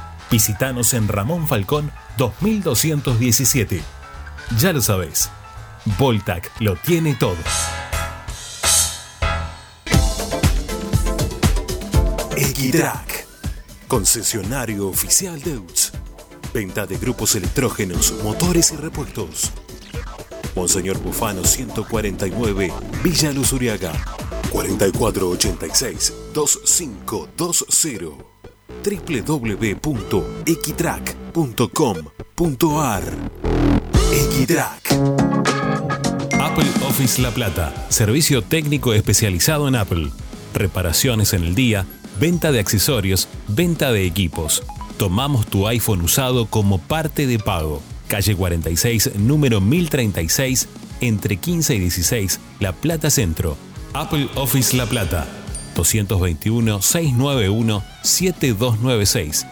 Visítanos en Ramón Falcón 2217. Ya lo sabés, Voltac lo tiene todo. Equitrack, concesionario oficial Deutz. Venta de grupos electrógenos, motores y repuestos. Monseñor Bufano 149, Villa Luz Uriaga. 4486-2520 www.equitrack.com.ar Equitrack Apple Office La Plata, servicio técnico especializado en Apple. Reparaciones en el día, venta de accesorios, venta de equipos. Tomamos tu iPhone usado como parte de pago. Calle 46, número 1036, entre 15 y 16, La Plata Centro. Apple Office La Plata. 221-691-7296.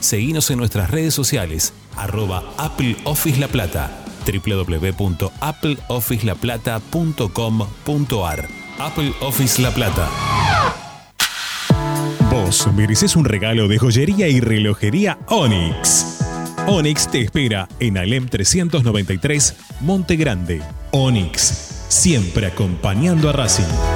Seguinos en nuestras redes sociales, arroba Apple Office La Plata, www.appleofficelaplata.com.ar. Apple Office La Plata.
Vos mereces un regalo de joyería y relojería Onyx. Onyx te espera en Alem 393, Monte Grande. Onyx, siempre acompañando a Racing.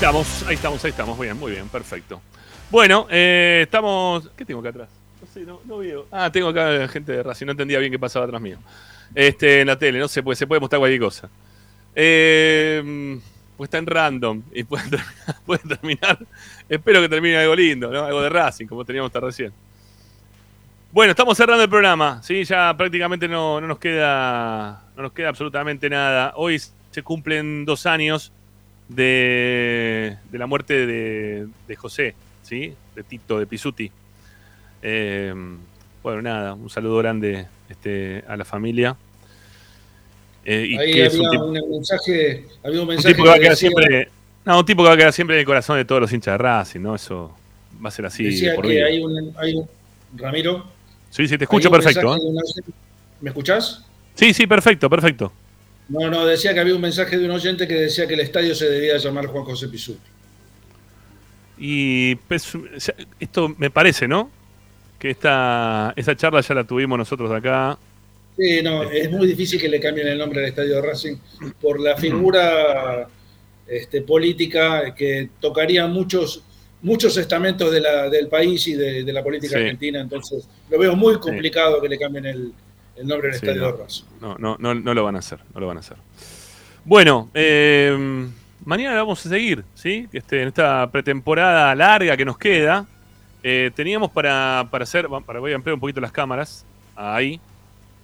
Estamos, ahí estamos, ahí estamos. Bien, muy bien, perfecto. Bueno, eh, estamos. ¿Qué tengo acá atrás? No sé, no, veo. Ah, tengo acá gente de Racing, no entendía bien qué pasaba atrás mío. Este, en la tele, no sé, pues se puede mostrar cualquier cosa. Eh, pues está en random y pueden terminar. Espero que termine algo lindo. Algo de Racing, como teníamos hasta recién. Bueno, estamos cerrando el programa, ¿sí? Ya prácticamente no, no nos queda. No nos queda absolutamente nada. Hoy se cumplen dos años de, de la muerte de, de José, ¿sí? De Tito, de Pisuti. Eh, bueno, nada, un saludo grande este, a la familia. Eh, y
Ahí
que
había
un tipo,
un mensaje, había un
un
mensaje
tipo que va a
que
quedar
decía,
siempre. No, un tipo que va a quedar siempre en el corazón de todos los hinchas de Racing, ¿no? Eso va a ser así
decía
por
que
vida.
hay un, hay un- Ramiro.
Sí, sí, te escucho
un
perfecto. ¿eh?
un ¿Me escuchás?
Sí, sí, perfecto, perfecto.
No, no, decía que había un mensaje de un oyente que decía que el estadio se debía llamar Juan José Pizú.
Y pues, esto me parece, ¿no? Que esta, esa charla ya la tuvimos nosotros acá.
Sí, no, es muy difícil que le cambien el nombre al estadio de Racing por la figura este, política que tocaría muchos muchos estamentos de la- del país y de, de la política
Sí.
argentina, entonces lo veo muy complicado que le cambien el, el nombre del
Sí,
estadio
no.
de Racing.
No, no, no, no lo van a hacer, no lo van a hacer. Bueno, eh, mañana vamos a seguir, ¿sí? Este, en esta pretemporada larga que nos queda, eh, teníamos para, para hacer, para, voy a ampliar un poquito las cámaras, ahí,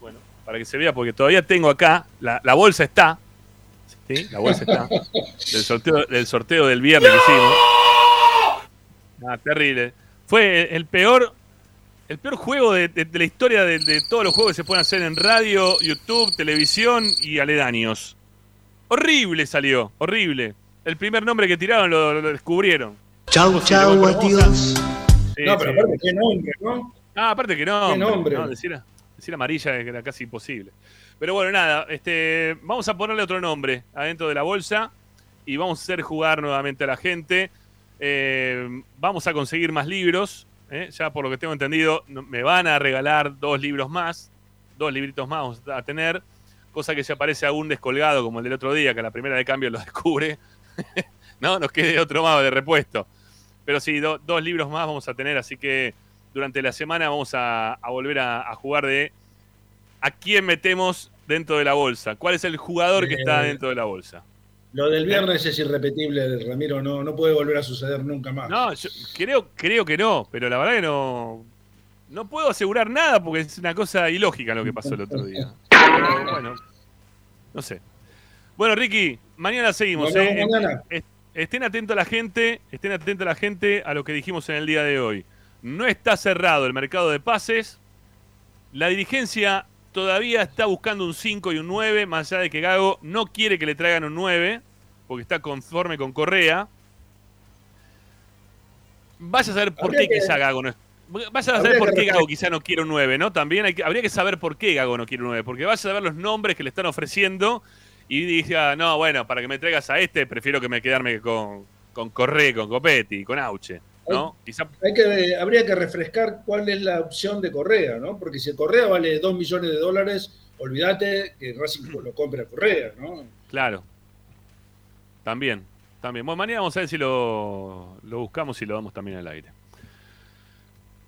bueno, para que se vea, porque todavía tengo acá, la, la bolsa está, ¿sí? La bolsa está, del sorteo, del sorteo del viernes que hicimos. Ah, terrible. Fue el peor el peor juego de, de- de la historia de, de todos los juegos que se pueden hacer en radio, YouTube, televisión y aledaños. Horrible salió, horrible. El primer nombre que tiraron lo, lo descubrieron.
Chau, chau, adiós.
Sí,
no, pero
sí.
aparte, qué nombre, ¿no?
Ah, aparte que no.
¿Qué nombre?
No, decir, decir amarilla era casi imposible. Pero bueno, nada, este, vamos a ponerle otro nombre adentro de la bolsa y vamos a hacer jugar nuevamente a la gente. Eh, vamos a conseguir más libros. ¿Eh? Ya por lo que tengo entendido, me van a regalar dos libros más. Dos libritos más vamos a tener. Cosa que se aparece aún descolgado, como el del otro día, que a la primera de cambio lo descubre. no, nos quede otro más de repuesto. Pero sí, do- dos libros más vamos a tener, así que durante la semana vamos a, a volver a, a jugar de a quién metemos dentro de la bolsa. ¿Cuál es el jugador que está
Eh,
dentro de la bolsa?
Lo del viernes es irrepetible, Ramiro, no, no puede volver a suceder nunca más.
No, yo creo, creo que no, pero la verdad que no, no puedo asegurar nada porque es una cosa ilógica lo que pasó el otro día. Pero bueno, no sé. Bueno, Ricky, mañana seguimos. ¿eh?
mañana.
Est- Estén atentos a la gente, estén atentos a la gente a lo que dijimos en el día de hoy. No está cerrado el mercado de pases. La dirigencia todavía está buscando un 5 y un 9, más allá de que Gago no quiere que le traigan un 9, porque está conforme con Correa. Vaya a saber por
Habría
qué
que-
quizá Gago no es. Vaya a saber por qué Gago quizá no quiere un 9, ¿no? También hay que- habría que saber por qué Gago no quiere un 9, porque vaya a ver los nombres que le están ofreciendo y diga, no, bueno, para que me traigas a este, prefiero que me quedarme con, con Correa, con Copetti, con Auche, ¿no? Quizá
Hay que, habría que refrescar cuál es la opción de Correa, ¿no? Porque si Correa vale 2 millones de dólares, olvídate que Racing lo compre a Correa, ¿no?
Claro. También, también. Bueno, mañana vamos a ver si lo, lo buscamos y lo damos también al aire.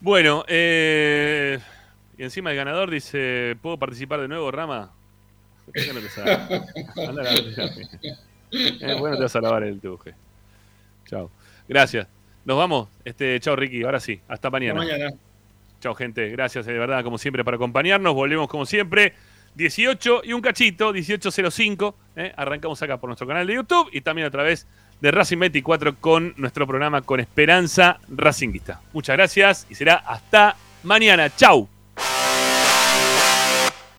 Bueno, eh, y encima el ganador dice, ¿puedo participar de nuevo, Rama? Lavarte. Eh, bueno, te vas a lavar el tuje. Chao. Gracias. Nos vamos. Este, chao, Ricky. Ahora sí. Hasta mañana.
Hasta mañana.
Chao, gente. Gracias de verdad, como siempre, por acompañarnos. Volvemos, como siempre, 18 y un cachito, 18.05. ¿eh? Arrancamos acá por nuestro canal de YouTube y también a través de Racing 24 con nuestro programa con Esperanza Racinguista. Muchas gracias y será hasta mañana. Chau.